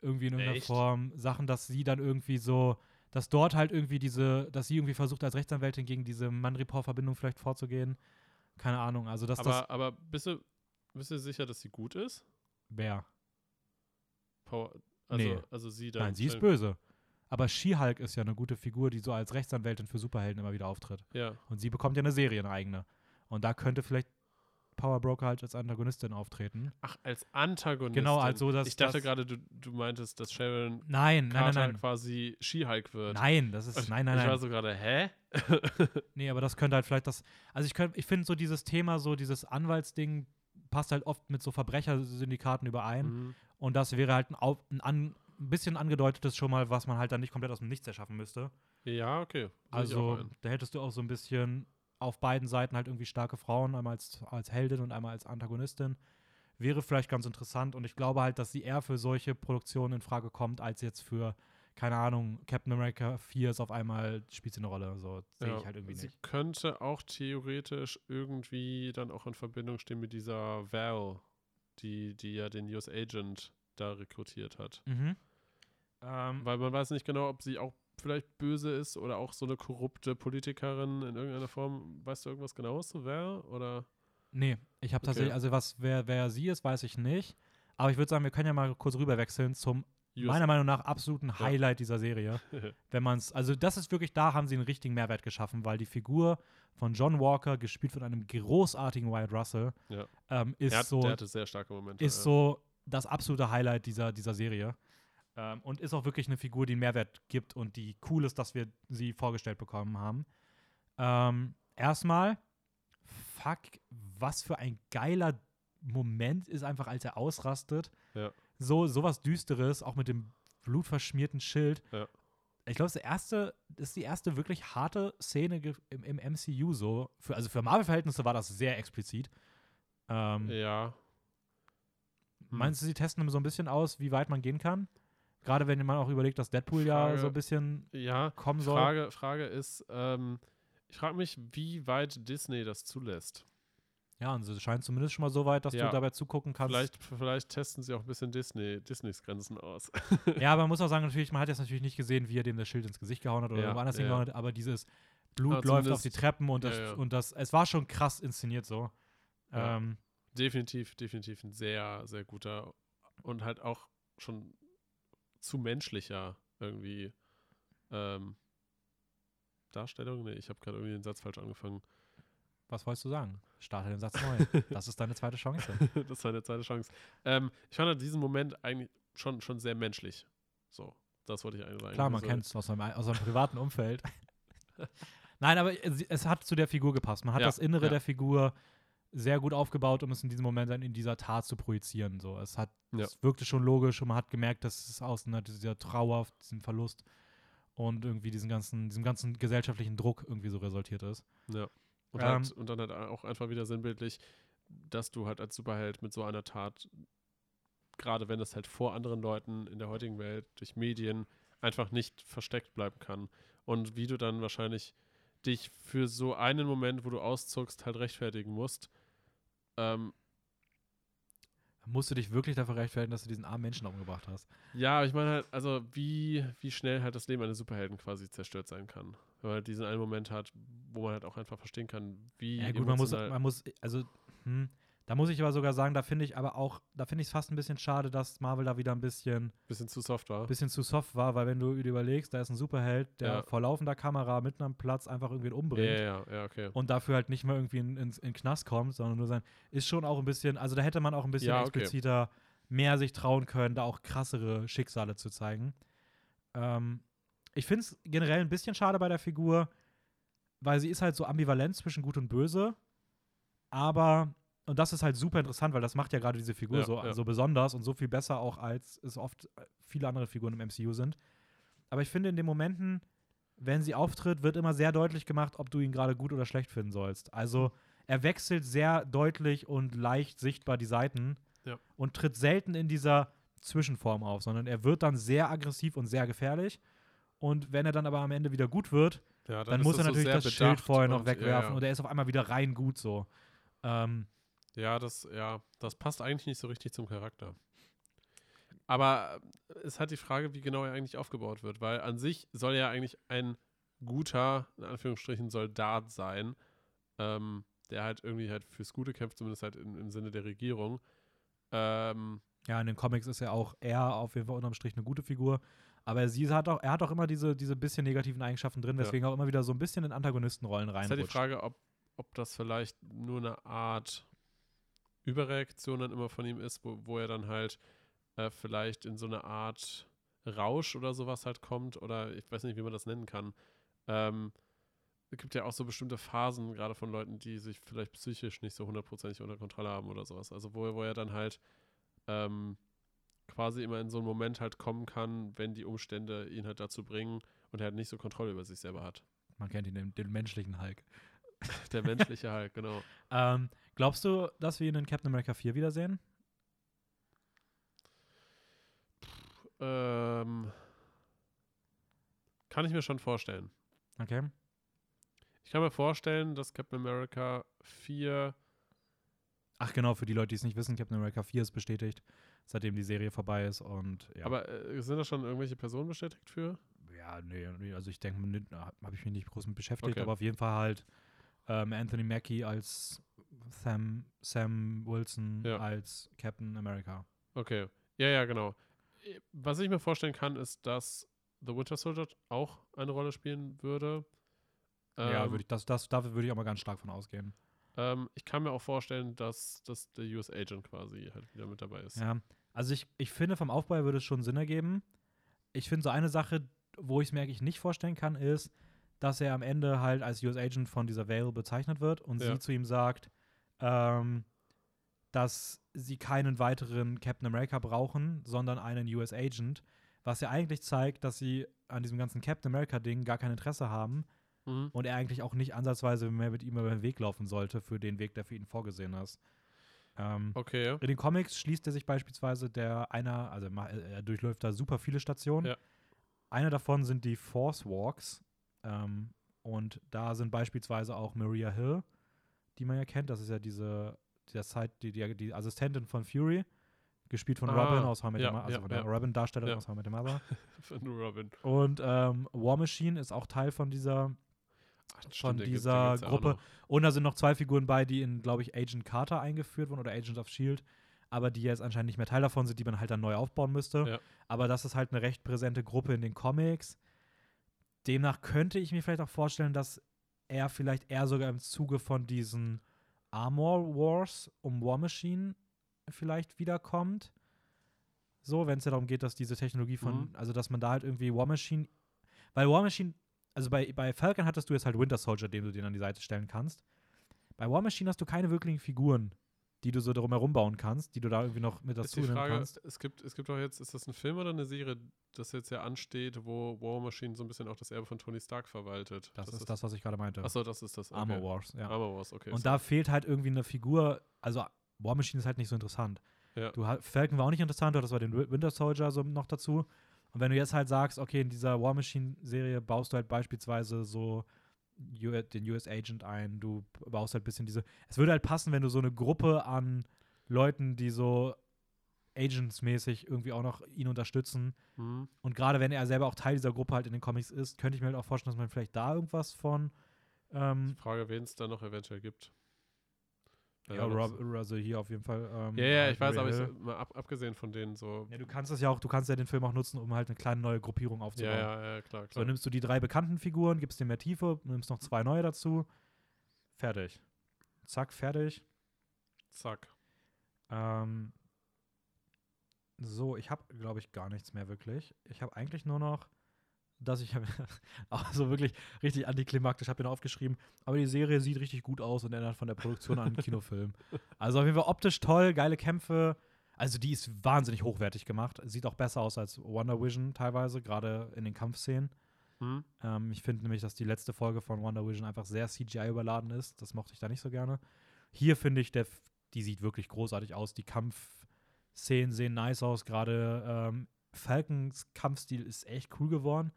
Speaker 2: irgendwie in irgendeiner
Speaker 1: Echt?
Speaker 2: Form Sachen, dass sie dann irgendwie so, dass dort halt irgendwie diese, dass sie irgendwie versucht als Rechtsanwältin gegen diese Manripor-Verbindung vielleicht vorzugehen. Keine Ahnung, also dass das
Speaker 1: aber, aber bist du, bist du sicher, dass sie gut ist?
Speaker 2: wer?
Speaker 1: Power, also,
Speaker 2: Nee.
Speaker 1: also sie dann.
Speaker 2: Nein, sie ist böse. Aber She-Hulk ist ja eine gute Figur, die so als Rechtsanwältin für Superhelden immer wieder auftritt.
Speaker 1: Ja,
Speaker 2: Und sie bekommt ja eine Serie, eine eigene. Und da könnte vielleicht Power Broker halt als Antagonistin auftreten.
Speaker 1: Ach, als Antagonistin.
Speaker 2: Genau, also dass
Speaker 1: Ich dachte
Speaker 2: das-
Speaker 1: gerade, du, du meintest, dass Sharon
Speaker 2: Nein, nein, nein,
Speaker 1: Carter
Speaker 2: nein.
Speaker 1: quasi She-Hulk wird.
Speaker 2: Nein, das ist.
Speaker 1: Und
Speaker 2: Nein, nein,
Speaker 1: Ich war
Speaker 2: nein.
Speaker 1: so gerade, hä? *laughs*
Speaker 2: Nee, aber das könnte halt vielleicht das. Also ich ich finde so dieses Thema, so dieses Anwaltsding passt halt oft mit so Verbrechersyndikaten überein.
Speaker 1: Mhm.
Speaker 2: Und das wäre halt ein, Au- ein, an, ein bisschen angedeutetes schon mal, was man halt dann nicht komplett aus dem Nichts erschaffen müsste.
Speaker 1: Ja, okay. Sehe
Speaker 2: Also da hättest du auch so ein bisschen auf beiden Seiten halt irgendwie starke Frauen, einmal als, als Heldin und einmal als Antagonistin. Wäre vielleicht ganz interessant und ich glaube halt, dass sie eher für solche Produktionen in Frage kommt, als jetzt für, keine Ahnung, Captain America 4 ist auf einmal, spielt sie eine Rolle. So sehe
Speaker 1: Ja,
Speaker 2: ich halt irgendwie
Speaker 1: sie
Speaker 2: nicht.
Speaker 1: könnte auch theoretisch irgendwie dann auch in Verbindung stehen mit dieser Val, die, die ja den US Agent da rekrutiert hat.
Speaker 2: Mhm. Ähm,
Speaker 1: Weil man weiß nicht genau, ob sie auch vielleicht böse ist oder auch so eine korrupte Politikerin in irgendeiner Form. Weißt du irgendwas genaues zu Val? Oder?
Speaker 2: nee, ich habe
Speaker 1: Okay.
Speaker 2: tatsächlich, also was, wer, wer sie ist, weiß ich nicht. Aber ich würde sagen, wir können ja mal kurz rüberwechseln zum
Speaker 1: US
Speaker 2: meiner Meinung nach absoluten Highlight dieser Serie. *laughs* wenn man es, also das ist wirklich, da haben sie einen richtigen Mehrwert geschaffen, weil die Figur von John Walker, gespielt von einem großartigen Wyatt Russell,
Speaker 1: Ja.
Speaker 2: ähm, ist
Speaker 1: er hat,
Speaker 2: so,
Speaker 1: der hatte sehr starke Momente.
Speaker 2: ist
Speaker 1: ja.
Speaker 2: so das absolute Highlight dieser, dieser Serie. Ähm, und ist auch wirklich eine Figur, die einen Mehrwert gibt und die cool ist, dass wir sie vorgestellt bekommen haben. Ähm, erstmal, fuck, was für ein geiler Moment ist einfach, als er ausrastet.
Speaker 1: Ja.
Speaker 2: So, sowas Düsteres, auch mit dem blutverschmierten Schild.
Speaker 1: Ja.
Speaker 2: Ich glaube, das ist, der erste, das ist die erste wirklich harte Szene im, im MCU so. Für, also für Marvel-Verhältnisse war das sehr explizit. Ähm,
Speaker 1: Ja. Hm.
Speaker 2: Meinst du, sie testen so ein bisschen aus, wie weit man gehen kann? Gerade wenn man auch überlegt, dass Deadpool ja
Speaker 1: Frage-
Speaker 2: so ein bisschen
Speaker 1: Ja,
Speaker 2: kommen soll.
Speaker 1: Frage, Frage ist, ähm, ich frage mich, wie weit Disney das zulässt.
Speaker 2: Ja, und es scheint zumindest schon mal so weit, dass
Speaker 1: Ja.
Speaker 2: du dabei zugucken kannst.
Speaker 1: Vielleicht, vielleicht testen sie auch ein bisschen Disney, Disneys Grenzen aus. *laughs*
Speaker 2: Ja, aber man muss auch sagen, natürlich, man hat jetzt natürlich nicht gesehen, wie er dem das Schild ins Gesicht gehauen hat oder
Speaker 1: Ja,
Speaker 2: irgendwo anders
Speaker 1: ja,
Speaker 2: hingehauen hat, aber dieses Blut
Speaker 1: Aber
Speaker 2: läuft auf die Treppen und das,
Speaker 1: ja, ja.
Speaker 2: und das, es war schon krass inszeniert so.
Speaker 1: Ja.
Speaker 2: Ähm,
Speaker 1: definitiv, definitiv ein sehr, sehr guter und halt auch schon zu menschlicher irgendwie ähm, Darstellung. Nee, ich habe gerade irgendwie den Satz falsch angefangen.
Speaker 2: was wolltest du sagen? Starte den Satz neu. *laughs* das ist deine zweite Chance. *laughs*
Speaker 1: das war eine zweite Chance. Ähm, ich fand halt diesen Moment eigentlich schon, schon sehr menschlich. So, das wollte ich eigentlich sagen.
Speaker 2: Klar, man
Speaker 1: Also,
Speaker 2: kennt es aus seinem, aus seinem privaten Umfeld. *laughs* Nein, aber es, es hat zu der Figur gepasst. Man hat
Speaker 1: Ja,
Speaker 2: das Innere
Speaker 1: ja.
Speaker 2: der Figur sehr gut aufgebaut, um es in diesem Moment dann in dieser Tat zu projizieren. So, es hat,
Speaker 1: Ja.
Speaker 2: es wirkte schon logisch und man hat gemerkt, dass es aus einer, dieser Trauer, diesem Verlust und irgendwie diesen ganzen, diesem ganzen gesellschaftlichen Druck irgendwie so resultiert ist.
Speaker 1: Ja. Und,
Speaker 2: Ähm,
Speaker 1: halt, und dann halt auch einfach wieder sinnbildlich, dass du halt als Superheld mit so einer Tat, gerade wenn es halt vor anderen Leuten in der heutigen Welt durch Medien einfach nicht versteckt bleiben kann. Und wie du dann wahrscheinlich dich für so einen Moment, wo du auszuckst, halt rechtfertigen musst. Ähm,
Speaker 2: Musst du dich wirklich dafür rechtfertigen, dass du diesen armen Menschen umgebracht hast?
Speaker 1: ja, ich meine halt, also wie, wie schnell halt das Leben eines Superhelden quasi zerstört sein kann. Wenn man halt diesen einen Moment hat, wo man halt auch einfach verstehen kann, wie
Speaker 2: Ja, gut, man muss, man muss, also, hm, Da muss ich aber sogar sagen, da finde ich aber auch, da finde ich es fast ein bisschen schade, dass Marvel da wieder ein bisschen,
Speaker 1: Bisschen zu soft war.
Speaker 2: bisschen zu soft war, weil wenn du dir überlegst, da ist ein Superheld, der
Speaker 1: Ja.
Speaker 2: vor laufender Kamera mitten am Platz einfach irgendwen
Speaker 1: Ja,
Speaker 2: umbringt
Speaker 1: ja, ja, ja, okay.
Speaker 2: und dafür halt nicht mal irgendwie in, ins- in, den Knast kommt, sondern nur sein, ist schon auch ein bisschen, also da hätte man auch ein bisschen
Speaker 1: Ja, okay.
Speaker 2: expliziter mehr sich trauen können, da auch krassere Schicksale zu zeigen. Ähm, ich finde es generell ein bisschen schade bei der Figur, weil sie ist halt so ambivalent zwischen Gut und Böse, aber und das ist halt super interessant, weil das macht ja gerade diese Figur
Speaker 1: Ja,
Speaker 2: so,
Speaker 1: ja.
Speaker 2: so besonders und so viel besser auch, als es oft äh, viele andere Figuren im MCU sind. Aber ich finde, in den Momenten, wenn sie auftritt, wird immer sehr deutlich gemacht, ob du ihn gerade gut oder schlecht finden sollst. Also er wechselt sehr deutlich und leicht sichtbar die Seiten
Speaker 1: Ja.
Speaker 2: und tritt selten in dieser Zwischenform auf, sondern er wird dann sehr aggressiv und sehr gefährlich. Und wenn er dann aber am Ende wieder gut wird, dann,
Speaker 1: ist
Speaker 2: muss er
Speaker 1: so
Speaker 2: natürlich
Speaker 1: sehr
Speaker 2: das Schild vorher noch wegwerfen und er ist auf einmal wieder rein gut so. Ähm,
Speaker 1: ja. ja, das, ja, das passt eigentlich nicht so richtig zum Charakter. Aber äh, es hat die Frage, wie genau er eigentlich aufgebaut wird, weil an sich soll er eigentlich ein guter, in Anführungsstrichen, Soldat sein, ähm, der halt irgendwie halt fürs Gute kämpft, zumindest halt im, im Sinne der Regierung. Ähm,
Speaker 2: Ja, in den Comics ist er auch er auf jeden Fall unterm Strich eine gute Figur. Aber sie hat auch, er hat auch immer diese, diese bisschen negativen Eigenschaften drin,
Speaker 1: Ja.
Speaker 2: weswegen er auch immer wieder so ein bisschen in Antagonistenrollen
Speaker 1: ist halt die. Frage, ob, ob das vielleicht nur eine Art Überreaktion dann immer von ihm ist, wo, wo er dann halt äh, vielleicht in so eine Art Rausch oder sowas halt kommt oder ich weiß nicht, wie man das nennen kann. Ähm, es gibt ja auch so bestimmte Phasen, gerade von Leuten, die sich vielleicht psychisch nicht so hundertprozentig unter Kontrolle haben oder sowas. Also wo, wo er dann halt ähm, quasi immer in so einen Moment halt kommen kann, wenn die Umstände ihn halt dazu bringen und er halt nicht so Kontrolle über sich selber hat.
Speaker 2: Man kennt ihn, den, den menschlichen Hulk.
Speaker 1: Der menschliche halt, genau. *laughs*
Speaker 2: Ähm, glaubst du, dass wir ihn in Captain America 4 wiedersehen?
Speaker 1: Ähm, kann ich mir schon vorstellen.
Speaker 2: Okay.
Speaker 1: Ich kann mir vorstellen, dass Captain America 4.
Speaker 2: Ach genau, für die Leute, die es nicht wissen, Captain America 4 ist bestätigt, seitdem die Serie vorbei ist und ja.
Speaker 1: Aber äh, sind da schon irgendwelche Personen bestätigt für?
Speaker 2: ja, nee, nee also ich denke, habe ich mich nicht groß mit beschäftigt,
Speaker 1: Okay.
Speaker 2: aber auf jeden Fall halt ähm, Anthony Mackie als Sam, Sam Wilson
Speaker 1: Ja.
Speaker 2: als Captain America.
Speaker 1: Okay. Ja, ja, genau. Was ich mir vorstellen kann, ist, dass The Winter Soldier auch eine Rolle spielen würde.
Speaker 2: ja,
Speaker 1: Ähm,
Speaker 2: würde ich, das, das, da würde ich aber ganz stark von ausgehen.
Speaker 1: ähm, ich kann mir auch vorstellen, dass, dass der US Agent quasi halt wieder mit dabei ist.
Speaker 2: Ja, also ich, ich finde, vom Aufbau würde es schon Sinn ergeben. Ich finde, so eine Sache, wo ich es mir eigentlich nicht vorstellen kann, ist, dass er am Ende halt als US Agent von dieser Vale bezeichnet wird und
Speaker 1: Ja.
Speaker 2: sie zu ihm sagt, ähm, dass sie keinen weiteren Captain America brauchen, sondern einen US Agent, was ja eigentlich zeigt, dass sie an diesem ganzen Captain America-Ding gar kein Interesse haben
Speaker 1: Mhm.
Speaker 2: und er eigentlich auch nicht ansatzweise mehr mit ihm über den Weg laufen sollte für den Weg, der für ihn vorgesehen ist. Ähm,
Speaker 1: Okay.
Speaker 2: in den Comics schließt er sich beispielsweise der einer, also ma- er durchläuft da super viele Stationen.
Speaker 1: Ja.
Speaker 2: Eine davon sind die Force Walks. Ähm, und da sind beispielsweise auch Maria Hill, die man ja kennt. Das ist ja diese, die, Zeit, die, die, die Assistentin von Fury, gespielt von
Speaker 1: Ah,
Speaker 2: Robin aus How I Met
Speaker 1: ja,
Speaker 2: Mother, also
Speaker 1: ja,
Speaker 2: von der
Speaker 1: ja.
Speaker 2: Robin-Darstellerin aus How I Met Mother. *laughs*
Speaker 1: Von Robin.
Speaker 2: Und ähm, War Machine ist auch Teil von dieser
Speaker 1: Ach,
Speaker 2: von
Speaker 1: stimmt, den
Speaker 2: dieser Gruppe. Und da sind noch zwei Figuren bei, die in, glaube ich, Agent Carter eingeführt wurden oder Agent of Shield, aber die jetzt anscheinend nicht mehr Teil davon sind, die man halt dann neu aufbauen müsste. Aber das ist halt eine recht präsente Gruppe in den Comics. Demnach könnte ich mir vielleicht auch vorstellen, dass er vielleicht eher sogar im Zuge von diesen Armor Wars um War Machine vielleicht wiederkommt. So, wenn es ja darum geht, dass diese Technologie von,
Speaker 1: Mhm.
Speaker 2: also dass man da halt irgendwie War Machine, weil War Machine, also bei, bei Falcon hattest du jetzt halt Winter Soldier, den du dir an die Seite stellen kannst. Bei War Machine hast du keine wirklichen Figuren, die du so darum herum bauen kannst, die du da irgendwie noch mit dazu nehmen kannst.
Speaker 1: es gibt, es gibt auch jetzt, ist das ein Film oder eine Serie, das jetzt ja ansteht, wo War Machine so ein bisschen auch das Erbe von Tony Stark verwaltet?
Speaker 2: Das, ist das, was ich gerade meinte.
Speaker 1: Achso, das ist das. Okay.
Speaker 2: Armor Wars, ja.
Speaker 1: Armor Wars, okay.
Speaker 2: Und
Speaker 1: so.
Speaker 2: da fehlt halt irgendwie eine Figur, also War Machine ist halt nicht so interessant.
Speaker 1: Ja.
Speaker 2: Du, Falcon war auch nicht interessant, hattest aber den Wi- Winter Soldier so noch dazu. Und wenn du jetzt halt sagst, okay, in dieser War Machine-Serie baust du halt beispielsweise so den US Agent ein, du baust halt ein bisschen diese. Es würde halt passen, wenn du so eine Gruppe an Leuten, die so Agents-mäßig irgendwie auch noch ihn unterstützen.
Speaker 1: Mhm.
Speaker 2: Und gerade wenn er selber auch Teil dieser Gruppe halt in den Comics ist, könnte ich mir halt auch vorstellen, dass man vielleicht da irgendwas von ähm,
Speaker 1: Die Frage, wen es da noch eventuell gibt.
Speaker 2: Ja, Rob, also hier auf jeden Fall. Ähm,
Speaker 1: Ja, ja, ich weiß, aber ich, mal ab, abgesehen von denen so.
Speaker 2: Ja, du kannst das ja auch, du kannst ja den Film auch nutzen, um halt eine kleine neue Gruppierung
Speaker 1: Ja,
Speaker 2: aufzubauen.
Speaker 1: ja, ja, klar,
Speaker 2: So
Speaker 1: klar.
Speaker 2: nimmst du die drei bekannten Figuren, gibst denen mehr Tiefe, nimmst noch zwei neue dazu. Fertig. Zack, fertig.
Speaker 1: Zack.
Speaker 2: Ähm, so, ich habe, glaube ich, gar nichts mehr wirklich. Ich habe eigentlich nur noch, dass ich also *laughs* wirklich richtig antiklimaktisch habe noch aufgeschrieben, aber die Serie sieht richtig gut aus und erinnert von der Produktion an einen Kinofilm. *laughs* Also auf jeden Fall optisch toll, geile Kämpfe. Also die ist wahnsinnig hochwertig gemacht. Sieht auch besser aus als Wonder Vision teilweise, gerade in den Kampfszenen.
Speaker 1: Hm?
Speaker 2: Ähm, ich finde nämlich, dass die letzte Folge von Wonder Vision einfach sehr CGI überladen ist. Das mochte ich da nicht so gerne. Hier finde ich, der, die sieht wirklich großartig aus. Die Kampfszenen sehen nice aus. Gerade ähm, Falcons Kampfstil ist echt cool geworden.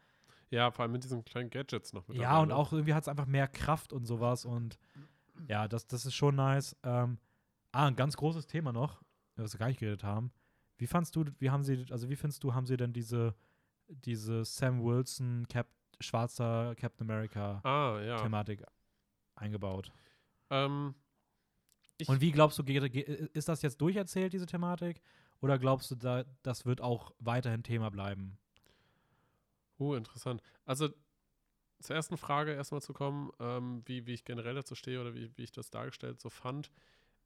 Speaker 1: Ja, vor allem mit diesen kleinen Gadgets noch mit
Speaker 2: Ja,
Speaker 1: dabei,
Speaker 2: und
Speaker 1: ne?
Speaker 2: auch irgendwie hat es einfach mehr Kraft und sowas. Und ja, das, das ist schon nice. Ähm, ah, ein ganz großes Thema noch, was wir gar nicht geredet haben. Wie fandst du, wie haben sie, also wie findest du, haben sie denn diese, diese Sam Wilson, Cap, schwarzer Captain America
Speaker 1: Ah, ja.
Speaker 2: Thematik eingebaut?
Speaker 1: Ähm,
Speaker 2: Und wie glaubst du, ist das jetzt durcherzählt, diese Thematik? Oder glaubst du, da, das wird auch weiterhin Thema bleiben?
Speaker 1: Oh, interessant. Also zur ersten Frage erstmal zu kommen, ähm, wie, wie ich generell dazu stehe oder wie, wie ich das dargestellt so fand.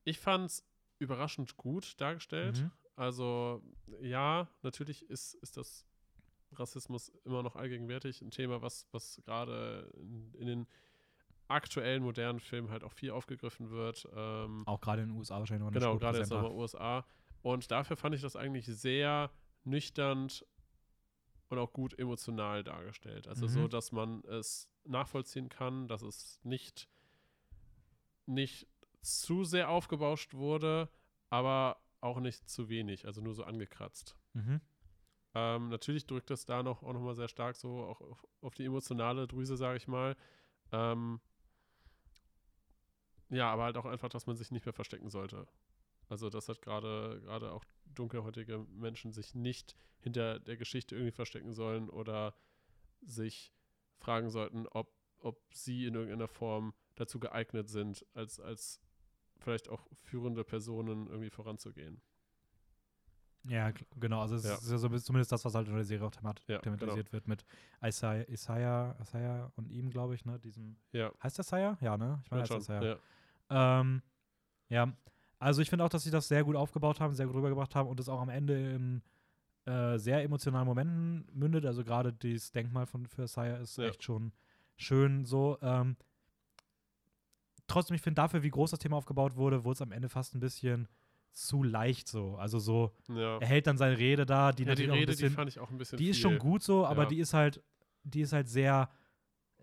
Speaker 1: Ich fand es überraschend gut dargestellt.
Speaker 2: Mhm.
Speaker 1: Also ja, natürlich ist, ist das Rassismus immer noch allgegenwärtig. Ein Thema, was, was gerade in, in den aktuellen modernen Filmen halt auch viel aufgegriffen wird. Ähm,
Speaker 2: Auch gerade in den USA wahrscheinlich noch
Speaker 1: Genau, gerade jetzt nochmal USA. Und dafür fand ich das eigentlich sehr nüchtern und auch gut emotional dargestellt. Also
Speaker 2: Mhm.
Speaker 1: so, dass man es nachvollziehen kann, dass es nicht, nicht zu sehr aufgebauscht wurde, aber auch nicht zu wenig, also nur so angekratzt.
Speaker 2: Mhm.
Speaker 1: Ähm, natürlich drückt das da noch auch nochmal sehr stark so auch auf, auf die emotionale Drüse, sage ich mal. Ähm, ja, aber halt auch einfach, dass man sich nicht mehr verstecken sollte. Also, dass halt gerade gerade auch dunkelhäutige Menschen sich nicht hinter der Geschichte irgendwie verstecken sollen oder sich fragen sollten, ob, ob sie in irgendeiner Form dazu geeignet sind, als, als vielleicht auch führende Personen irgendwie voranzugehen.
Speaker 2: Ja, genau. Also es
Speaker 1: Ja.
Speaker 2: ist ja so, zumindest das, was halt in der Serie auch themat
Speaker 1: Ja,
Speaker 2: thematisiert wird mit Isaiah, Isaiah, Isaiah und ihm, glaube ich, ne? Diesem.
Speaker 1: Ja,
Speaker 2: Heißt das Isaiah? Ja, ne? Ich meine, heißt Isaiah.
Speaker 1: Ja.
Speaker 2: Ähm, ja, also ich finde auch, dass sie das sehr gut aufgebaut haben, sehr gut rübergebracht haben und es auch am Ende in äh, sehr emotionalen Momenten mündet. Also gerade dieses Denkmal von für Isaiah ist
Speaker 1: Ja.
Speaker 2: echt schon schön so. Ähm, trotzdem, ich finde dafür, wie groß das Thema aufgebaut wurde, wurde es am Ende fast ein bisschen zu leicht so. Also so,
Speaker 1: ja.
Speaker 2: er hält dann seine Rede da, die
Speaker 1: ja, die
Speaker 2: natürlich auch ein
Speaker 1: Rede, die
Speaker 2: bisschen
Speaker 1: fand ich auch ein bisschen
Speaker 2: die ist
Speaker 1: viel.
Speaker 2: schon gut so, aber die ist halt, die ist halt sehr,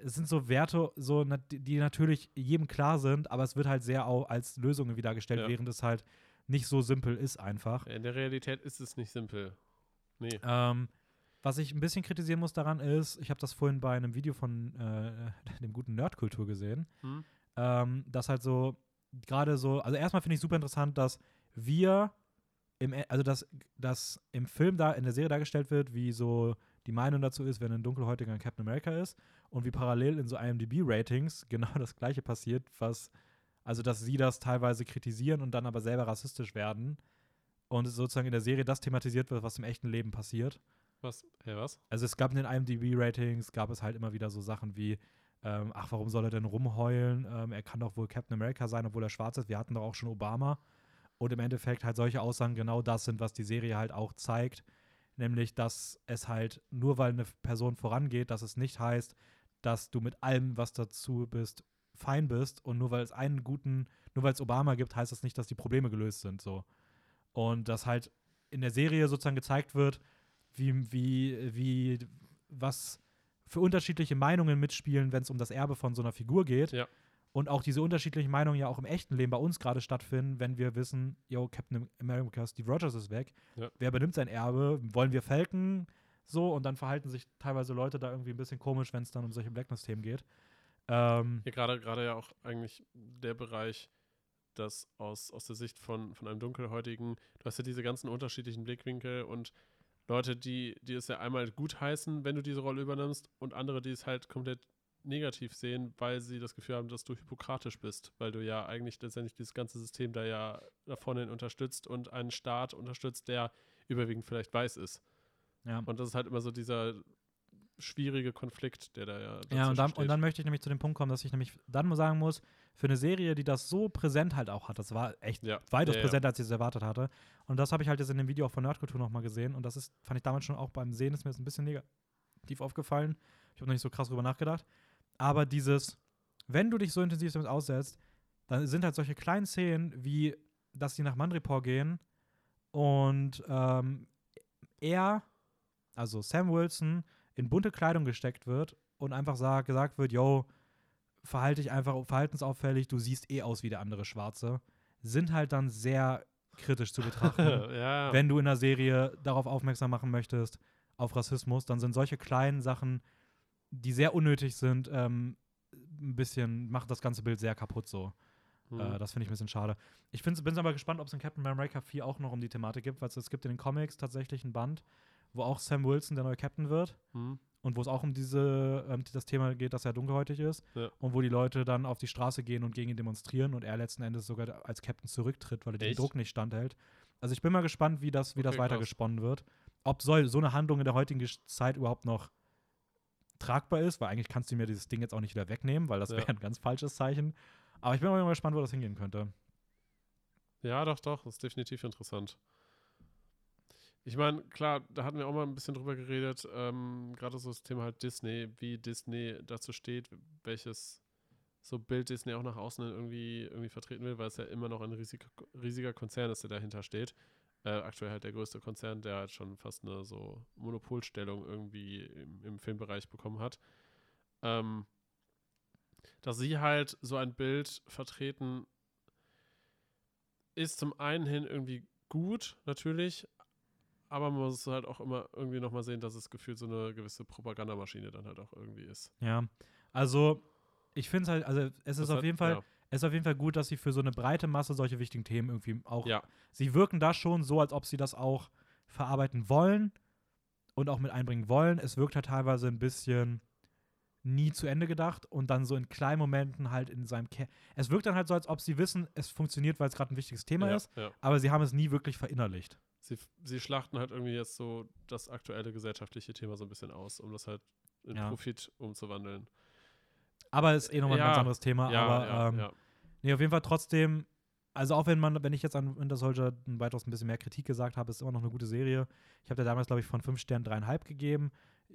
Speaker 2: es sind so Werte, so, die natürlich jedem klar sind, aber es wird halt sehr auch als Lösung irgendwie dargestellt,
Speaker 1: Ja.
Speaker 2: während es halt nicht so simpel ist einfach.
Speaker 1: In der Realität ist es nicht simpel. Nee.
Speaker 2: Ähm, was ich ein bisschen kritisieren muss daran ist, ich habe das vorhin bei einem Video von äh, *laughs* dem guten Nerdkultur gesehen,
Speaker 1: Hm?
Speaker 2: ähm, dass halt so gerade so, also erstmal finde ich super interessant, dass wir im, also dass, dass im Film da, in der Serie dargestellt wird, wie so die Meinung dazu ist, wenn ein Dunkelhäutiger ein Captain America ist und wie parallel in so IMDb-Ratings *laughs* genau das gleiche passiert, was, also dass sie das teilweise kritisieren und dann aber selber rassistisch werden und sozusagen in der Serie das thematisiert wird, was im echten Leben passiert.
Speaker 1: Was? Hä, was?
Speaker 2: Also es gab in den IMDb-Ratings, gab es halt immer wieder so Sachen wie, ähm, ach, warum soll er denn rumheulen? Ähm, er kann doch wohl Captain America sein, obwohl er schwarz ist. Wir hatten doch auch schon Obama. Und im Endeffekt halt solche Aussagen genau das sind, was die Serie halt auch zeigt. Nämlich, dass es halt nur weil eine Person vorangeht, dass es nicht heißt, dass du mit allem, was dazu bist, fein bist. Und nur weil es einen guten, nur weil es Obama gibt, heißt das nicht, dass die Probleme gelöst sind. So. Und dass halt in der Serie sozusagen gezeigt wird, wie, wie, wie, was für unterschiedliche Meinungen mitspielen, wenn es um das Erbe von so einer Figur geht.
Speaker 1: Ja.
Speaker 2: Und auch diese unterschiedlichen Meinungen ja auch im echten Leben bei uns gerade stattfinden, wenn wir wissen, yo, Captain America Steve Rogers ist weg.
Speaker 1: Ja.
Speaker 2: Wer übernimmt sein Erbe? Wollen wir Falcon? So, und dann verhalten sich teilweise Leute da irgendwie ein bisschen komisch, wenn es dann um solche Blackness-Themen geht. Ähm,
Speaker 1: Ja, gerade gerade ja auch eigentlich der Bereich, das aus, aus der Sicht von, von einem Dunkelhäutigen, du hast ja diese ganzen unterschiedlichen Blickwinkel und Leute, die, die es ja einmal gut heißen, wenn du diese Rolle übernimmst und andere, die es halt komplett negativ sehen, weil sie das Gefühl haben, dass du hypokratisch bist, weil du ja eigentlich letztendlich dieses ganze System da ja davon hin unterstützt und einen Staat unterstützt, der überwiegend vielleicht weiß ist.
Speaker 2: Ja.
Speaker 1: Und das ist halt immer so dieser schwierige Konflikt, der da ja.
Speaker 2: Ja, und dann,
Speaker 1: steht.
Speaker 2: und dann möchte ich nämlich zu dem Punkt kommen, dass ich nämlich dann mal sagen muss, für eine Serie, die das so präsent halt auch hat, das war echt
Speaker 1: ja.
Speaker 2: weitaus
Speaker 1: ja, ja.
Speaker 2: präsenter, als ich es erwartet hatte. Und das habe ich halt jetzt in dem Video auch von Nerdkultur nochmal gesehen. Und das ist, fand ich damals schon auch beim Sehen, ist mir jetzt ein bisschen negativ aufgefallen. Ich habe noch nicht so krass drüber nachgedacht. Aber dieses, wenn du dich so intensiv damit aussetzt, dann sind halt solche kleinen Szenen, wie dass sie nach Mandripor gehen und ähm, er, also Sam Wilson, in bunte Kleidung gesteckt wird und einfach sag, gesagt wird, yo, verhalte dich einfach verhaltensauffällig, du siehst eh aus wie der andere Schwarze, sind halt dann sehr kritisch zu betrachten. *laughs*
Speaker 1: ja.
Speaker 2: Wenn du in der Serie darauf aufmerksam machen möchtest, auf Rassismus, dann sind solche kleinen Sachen, die sehr unnötig sind, ähm, ein bisschen, macht das ganze Bild sehr kaputt so.
Speaker 1: Hm.
Speaker 2: Äh, das finde ich ein bisschen schade. Ich bin aber gespannt, ob es in Captain America 4 auch noch um die Thematik gibt, weil es gibt in den Comics tatsächlich ein Band, wo auch Sam Wilson der neue Captain wird
Speaker 1: Hm.
Speaker 2: und wo es auch um diese, ähm, das Thema geht, dass er dunkelhäutig ist
Speaker 1: Ja.
Speaker 2: und wo die Leute dann auf die Straße gehen und gegen ihn demonstrieren und er letzten Endes sogar als Captain zurücktritt, weil er den
Speaker 1: Echt?
Speaker 2: Druck nicht standhält. Also ich bin mal gespannt, wie das, wie das
Speaker 1: Okay, krass.
Speaker 2: weitergesponnen wird. Ob soll so eine Handlung in der heutigen Zeit überhaupt noch tragbar ist, weil eigentlich kannst du mir dieses Ding jetzt auch nicht wieder wegnehmen, weil das
Speaker 1: Ja.
Speaker 2: wäre ein ganz falsches Zeichen. Aber ich bin mal gespannt, wo das hingehen könnte.
Speaker 1: Ja, doch, doch, das ist definitiv interessant. Ich meine, klar, da hatten wir auch mal ein bisschen drüber geredet, ähm, gerade so das Thema halt Disney, wie Disney dazu steht, welches so Bild Disney auch nach außen irgendwie, irgendwie vertreten will, weil es ja immer noch ein riesiger, riesiger Konzern ist, der dahinter steht. Äh, aktuell halt der größte Konzern, der halt schon fast eine so Monopolstellung irgendwie im, im Filmbereich bekommen hat. Ähm, dass sie halt so ein Bild vertreten, ist zum einen hin irgendwie gut, natürlich, aber man muss halt auch immer irgendwie nochmal sehen, dass es gefühlt so eine gewisse Propagandamaschine dann halt auch irgendwie ist.
Speaker 2: Ja, also ich finde es halt, also es ist
Speaker 1: Das
Speaker 2: auf jeden Fall,
Speaker 1: ja.
Speaker 2: Es ist auf jeden Fall gut, dass sie für so eine breite Masse solche wichtigen Themen irgendwie auch,
Speaker 1: Ja,
Speaker 2: sie wirken da schon so, als ob sie das auch verarbeiten wollen und auch mit einbringen wollen. Es wirkt halt teilweise ein bisschen nie zu Ende gedacht und dann so in kleinen Momenten halt in seinem Ke Es wirkt dann halt so, als ob sie wissen, es funktioniert, weil es gerade ein wichtiges Thema
Speaker 1: ja,
Speaker 2: ist,
Speaker 1: ja.
Speaker 2: aber sie haben es nie wirklich verinnerlicht.
Speaker 1: Sie, sie schlachten halt irgendwie jetzt so das aktuelle gesellschaftliche Thema so ein bisschen aus, um das halt in. Profit umzuwandeln.
Speaker 2: Aber ist eh nochmal ein
Speaker 1: Ja,
Speaker 2: ganz anderes Thema.
Speaker 1: Ja,
Speaker 2: aber
Speaker 1: ja,
Speaker 2: ähm,
Speaker 1: ja.
Speaker 2: Nee, auf jeden Fall trotzdem, also auch wenn man, wenn ich jetzt an Winter Soldier weitaus ein bisschen mehr Kritik gesagt habe, ist es immer noch eine gute Serie. Ich habe da damals, glaube ich, von fünf Sternen dreieinhalb gegeben.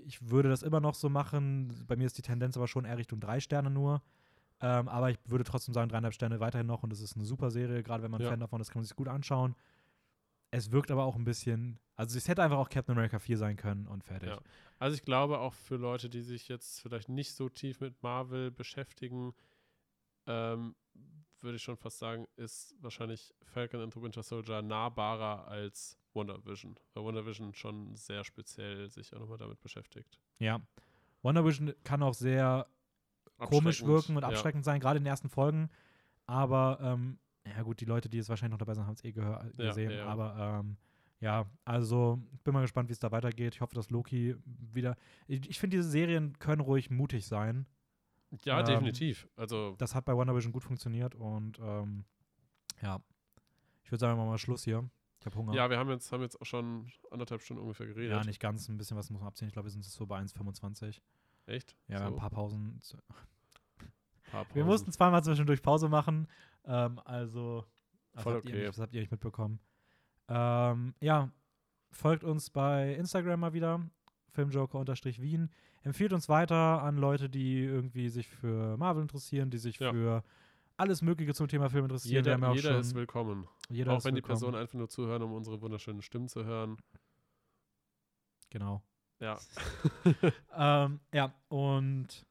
Speaker 2: Ich würde das immer noch so machen. Bei mir ist die Tendenz aber schon eher Richtung drei Sterne nur. Ähm, aber ich würde trotzdem sagen, dreieinhalb Sterne weiterhin noch und es ist eine super Serie, gerade wenn man
Speaker 1: Ja.
Speaker 2: Fan davon ist, kann man sich gut anschauen. Es wirkt aber auch ein bisschen, also es hätte einfach auch Captain America 4 sein können und fertig.
Speaker 1: Ja. Also ich glaube auch für Leute, die sich jetzt vielleicht nicht so tief mit Marvel beschäftigen, ähm, würde ich schon fast sagen, ist wahrscheinlich Falcon and the Winter Soldier nahbarer als Wonder Vision, weil Wonder Vision schon sehr speziell sich auch nochmal damit beschäftigt.
Speaker 2: Ja. Wonder Vision kann auch sehr komisch wirken und
Speaker 1: ja.
Speaker 2: abschreckend sein, gerade in den ersten Folgen. Aber, ähm, ja gut, die Leute, die jetzt wahrscheinlich noch dabei sind, haben es eh gehör gesehen.
Speaker 1: ja, ja.
Speaker 2: Aber ähm, ja, also bin mal gespannt, wie es da weitergeht. Ich hoffe, dass Loki wieder. Ich, ich finde, diese Serien können ruhig mutig sein.
Speaker 1: Ja,
Speaker 2: Ähm,
Speaker 1: definitiv. Also
Speaker 2: Das hat bei Wonder Vision gut funktioniert und ähm, ja. Ich würde sagen, wir machen mal Schluss hier. Ich habe Hunger.
Speaker 1: ja, wir haben jetzt, haben jetzt auch schon anderthalb Stunden ungefähr geredet.
Speaker 2: Ja, nicht ganz, ein bisschen was muss man abziehen. Ich glaube, wir sind so bei 1,25.
Speaker 1: Echt?
Speaker 2: Ja,
Speaker 1: so,
Speaker 2: ein paar Pausen.
Speaker 1: paar
Speaker 2: Wir
Speaker 1: Pausen.
Speaker 2: mussten zweimal zwischendurch Pause machen. Ähm, also, das
Speaker 1: Voll
Speaker 2: habt, ihr
Speaker 1: okay.
Speaker 2: nicht, das habt ihr nicht mitbekommen. Ähm, ja, folgt uns bei Instagram mal wieder. Filmjoker-Wien. Empfiehlt uns weiter an Leute, die irgendwie sich für Marvel interessieren, die sich
Speaker 1: Ja.
Speaker 2: für alles Mögliche zum Thema Film interessieren.
Speaker 1: Jeder,
Speaker 2: ja auch
Speaker 1: jeder
Speaker 2: schon,
Speaker 1: ist willkommen.
Speaker 2: jeder
Speaker 1: auch
Speaker 2: ist
Speaker 1: wenn die
Speaker 2: willkommen.
Speaker 1: Personen einfach nur zuhören, um unsere wunderschönen Stimmen zu hören.
Speaker 2: Genau.
Speaker 1: Ja. *laughs*
Speaker 2: ähm, ja, und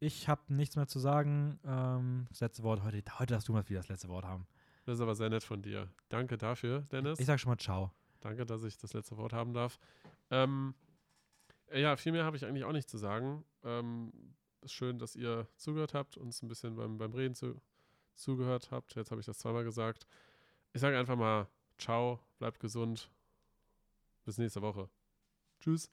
Speaker 2: ich habe nichts mehr zu sagen. Ähm, das letzte Wort heute. Heute darfst du mal wieder das letzte Wort haben.
Speaker 1: Das ist aber sehr nett von dir. Danke dafür, Dennis.
Speaker 2: Ich sag schon mal Ciao.
Speaker 1: Danke, dass ich das letzte Wort haben darf. Ähm, äh, ja, viel mehr habe ich eigentlich auch nicht zu sagen. Ähm, ist schön, dass ihr zugehört habt, uns ein bisschen beim, beim Reden zu, zugehört habt. Jetzt habe ich das zweimal gesagt. Ich sage einfach mal Ciao, bleibt gesund. Bis nächste Woche. Tschüss.